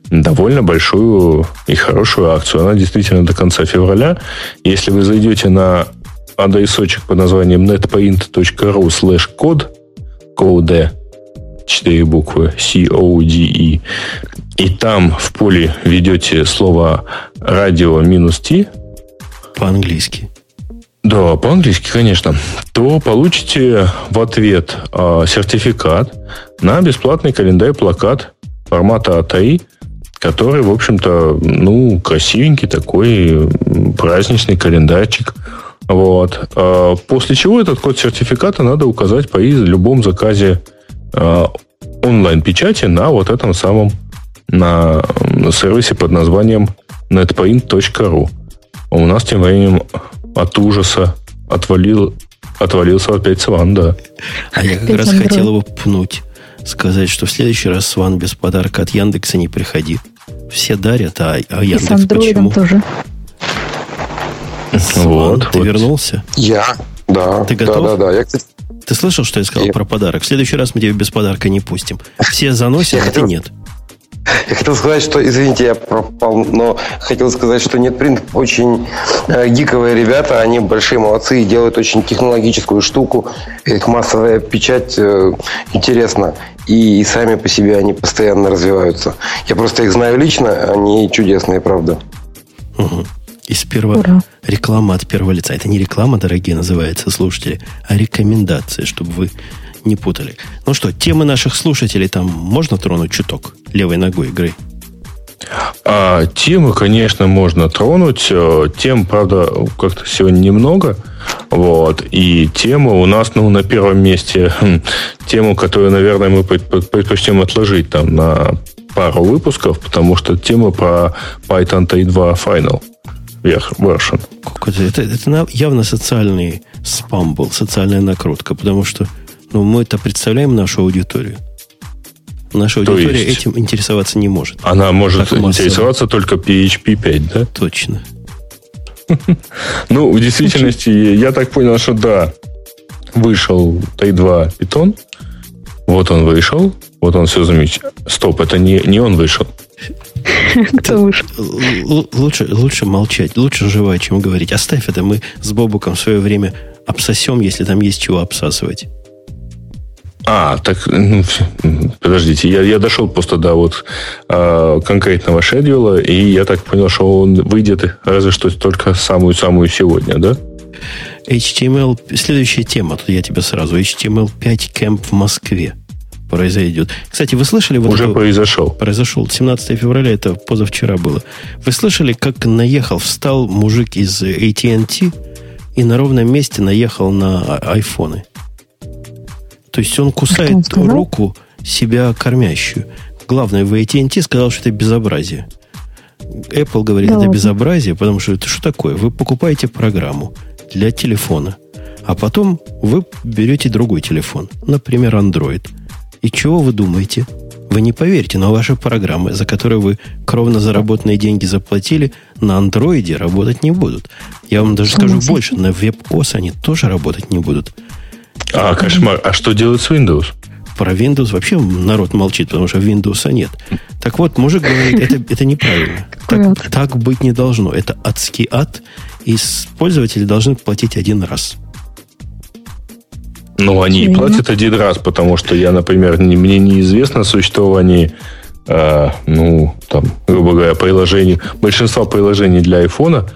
S3: довольно большую и хорошую акцию. Она действительно до конца февраля. Если вы зайдете на адресочек под названием netpaint.ru slash code, code, 4 буквы, C-O-D-E, и там в поле ведете слово радио минус T.
S1: По-английски.
S3: Да, по-английски, конечно. То получите в ответ э, сертификат на бесплатный календарь-плакат формата А3, который, в общем-то, ну, красивенький такой праздничный календарчик. Вот. А после чего этот код сертификата надо указать при любом заказе а, онлайн-печати на вот этом самом на сервисе под названием netprint.ru. У нас тем временем от ужаса отвалил, отвалился опять Сван, да.
S1: А я как раз хотел его пнуть сказать, что в следующий раз Сван без подарка от Яндекса не приходи. Все дарят, а, а Яндекс И с почему?
S2: тоже.
S1: Сван, вот, ты вот. вернулся?
S4: Я, да.
S1: Ты готов?
S4: Да, да, да. Я, кстати...
S1: Ты слышал, что я сказал я... про подарок? В следующий раз мы тебя без подарка не пустим. Все заносят, а ты нет.
S4: Я хотел сказать, что, извините, я пропал, но хотел сказать, что NetPrint очень э, гиковые ребята, они большие молодцы и делают очень технологическую штуку. Их массовая печать э, интересна. И, и сами по себе они постоянно развиваются. Я просто их знаю лично, они чудесные, правда.
S1: Угу. Из первого Ура. реклама от первого лица. Это не реклама, дорогие, называется слушатели, а рекомендация, чтобы вы не путали. Ну что, темы наших слушателей там можно тронуть чуток левой ногой игры?
S3: А, темы, конечно, можно тронуть. Э, тем, правда, как-то сегодня немного. Вот. И тема у нас ну, на первом месте. Хм, тему, которую, наверное, мы предпочтем отложить там на пару выпусков, потому что тема про Python T2 Final version.
S1: Это, это явно социальный спам был, социальная накрутка, потому что ну, мы это представляем нашу аудиторию. Наша То аудитория есть, этим интересоваться не может.
S3: Она может интересоваться только PHP 5, да?
S1: Точно.
S3: Ну, в действительности, я так понял, что да, вышел Тай-2 Python. Вот он вышел. Вот он все замечает. Стоп, это не, не он вышел.
S2: Кто вышел?
S1: Лучше, лучше молчать, лучше жевать, чем говорить. Оставь это, мы с Бобуком в свое время обсосем, если там есть чего обсасывать.
S3: А, так, ну, подождите, я, я дошел просто до вот э, конкретного шедюла, и я так понял, что он выйдет разве что только самую-самую сегодня, да?
S1: HTML, следующая тема, тут я тебе сразу, HTML 5 кемп в Москве произойдет. Кстати, вы слышали...
S3: Вот Уже это, произошел.
S1: Произошел. 17 февраля, это позавчера было. Вы слышали, как наехал, встал мужик из AT&T и на ровном месте наехал на айфоны? То есть он кусает он руку себя кормящую. Главное, в AT&T сказал, что это безобразие. Apple говорит, да, это безобразие, потому что это что такое? Вы покупаете программу для телефона, а потом вы берете другой телефон, например, Android. И чего вы думаете? Вы не поверите, но ваши программы, за которые вы кровно заработанные деньги заплатили, на андроиде работать не будут. Я вам даже скажу больше, на WebOS они тоже работать не будут.
S3: А, кошмар. А что делать с Windows?
S1: Про Windows вообще народ молчит, потому что Windows нет. Так вот, мужик говорит, это, это неправильно. Так, так быть не должно. Это адский ад, и пользователи должны платить один раз.
S3: Ну, они и платят один раз, потому что я, например, не, мне неизвестно о существовании, э, ну, там, грубо говоря, приложений, большинства приложений для айфона.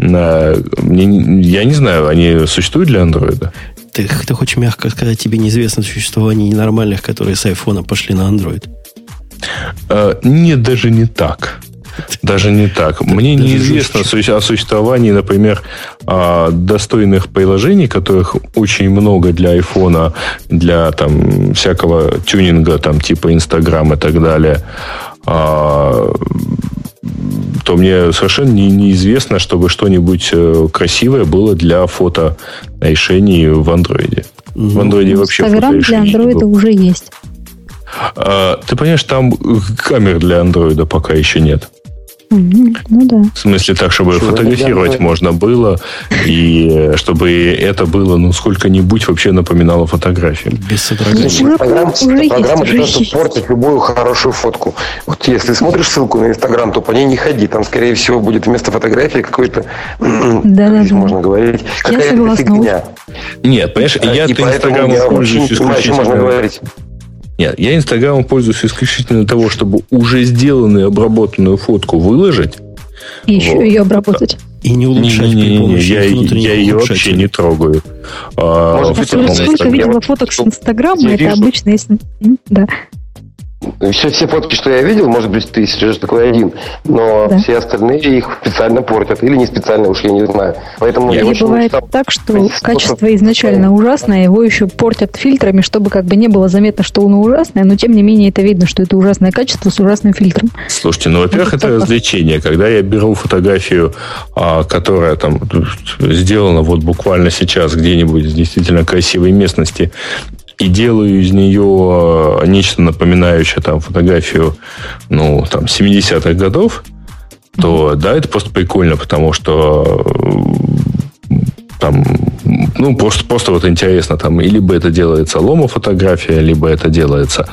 S3: Э, мне, я не знаю, они существуют для андроида?
S1: Ты, ты хочешь мягко сказать, тебе неизвестно существование ненормальных, которые с айфона пошли на Android?
S3: А, нет, даже не так. Даже не так. Мне Даже неизвестно жестче. о существовании, например, а, достойных приложений, которых очень много для айфона, для там всякого тюнинга, там типа Инстаграм и так далее а, то мне совершенно не, неизвестно, чтобы что-нибудь э, красивое было для фото решений в андроиде.
S2: В андроиде вообще Инстаграм для андроида уже есть.
S3: А, ты понимаешь, там камер для андроида пока еще нет.
S2: Ну да.
S3: В смысле так, чтобы Чего фотографировать можно было, и чтобы это было, ну, сколько-нибудь вообще напоминало фотографию.
S1: Без содрогания.
S4: Программа, программа чтобы портить любую хорошую фотку. Вот если смотришь ссылку на Инстаграм, то по ней не ходи. Там, скорее всего, будет вместо фотографии какой-то, да, здесь да, можно говорить, какая-то фигня.
S3: Нет, понимаешь, я-то Инстаграмом пользуюсь исключительно... Нет, я Инстаграмом пользуюсь исключительно для того, чтобы уже сделанную обработанную фотку выложить.
S2: И еще вот. ее обработать.
S1: И не улучшать не, не, не, не,
S3: я, я ее вообще не трогаю.
S2: А, Может, сколько видела фоток с Инстаграма, это обычно, если... Да.
S4: Все, все фотки, что я видел, может быть, ты сейчас такой один, но да. все остальные их специально портят. Или не специально, уж я не знаю. Поэтому
S2: Или бывает мечтал... так, что качество изначально ужасное, его еще портят фильтрами, чтобы как бы не было заметно, что оно ужасное, но тем не менее это видно, что это ужасное качество с ужасным фильтром.
S3: Слушайте, ну, во-первых, это, это развлечение. Когда я беру фотографию, а, которая там сделана вот буквально сейчас где-нибудь в действительно красивой местности, и делаю из нее э, нечто напоминающее там фотографию, ну, там, 70-х годов, то да, это просто прикольно, потому что э, там ну, просто, просто вот интересно, там, и либо это делается ломо-фотография, либо это делается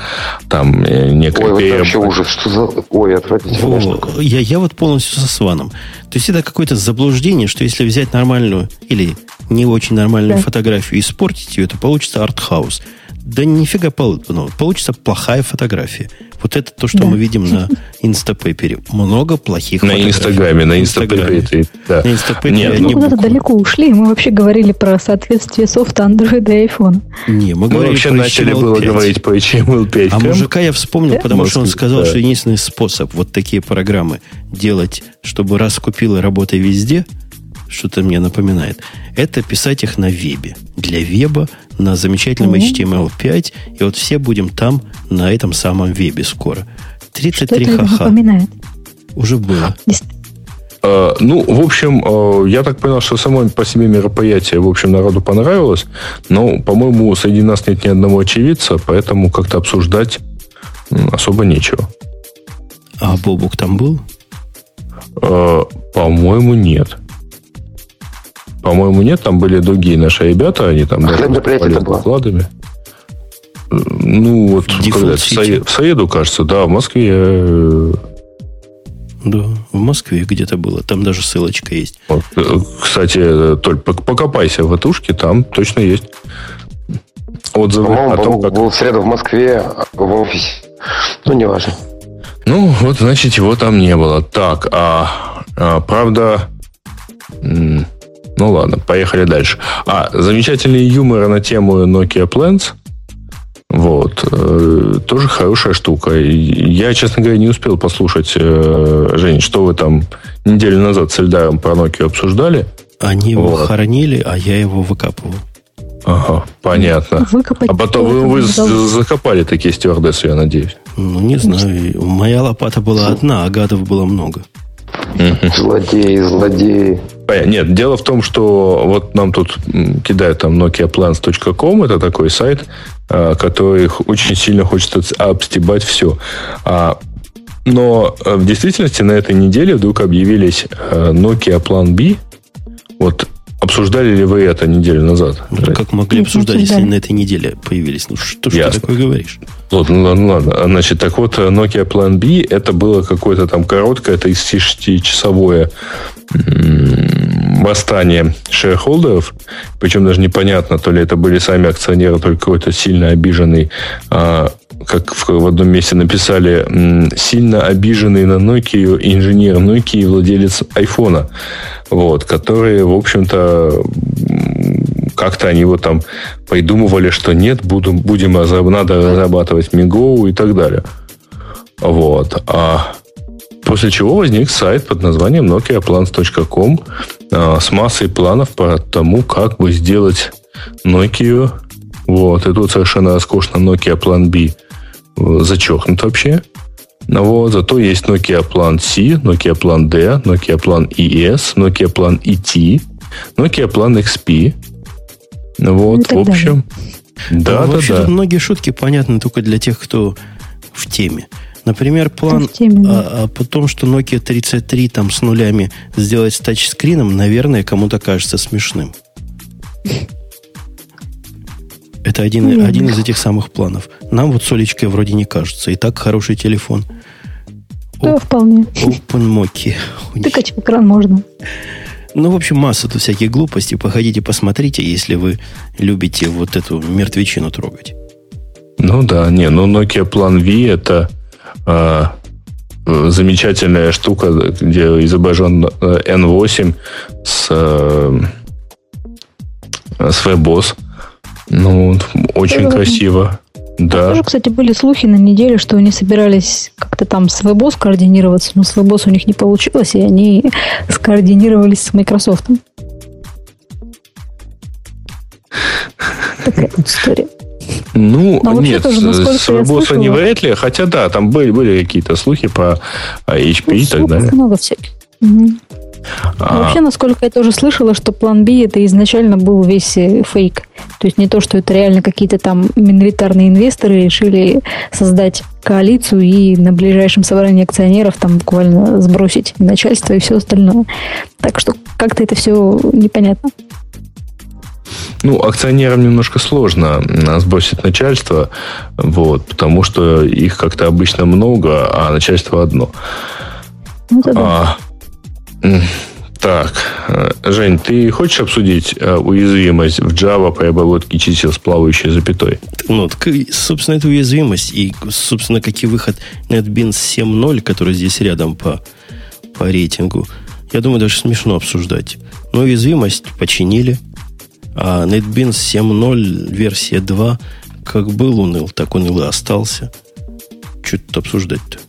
S3: там э, некая...
S4: Ой, это вообще ужас, что за... Ой, отвратительно.
S1: Я, я вот полностью со Сваном. То есть это какое-то заблуждение, что если взять нормальную или не очень нормальную да. фотографию испортить ее, то получится артхаус. Да нифига ну, получится плохая фотография. Вот это то, что да. мы видим на Instapaper е. Много плохих
S3: На Инстаграме, на Instapaper е.
S2: Да. На Instapaper е мы куда-то далеко ушли. Мы вообще говорили про соответствие софта Android и iPhone.
S1: Не, мы, мы
S3: вообще начали было 5. говорить про HTML5.
S1: А мужика я вспомнил, да? потому что он сказал, да. что единственный способ вот такие программы делать, чтобы раз купил и работай везде, что-то мне напоминает, это писать их на вебе. Для веба на замечательном mm-hmm. HTML5, и вот все будем там, на этом самом вебе скоро. 33
S2: что ха-ха. напоминает?
S1: Уже было.
S3: Uh, ну, в общем, uh, я так понял, что само по себе мероприятие, в общем, народу понравилось, но, по-моему, среди нас нет ни одного очевидца, поэтому как-то обсуждать особо нечего.
S1: А Бобук там был?
S3: Uh, по-моему, нет. По-моему, нет, там были другие наши ребята, они там
S4: а мероприятие
S3: докладами. Ну, вот когда, в, Сае, в Саеду, кажется, да, в Москве. Э,
S1: да, в Москве где-то было. Там даже ссылочка есть. Вот,
S3: э, кстати, Толь, покопайся в этушке, там точно есть.
S4: Отзывы о том, как... был в среду в Москве в офисе. Ну, неважно.
S3: Ну, вот, значит, его там не было. Так, а, а правда... Ну ладно, поехали дальше. А, замечательный юмор на тему Nokia Plans. Вот. Э, тоже хорошая штука. Я, честно говоря, не успел послушать, э, Жень, что вы там неделю назад с Эльдаром про Nokia обсуждали.
S1: Они его вот. хоронили, а я его выкапывал.
S3: Ага, понятно. Выкопать а потом вы, вы закопали такие стюардессы, я надеюсь.
S1: Ну, не знаю. Моя лопата была одна, а гадов было много.
S4: Злодеи, злодеи.
S3: Нет, дело в том, что вот нам тут кидают там nokiaplans.com, это такой сайт, а, который очень сильно хочется обстебать все. А, но а, в действительности на этой неделе вдруг объявились Nokia Plan B. Вот Обсуждали ли вы это неделю назад?
S1: Ну, как могли обсуждать, если на этой неделе появились? Ну, что ж ты такое говоришь?
S3: Ладно, ну, ладно, ладно. Значит, так вот, Nokia Plan B это было какое-то там короткое 36-часовое восстание шерхолдеров, причем даже непонятно, то ли это были сами акционеры, то ли какой-то сильно обиженный, а, как в, в одном месте написали, сильно обиженный на Nokia инженер Nokia и владелец айфона, вот, которые, в общем-то, как-то они вот там придумывали, что нет, будем, будем надо разрабатывать Мигоу и так далее. Вот. А После чего возник сайт под названием nokiaplans.com а, с массой планов по тому, как бы сделать Nokia. Вот, и тут совершенно роскошно Nokia Plan B э, зачеркнут вообще. Но вот, зато есть Nokia Plan C, Nokia Plan D, Nokia Plan ES, Nokia Plan ET, Nokia Plan XP. Вот, ну, в общем.
S1: Да, ну, да, вообще, да. Многие шутки понятны только для тех, кто в теме. Например, план о, о, о том, что Nokia 33 там с нулями сделать с тачскрином, наверное, кому-то кажется смешным. Это один, один из этих самых планов. Нам вот с Олечкой вроде не кажется. И так хороший телефон.
S2: Да, Оп, вполне.
S1: OpenMoki.
S2: Тыкать в экран можно.
S1: Ну, в общем, масса тут всяких глупостей. Походите, посмотрите, если вы любите вот эту мертвечину трогать.
S3: Ну да, не, ну Nokia Plan V это замечательная штука, где изображен N8 с, э, с WebOS. Ну, очень Это красиво. Да.
S2: Тоже, кстати, были слухи на неделе, что они собирались как-то там с WebOS координироваться, но с WebOS у них не получилось, и они скоординировались с Microsoft. Такая история.
S3: Ну, Но нет, с Робоса не вряд ли, хотя да, там были, были какие-то слухи про HP ну, и так далее.
S2: много всяких. Угу. А... Вообще, насколько я тоже слышала, что план B это изначально был весь э, фейк. То есть не то, что это реально какие-то там миноритарные инвесторы решили создать коалицию и на ближайшем собрании акционеров там буквально сбросить начальство и все остальное. Так что как-то это все непонятно.
S3: Ну, акционерам немножко сложно сбросить начальство, вот, потому что их как-то обычно много, а начальство одно. Ну, да. а, так, э, Жень, ты хочешь обсудить э, уязвимость в Java при обработке чисел с плавающей запятой?
S1: Ну, так, собственно, это уязвимость и, собственно, как и выход NetBeans 7.0, который здесь рядом по, по рейтингу, я думаю, даже смешно обсуждать. Но уязвимость починили, а NetBeans 7.0 версия 2 как был уныл, так он и остался. Что тут обсуждать-то?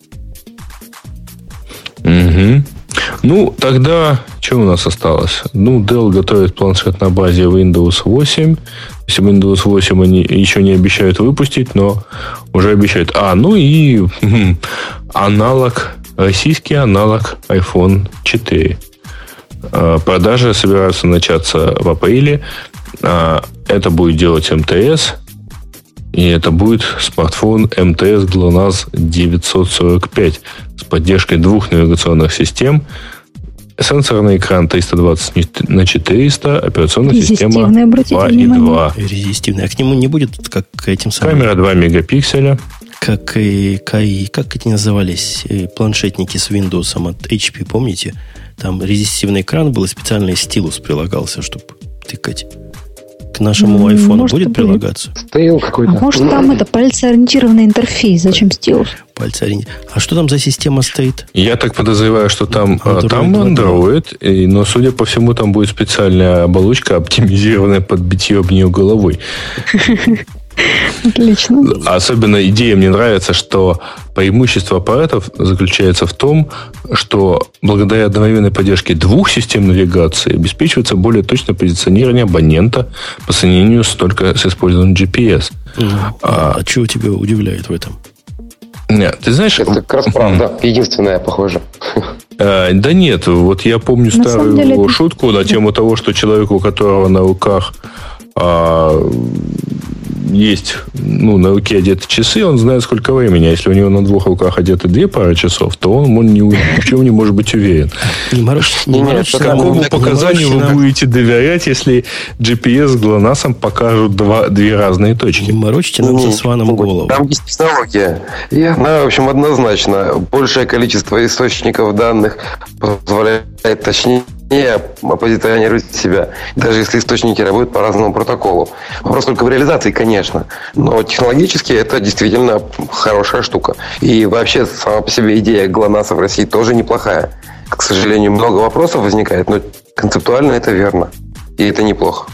S3: Угу. Ну, тогда что у нас осталось? Ну, Dell готовит планшет на базе Windows 8. Если Windows 8 они еще не обещают выпустить, но уже обещают. А, ну и аналог, российский аналог iPhone 4. А, продажи собираются начаться в апреле. А, это будет делать МТС. И это будет смартфон МТС GLONASS 945 с поддержкой двух навигационных систем, сенсорный экран 320 на 400, операционная система 2 и 2.
S1: Резистивный. А к нему не будет, как к этим
S3: самым... Камера 2 мегапикселя.
S1: Как и, как, как эти назывались э, планшетники с Windows от HP, помните? Там резистивный экран был и специальный стилус прилагался, чтобы тыкать к нашему iPhone может, будет прилагаться?
S2: Стоял какой-то. А может, там это пальцеориентированный интерфейс? Зачем стилус?
S1: Пальцеориентированный. А что там за система стоит?
S3: Я так подозреваю, что там Android, а, там Android, и, но, судя по всему, там будет специальная оболочка, оптимизированная под битье об нее головой.
S2: Отлично.
S3: Особенно идея мне нравится, что преимущество аппаратов заключается в том, что благодаря одновременной поддержке двух систем навигации обеспечивается более точное позиционирование абонента по сравнению с только с использованием GPS.
S1: Mm. А, а что тебя удивляет в этом?
S3: Нет, ты знаешь...
S4: Это как раз правда. Единственное, похоже.
S3: А, да нет, вот я помню на старую деле, шутку на тему того, что человеку, у которого на руках а, есть, ну, на руке одеты часы, он знает, сколько времени. А если у него на двух руках одеты две пары часов, то он, он ни, в чем не может быть уверен. Не морочь, не морочь, какому показанию вы будете доверять, если GPS с ГЛОНАССом покажут два, две разные точки? Не
S1: морочите нам со сваном голову.
S4: Там есть технология. И она, в общем, однозначно. Большее количество источников данных позволяет точнее оппозиционирует себя, даже если источники работают по разному протоколу. Вопрос только в реализации, конечно, но технологически это действительно хорошая штука. И вообще сама по себе идея ГЛОНАССа в России тоже неплохая. К сожалению, много вопросов возникает, но концептуально это верно. И это неплохо.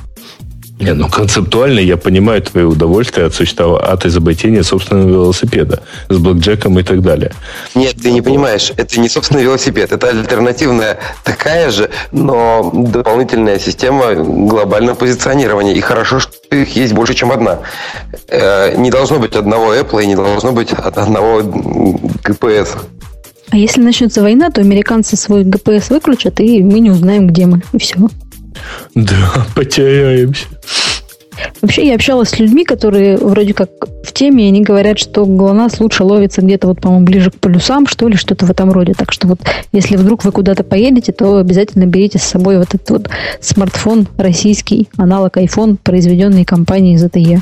S3: Не, ну концептуально я понимаю твое удовольствие от, существования, от изобретения собственного велосипеда с блэкджеком и так далее.
S4: Нет, ты не понимаешь, это не собственный велосипед, это альтернативная такая же, но дополнительная система глобального позиционирования. И хорошо, что их есть больше, чем одна. Э, не должно быть одного Apple и не должно быть одного GPS.
S2: А если начнется война, то американцы свой ГПС выключат, и мы не узнаем, где мы. И все.
S3: Да, потеряемся.
S2: Вообще, я общалась с людьми, которые вроде как в теме, и они говорят, что ГЛОНАСС лучше ловится где-то, вот, по-моему, ближе к полюсам, что ли, что-то в этом роде. Так что вот, если вдруг вы куда-то поедете, то обязательно берите с собой вот этот вот смартфон российский, аналог iPhone, произведенный компанией ZTE.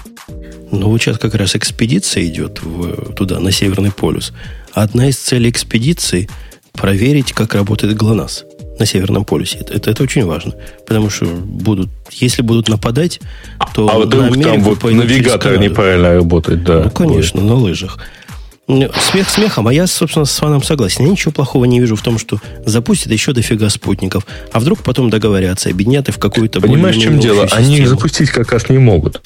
S1: Ну, вот сейчас как раз экспедиция идет в, туда, на Северный полюс. Одна из целей экспедиции – проверить, как работает ГЛОНАСС на Северном полюсе. Это, это, очень важно. Потому что будут, если будут нападать, то
S3: а вдруг на там вот навигатор неправильно работает, да.
S1: Ну, конечно, будет. на лыжах. Смех смехом, а я, собственно, с вами согласен. Я ничего плохого не вижу в том, что запустят еще дофига спутников. А вдруг потом договорятся, объединят и в какую-то
S3: Понимаешь, в чем дело? Систему. Они их запустить как раз не могут.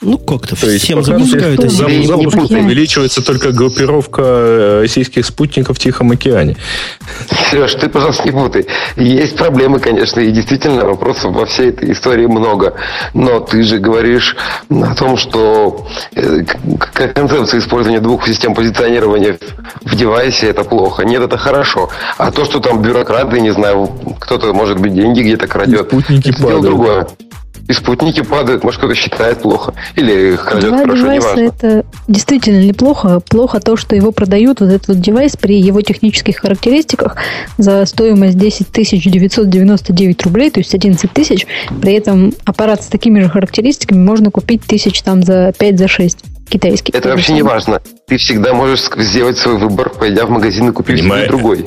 S1: Ну, как-то То всем запускают.
S3: Это запуск увеличивается только группировка э, российских спутников в Тихом океане.
S4: Сереж, ты, пожалуйста, не путай. Есть проблемы, конечно, и действительно вопросов во всей этой истории много. Но ты же говоришь о том, что э, концепция использования двух систем позиционирования в девайсе это плохо. Нет, это хорошо. А то, что там бюрократы, не знаю, кто-то, может быть, деньги где-то крадет,
S3: Спутники
S4: это дело другое. И спутники падают, может, кто-то считает плохо. Или
S2: крадет Два хорошо, девайса неважно. это действительно неплохо. Плохо то, что его продают, вот этот вот девайс, при его технических характеристиках за стоимость 10 999 рублей, то есть 11 тысяч. При этом аппарат с такими же характеристиками можно купить тысяч там за 5 за 6 китайских.
S4: Это вообще не важно. Ты всегда можешь сделать свой выбор, пойдя в магазин и купив себе другой.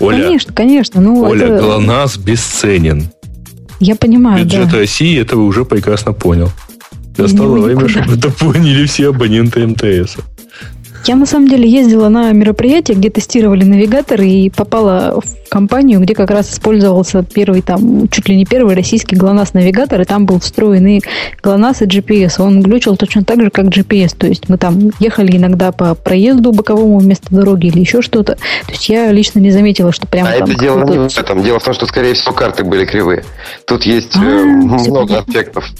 S2: Оля, конечно, конечно. Ну,
S3: Оля, это... ГЛОНАСС бесценен.
S2: Я понимаю,
S3: Бюджет да. России этого уже прекрасно понял. Настало время, чтобы это поняли все абоненты МТС.
S2: Я на самом деле ездила на мероприятие, где тестировали навигатор и попала в компанию, где как раз использовался первый там, чуть ли не первый российский GLONASS навигатор, и там был встроенный GLONASS и GPS. Он глючил точно так же, как GPS. То есть мы там ехали иногда по проезду боковому вместо дороги или еще что-то. То есть я лично не заметила, что прямо
S4: а
S2: там...
S4: это дело не в этом. Дело в том, что, скорее всего, карты были кривые. Тут есть а, э, много аспектов.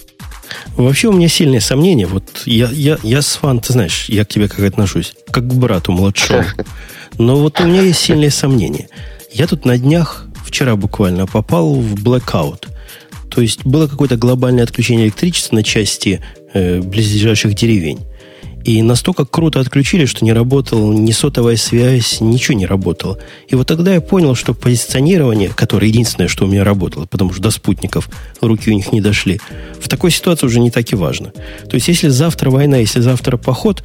S1: Вообще у меня сильные сомнения. Вот я, я, я с Фан, ты знаешь, я к тебе как отношусь, как к брату младшему. Но вот у меня есть сильные сомнения. Я тут на днях, вчера буквально, попал в blackout. То есть было какое-то глобальное отключение электричества на части э, близлежащих деревень. И настолько круто отключили, что не работала ни сотовая связь, ничего не работало. И вот тогда я понял, что позиционирование, которое единственное, что у меня работало, потому что до спутников руки у них не дошли, в такой ситуации уже не так и важно. То есть, если завтра война, если завтра поход,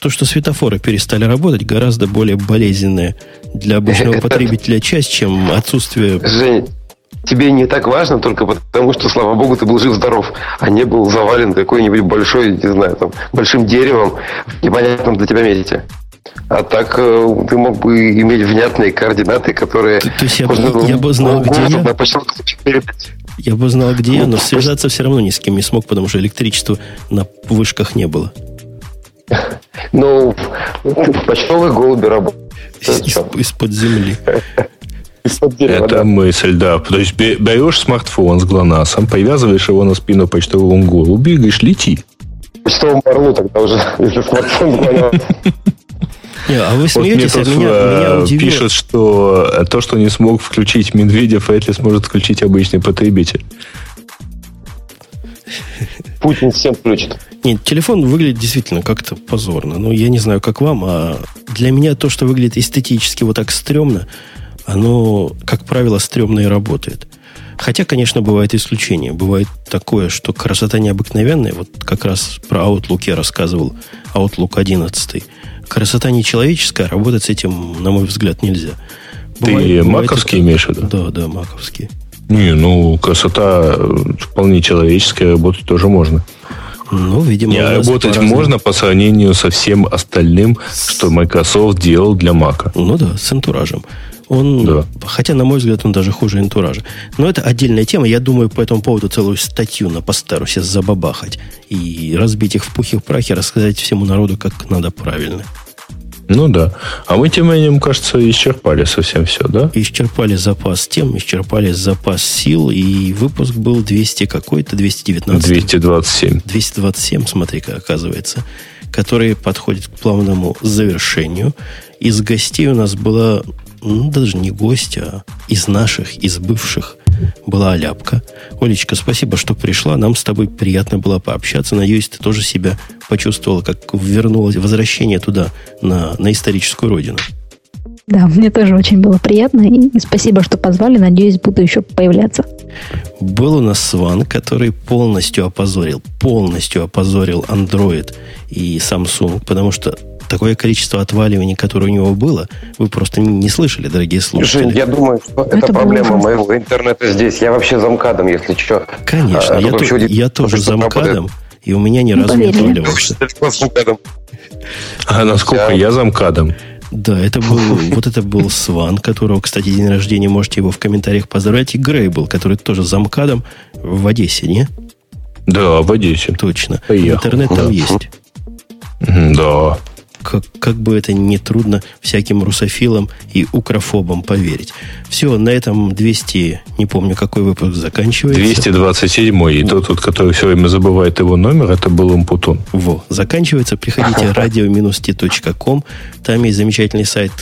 S1: то, что светофоры перестали работать, гораздо более болезненная для обычного потребителя часть, чем отсутствие...
S4: Жень, тебе не так важно только потому, что, слава богу, ты был жив-здоров, а не был завален какой-нибудь большой, не знаю, там, большим деревом в непонятном для тебя месте. А так э, ты мог бы иметь внятные координаты, которые... То,
S1: то есть я, можно, я бы знал, где я. Я бы знал, где я, но связаться все равно ни с кем не смог, потому что электричества на вышках не было.
S4: Ну, почтовые голуби работают.
S1: Из-под земли.
S3: Это да. мысль, да. То есть берешь смартфон с ГЛОНАССом, привязываешь его на спину почтовому голубю и говоришь, лети.
S4: Почтовому орлу тогда уже, если смартфон.
S1: Не, а вы смеетесь, вот
S3: мне, меня, меня удивило. Пишут, что то, что не смог включить Медведев, вряд ли сможет включить обычный потребитель.
S4: Путин всем включит.
S1: Нет, телефон выглядит действительно как-то позорно. Ну, я не знаю, как вам, а для меня то, что выглядит эстетически вот так стрёмно, оно, как правило, стрёмно и работает. Хотя, конечно, бывает исключение. Бывает такое, что красота необыкновенная. Вот как раз про Outlook я рассказывал. Outlook 11. Красота нечеловеческая, работать с этим, на мой взгляд, нельзя.
S3: Бывает, Ты бывает маковские это... имеешь в виду?
S1: Да, да, маковские.
S3: Не, ну, красота вполне человеческая, работать тоже можно.
S1: Ну, видимо,
S3: Не, работать можно по сравнению со всем остальным, что Microsoft делал для Mac.
S1: Ну да, с антуражем. Он, да. Хотя, на мой взгляд, он даже хуже антуража. Но это отдельная тема. Я думаю, по этому поводу целую статью на сейчас забабахать. И разбить их в пух и в прахе, рассказать всему народу, как надо правильно.
S3: Ну да. А мы, тем не менее, кажется, исчерпали совсем все, да?
S1: Исчерпали запас тем, исчерпали запас сил, и выпуск был 200 какой-то, 219.
S3: 227.
S1: 227, смотри-ка, оказывается, который подходит к плавному завершению. Из гостей у нас была ну, даже не гость, а из наших, из бывших была Аляпка. Олечка, спасибо, что пришла. Нам с тобой приятно было пообщаться. Надеюсь, ты тоже себя почувствовала, как вернулось возвращение туда, на, на историческую родину.
S2: Да, мне тоже очень было приятно. И спасибо, что позвали. Надеюсь, буду еще появляться.
S1: Был у нас Сван, который полностью опозорил, полностью опозорил Android и Samsung, потому что такое количество отваливаний, которое у него было, вы просто не, слышали, дорогие слушатели.
S4: Жень, я думаю, что это, это проблема моего интернета здесь. Я вообще замкадом, если что.
S1: Конечно, а, я, то, я тоже замкадом, и у меня ни разу не отваливался.
S3: А насколько я замкадом?
S1: Да, это был, вот это был Сван, которого, кстати, день рождения, можете его в комментариях поздравить, и Грей был, который тоже замкадом в Одессе, не?
S3: Да, в Одессе.
S1: Точно. Поехал. Интернет там есть.
S3: Да
S1: как, как бы это не трудно всяким русофилам и укрофобам поверить. Все, на этом 200, не помню, какой выпуск заканчивается.
S3: 227 и тот, тот, который все время забывает его номер, это был Умпутун.
S1: Во, заканчивается. Приходите radio-t.com. Там есть замечательный сайт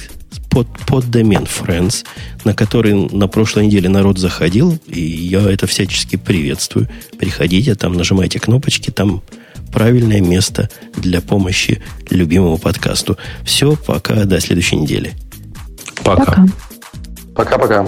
S1: под, под домен Friends, на который на прошлой неделе народ заходил, и я это всячески приветствую. Приходите, там нажимайте кнопочки, там правильное место для помощи любимому подкасту. Все, пока, до следующей недели.
S3: Пока.
S4: Пока-пока.